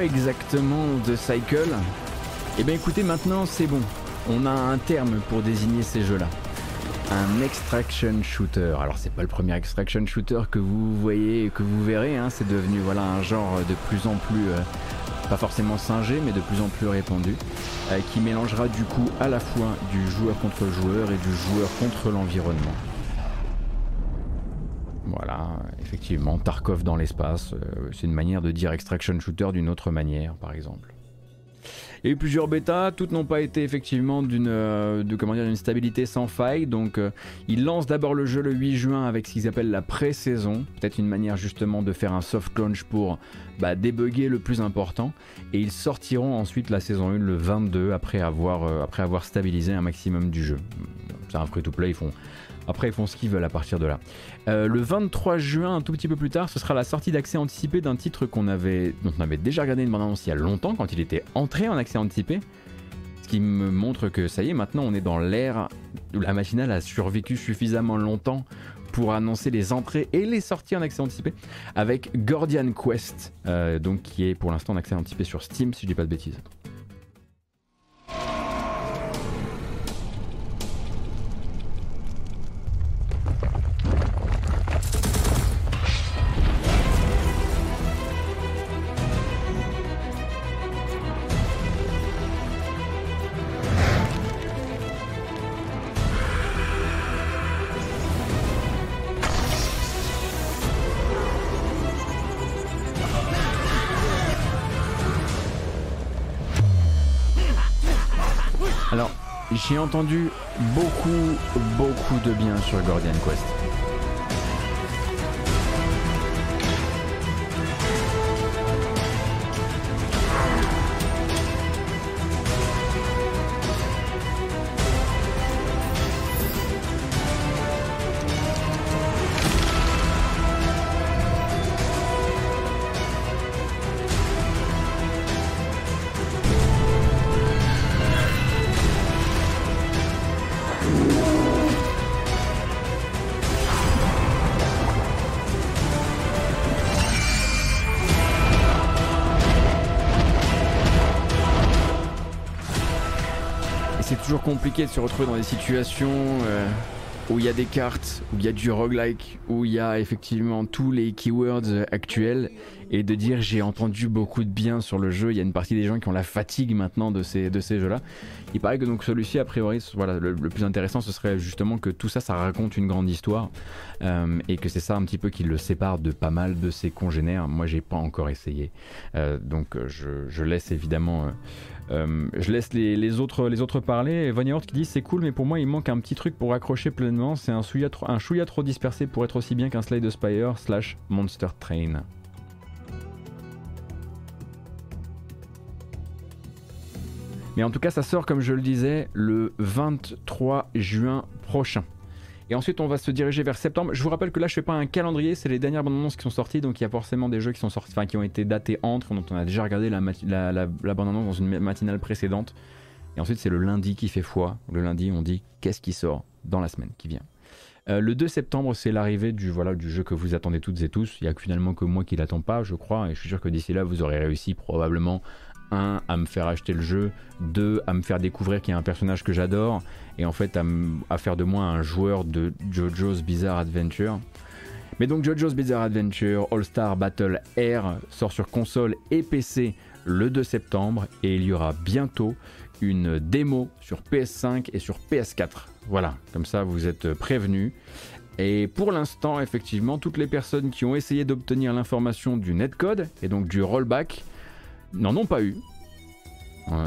Exactement The Cycle Eh bien écoutez, maintenant c'est bon. On a un terme pour désigner ces jeux-là. Un extraction shooter. Alors c'est pas le premier extraction shooter que vous voyez et que vous verrez, hein. c'est devenu voilà un genre de plus en plus euh, pas forcément singé mais de plus en plus répandu, euh, qui mélangera du coup à la fois du joueur contre joueur et du joueur contre l'environnement. Voilà, Tarkov dans l'espace, euh, c'est une manière de dire extraction shooter d'une autre manière, par exemple. Il plusieurs bêtas, toutes n'ont pas été effectivement d'une euh, stabilité sans faille. Donc euh, ils lancent d'abord le jeu le 8 juin avec ce qu'ils appellent la pré-saison, peut-être une manière justement de faire un soft launch pour bah, débugger le plus important. Et ils sortiront ensuite la saison 1 le 22 après avoir, après avoir stabilisé un maximum du jeu. C'est un free-to-play, ils font après, ils font ce qu'ils veulent à partir de là. Euh, le 23 juin, un tout petit peu plus tard, ce sera la sortie d'accès anticipé d'un titre qu'on avait, dont on avait déjà regardé une bande-annonce il y a longtemps, quand il était entré en accès anticipé. Ce qui me montre que ça y est, maintenant on est dans l'ère où la machinale a survécu suffisamment longtemps pour annoncer les entrées et les sorties en accès anticipé avec Gordian Quest, euh, qui est pour l'instant en accès anticipé sur Steam si je dis pas de bêtises. J'ai entendu beaucoup, beaucoup de bien sur Guardian Quest. Compliqué de se retrouver dans des situations euh, où il y a des cartes, où il y a du roguelike, où il y a effectivement tous les keywords actuels et de dire j'ai entendu beaucoup de bien sur le jeu. Il y a une partie des gens qui ont la fatigue maintenant de ces, de ces jeux-là. Il paraît que donc celui-ci, a priori, voilà, le, plus intéressant, ce serait justement que tout ça, ça raconte une grande histoire euh, et que c'est ça un petit peu qui le sépare de pas mal de ses congénères. Moi, j'ai pas encore essayé, euh, donc je, laisse évidemment. Je laisse les, autres, parler. Von qui dit c'est cool, mais pour moi il manque un petit truc pour accrocher pleinement. C'est un chouïa trop, trop dispersé pour être aussi bien qu'un Slide Spire slash Monster Train. Mais en tout cas, ça sort comme je le disais le 23 juin prochain. Et ensuite, on va se diriger vers septembre. Je vous rappelle que là, je fais pas un calendrier, c'est les dernières bandes annonces qui sont sorties, donc il y a forcément des jeux qui sont sortis, enfin qui ont été datés entre, dont on a déjà regardé la, bande annonce dans une matinale précédente. Et ensuite, c'est le lundi qui fait foi. Le lundi, on dit qu'est-ce qui sort dans la semaine qui vient? Euh, le 2 septembre, c'est l'arrivée du, voilà, du jeu que vous attendez toutes et tous. Il n'y a finalement que moi qui l'attends pas, je crois, et je suis sûr que d'ici là, vous aurez réussi probablement un, à me faire acheter le jeu, deux, à me faire découvrir qu'il y a un personnage que j'adore, et en fait à, faire de moi un joueur de JoJo's Bizarre Adventure. Mais donc JoJo's Bizarre Adventure All-Star Battle Air sort sur console et PC le 2 septembre, et il y aura bientôt une démo sur PS5 et sur PS4. Voilà, comme ça vous êtes prévenus. Et pour l'instant, effectivement, toutes les personnes qui ont essayé d'obtenir l'information du netcode et donc du rollback, n'en ont pas eu.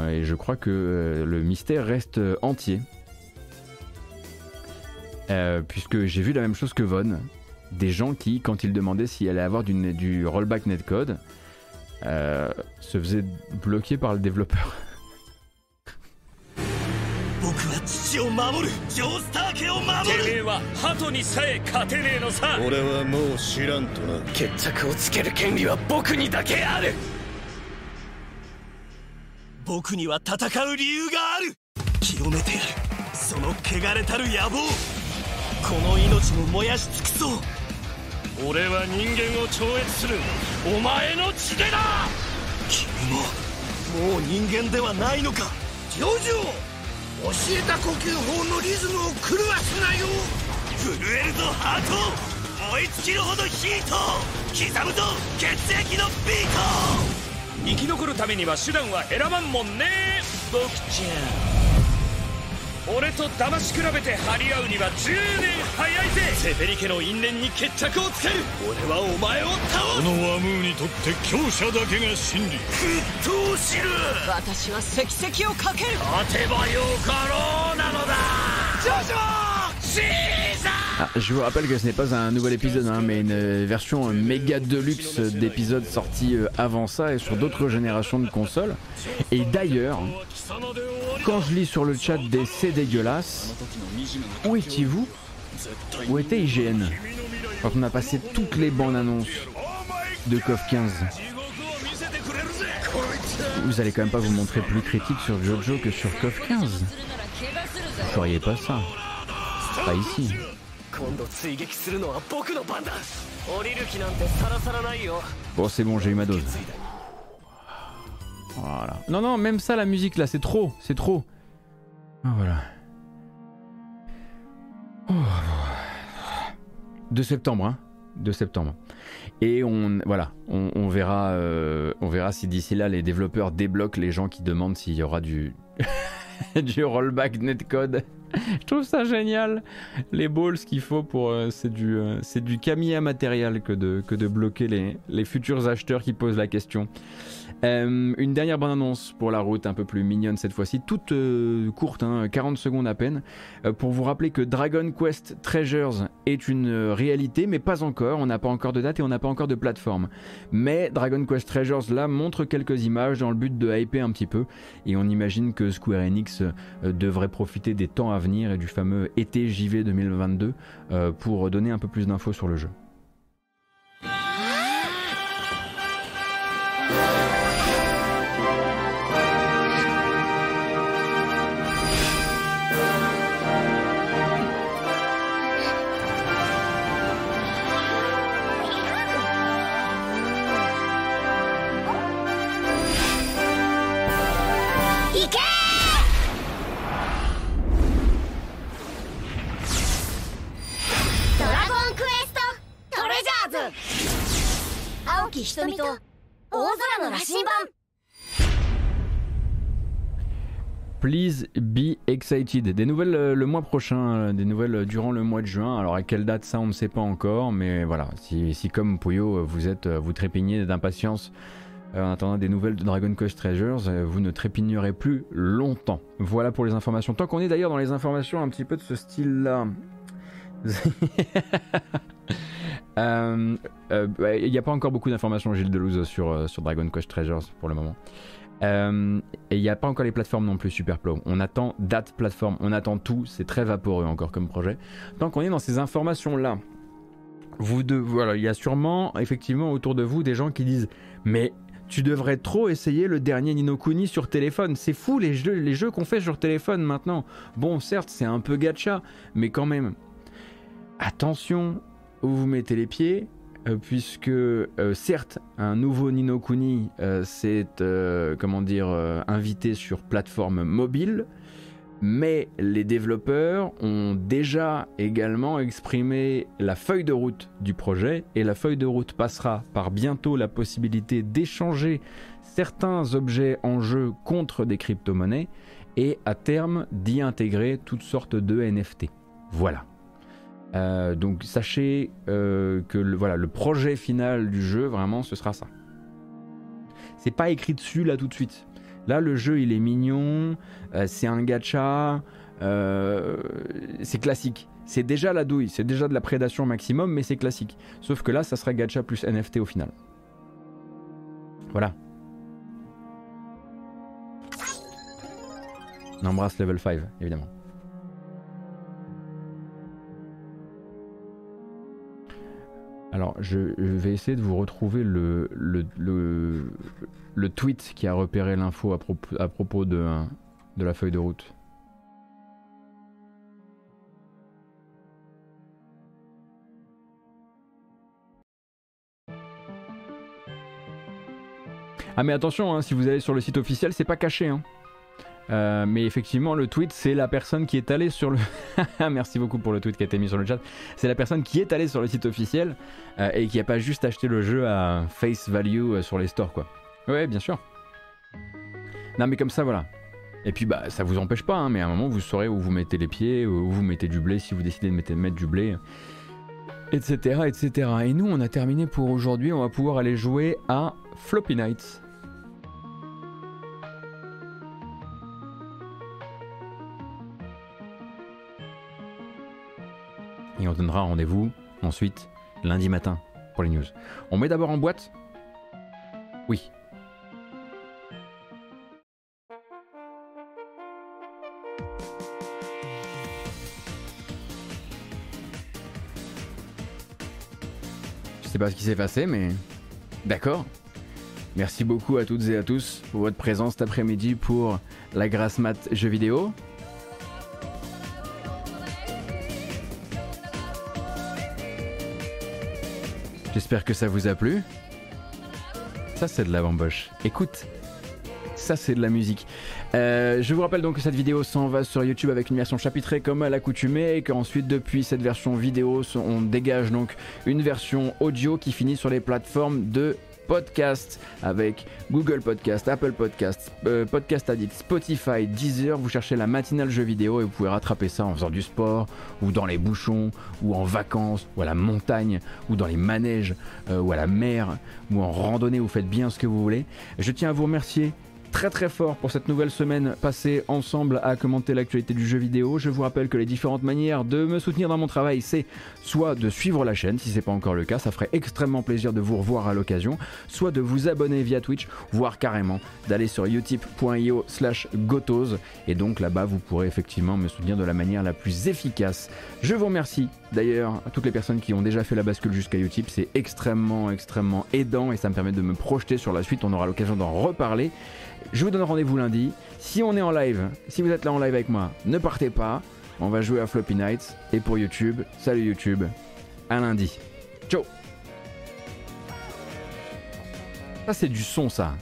et je crois que euh, le mystère reste euh, entier. Euh, puisque j'ai vu la même chose que Von. Des gens qui, quand ils demandaient s'il allait avoir du, du rollback netcode, se faisaient bloquer par le développeur. 僕には戦う理由がある。清めてやる。その汚れたる野望。この命も燃やし尽くそう。俺は人間を超越する。お前の血でだ！君ももう人間ではないのか。ジョジョ！教えた呼吸法のリズムを狂わすなよ！震えるぞハート！燃え尽きるほどヒート！刻むぞ血液のビート生き残るためには手段は選ばんもんね。僕ちゃん。俺と騙し比べて張り合うには10年早いぜ。セペリ家の因縁に決着をつける。俺はお前を倒す。このアムーにとって強者だけが真理。沸騰しる。私は石石をかける。勝てばよかろうなのだ。ジョジョー Ah, je vous rappelle que ce n'est pas un nouvel épisode, hein, mais une version méga deluxe d'épisodes sortis euh, avant ça et sur d'autres générations de consoles. Et d'ailleurs, quand je lis sur le chat des c'est dégueulasse, où étiez-vous? Où était IGN Quand on a passé toutes les bandes annonces de KOF 15. Vous allez quand même pas vous montrer plus critique sur Jojo que sur KOF 15. Vous feriez pas ça. Pas ici. Bon, c'est bon, j'ai eu ma dose. Voilà. Non, non, même ça, la musique là, c'est trop, c'est trop. Ah, voilà. Oh. 2 septembre, hein. 2 septembre. Et on, voilà, on, verra, euh, on verra si d'ici là les développeurs débloquent les gens qui demandent s'il y aura du, du rollback netcode. Je trouve ça génial. Les balls qu'il faut pour, euh, c'est du, euh, c'est du Camilla matériel que de, que de bloquer les futurs acheteurs qui posent la question. Euh, une dernière bonne annonce pour la route, un peu plus mignonne cette fois-ci, toute euh, courte, hein, 40 secondes à peine, euh, pour vous rappeler que Dragon Quest Treasures est une réalité, mais pas encore. On n'a pas encore de date et on n'a pas encore de plateforme. Mais Dragon Quest Treasures là montre quelques images dans le but de hyper un petit peu, et on imagine que Square Enix devrait profiter des temps à venir et du fameux été JV 2022 euh, pour donner un peu plus d'infos sur le jeu. Please be excited. Des nouvelles euh, le mois prochain, euh, des nouvelles euh, durant le mois de juin. Alors à quelle date ça, on ne sait pas encore, mais voilà. Si, comme Puyo, vous êtes, vous trépignez d'impatience en attendant des nouvelles de Dragon Quest Treasures, vous ne trépignerez plus longtemps. Voilà pour les informations. Tant qu'on est d'ailleurs dans les informations un petit peu de ce style-là. Euh, euh, bah, Il n'y a pas encore beaucoup d'informations, Gilles Delouze, sur, euh, sur Dragon Quest Treasures pour le moment. Et il n'y a pas encore les plateformes non plus, Superplow. On attend date plateforme, on attend tout, c'est très vaporeux encore comme projet. Tant qu'on est dans ces informations-là, vous de, voilà, il y a sûrement effectivement autour de vous des gens qui disent Mais tu devrais trop essayer le dernier Nino Kuni sur téléphone. C'est fou les jeux, les jeux qu'on fait sur téléphone maintenant. Bon, certes, c'est un peu gacha, mais quand même. Attention où vous mettez les pieds, euh, puisque euh, certes, un nouveau Nino Kuni s'est, euh, comment dire, invité sur plateforme mobile, mais les développeurs ont déjà également exprimé la feuille de route du projet, et la feuille de route passera par bientôt la possibilité d'échanger certains objets en jeu contre des crypto-monnaies, et à terme d'y intégrer toutes sortes de NFT. Voilà. Euh, donc sachez euh, que le, voilà, le projet final du jeu, vraiment, ce sera ça. C'est pas écrit dessus là tout de suite. Là, le jeu, il est mignon, euh, c'est un gacha, c'est classique. C'est déjà la douille, c'est déjà de la prédation maximum, mais c'est classique. Sauf que là, ça serait gacha plus NFT au final. Voilà. On embrasse level 5, évidemment. Alors, je, vais essayer de vous retrouver le, tweet qui a repéré l'info à propos, de la feuille de route. Ah mais attention, hein, si vous allez sur le site officiel, c'est pas caché. Hein. Euh, mais effectivement, le tweet, c'est la personne qui est allée sur le. Merci beaucoup pour le tweet qui a été mis sur le chat. C'est la personne qui est allée sur le site officiel euh, et qui a pas juste acheté le jeu à face value euh, sur les stores, quoi. Ouais, bien sûr. Non, mais comme ça, voilà. Et puis, bah, ça vous empêche pas, hein, mais à un moment, vous saurez où vous mettez les pieds, où vous mettez du blé si vous décidez de mettre, mettre du blé, etc., etc. Et nous, on a terminé pour aujourd'hui. On va pouvoir aller jouer à Floppy Nights. Et on donnera rendez-vous ensuite lundi matin pour les news. On met d'abord en boîte? Oui. Je sais pas ce qui s'est passé, mais d'accord. Merci beaucoup à toutes et à tous pour votre présence cet après-midi pour la grasse mat jeux vidéo. J'espère que ça vous a plu. Ça, c'est de la bamboche. Écoute, ça, c'est de la musique. Euh, je vous rappelle donc que cette vidéo s'en va sur YouTube avec une version chapitrée comme à l'accoutumée et qu'ensuite, depuis cette version vidéo, on dégage donc une version audio qui finit sur les plateformes de podcast avec Google Podcast, Apple Podcast, euh, Podcast Addict, Spotify, Deezer. Vous cherchez la matinale jeu vidéo et vous pouvez rattraper ça en faisant du sport ou dans les bouchons ou en vacances ou à la montagne ou dans les manèges euh, ou à la mer ou en randonnée. Vous faites bien ce que vous voulez. Je tiens à vous remercier très très fort pour cette nouvelle semaine passée ensemble à commenter l'actualité du jeu vidéo. Je vous rappelle que les différentes manières de me soutenir dans mon travail, c'est soit de suivre la chaîne, si c'est pas encore le cas, ça ferait extrêmement plaisir de vous revoir à l'occasion, soit de vous abonner via Twitch, voire carrément d'aller sur utip.io slash gotos, et donc là-bas vous pourrez effectivement me soutenir de la manière la plus efficace. Je vous remercie d'ailleurs à toutes les personnes qui ont déjà fait la bascule jusqu'à Utip, c'est extrêmement extrêmement aidant et ça me permet de me projeter sur la suite, on aura l'occasion d'en reparler. Je vous donne rendez-vous lundi. Si on est en live, si vous êtes là en live avec moi, ne partez pas. On va jouer à Floppy Nights. Et pour YouTube, salut YouTube. À lundi. Ciao. Ça c'est du son ça.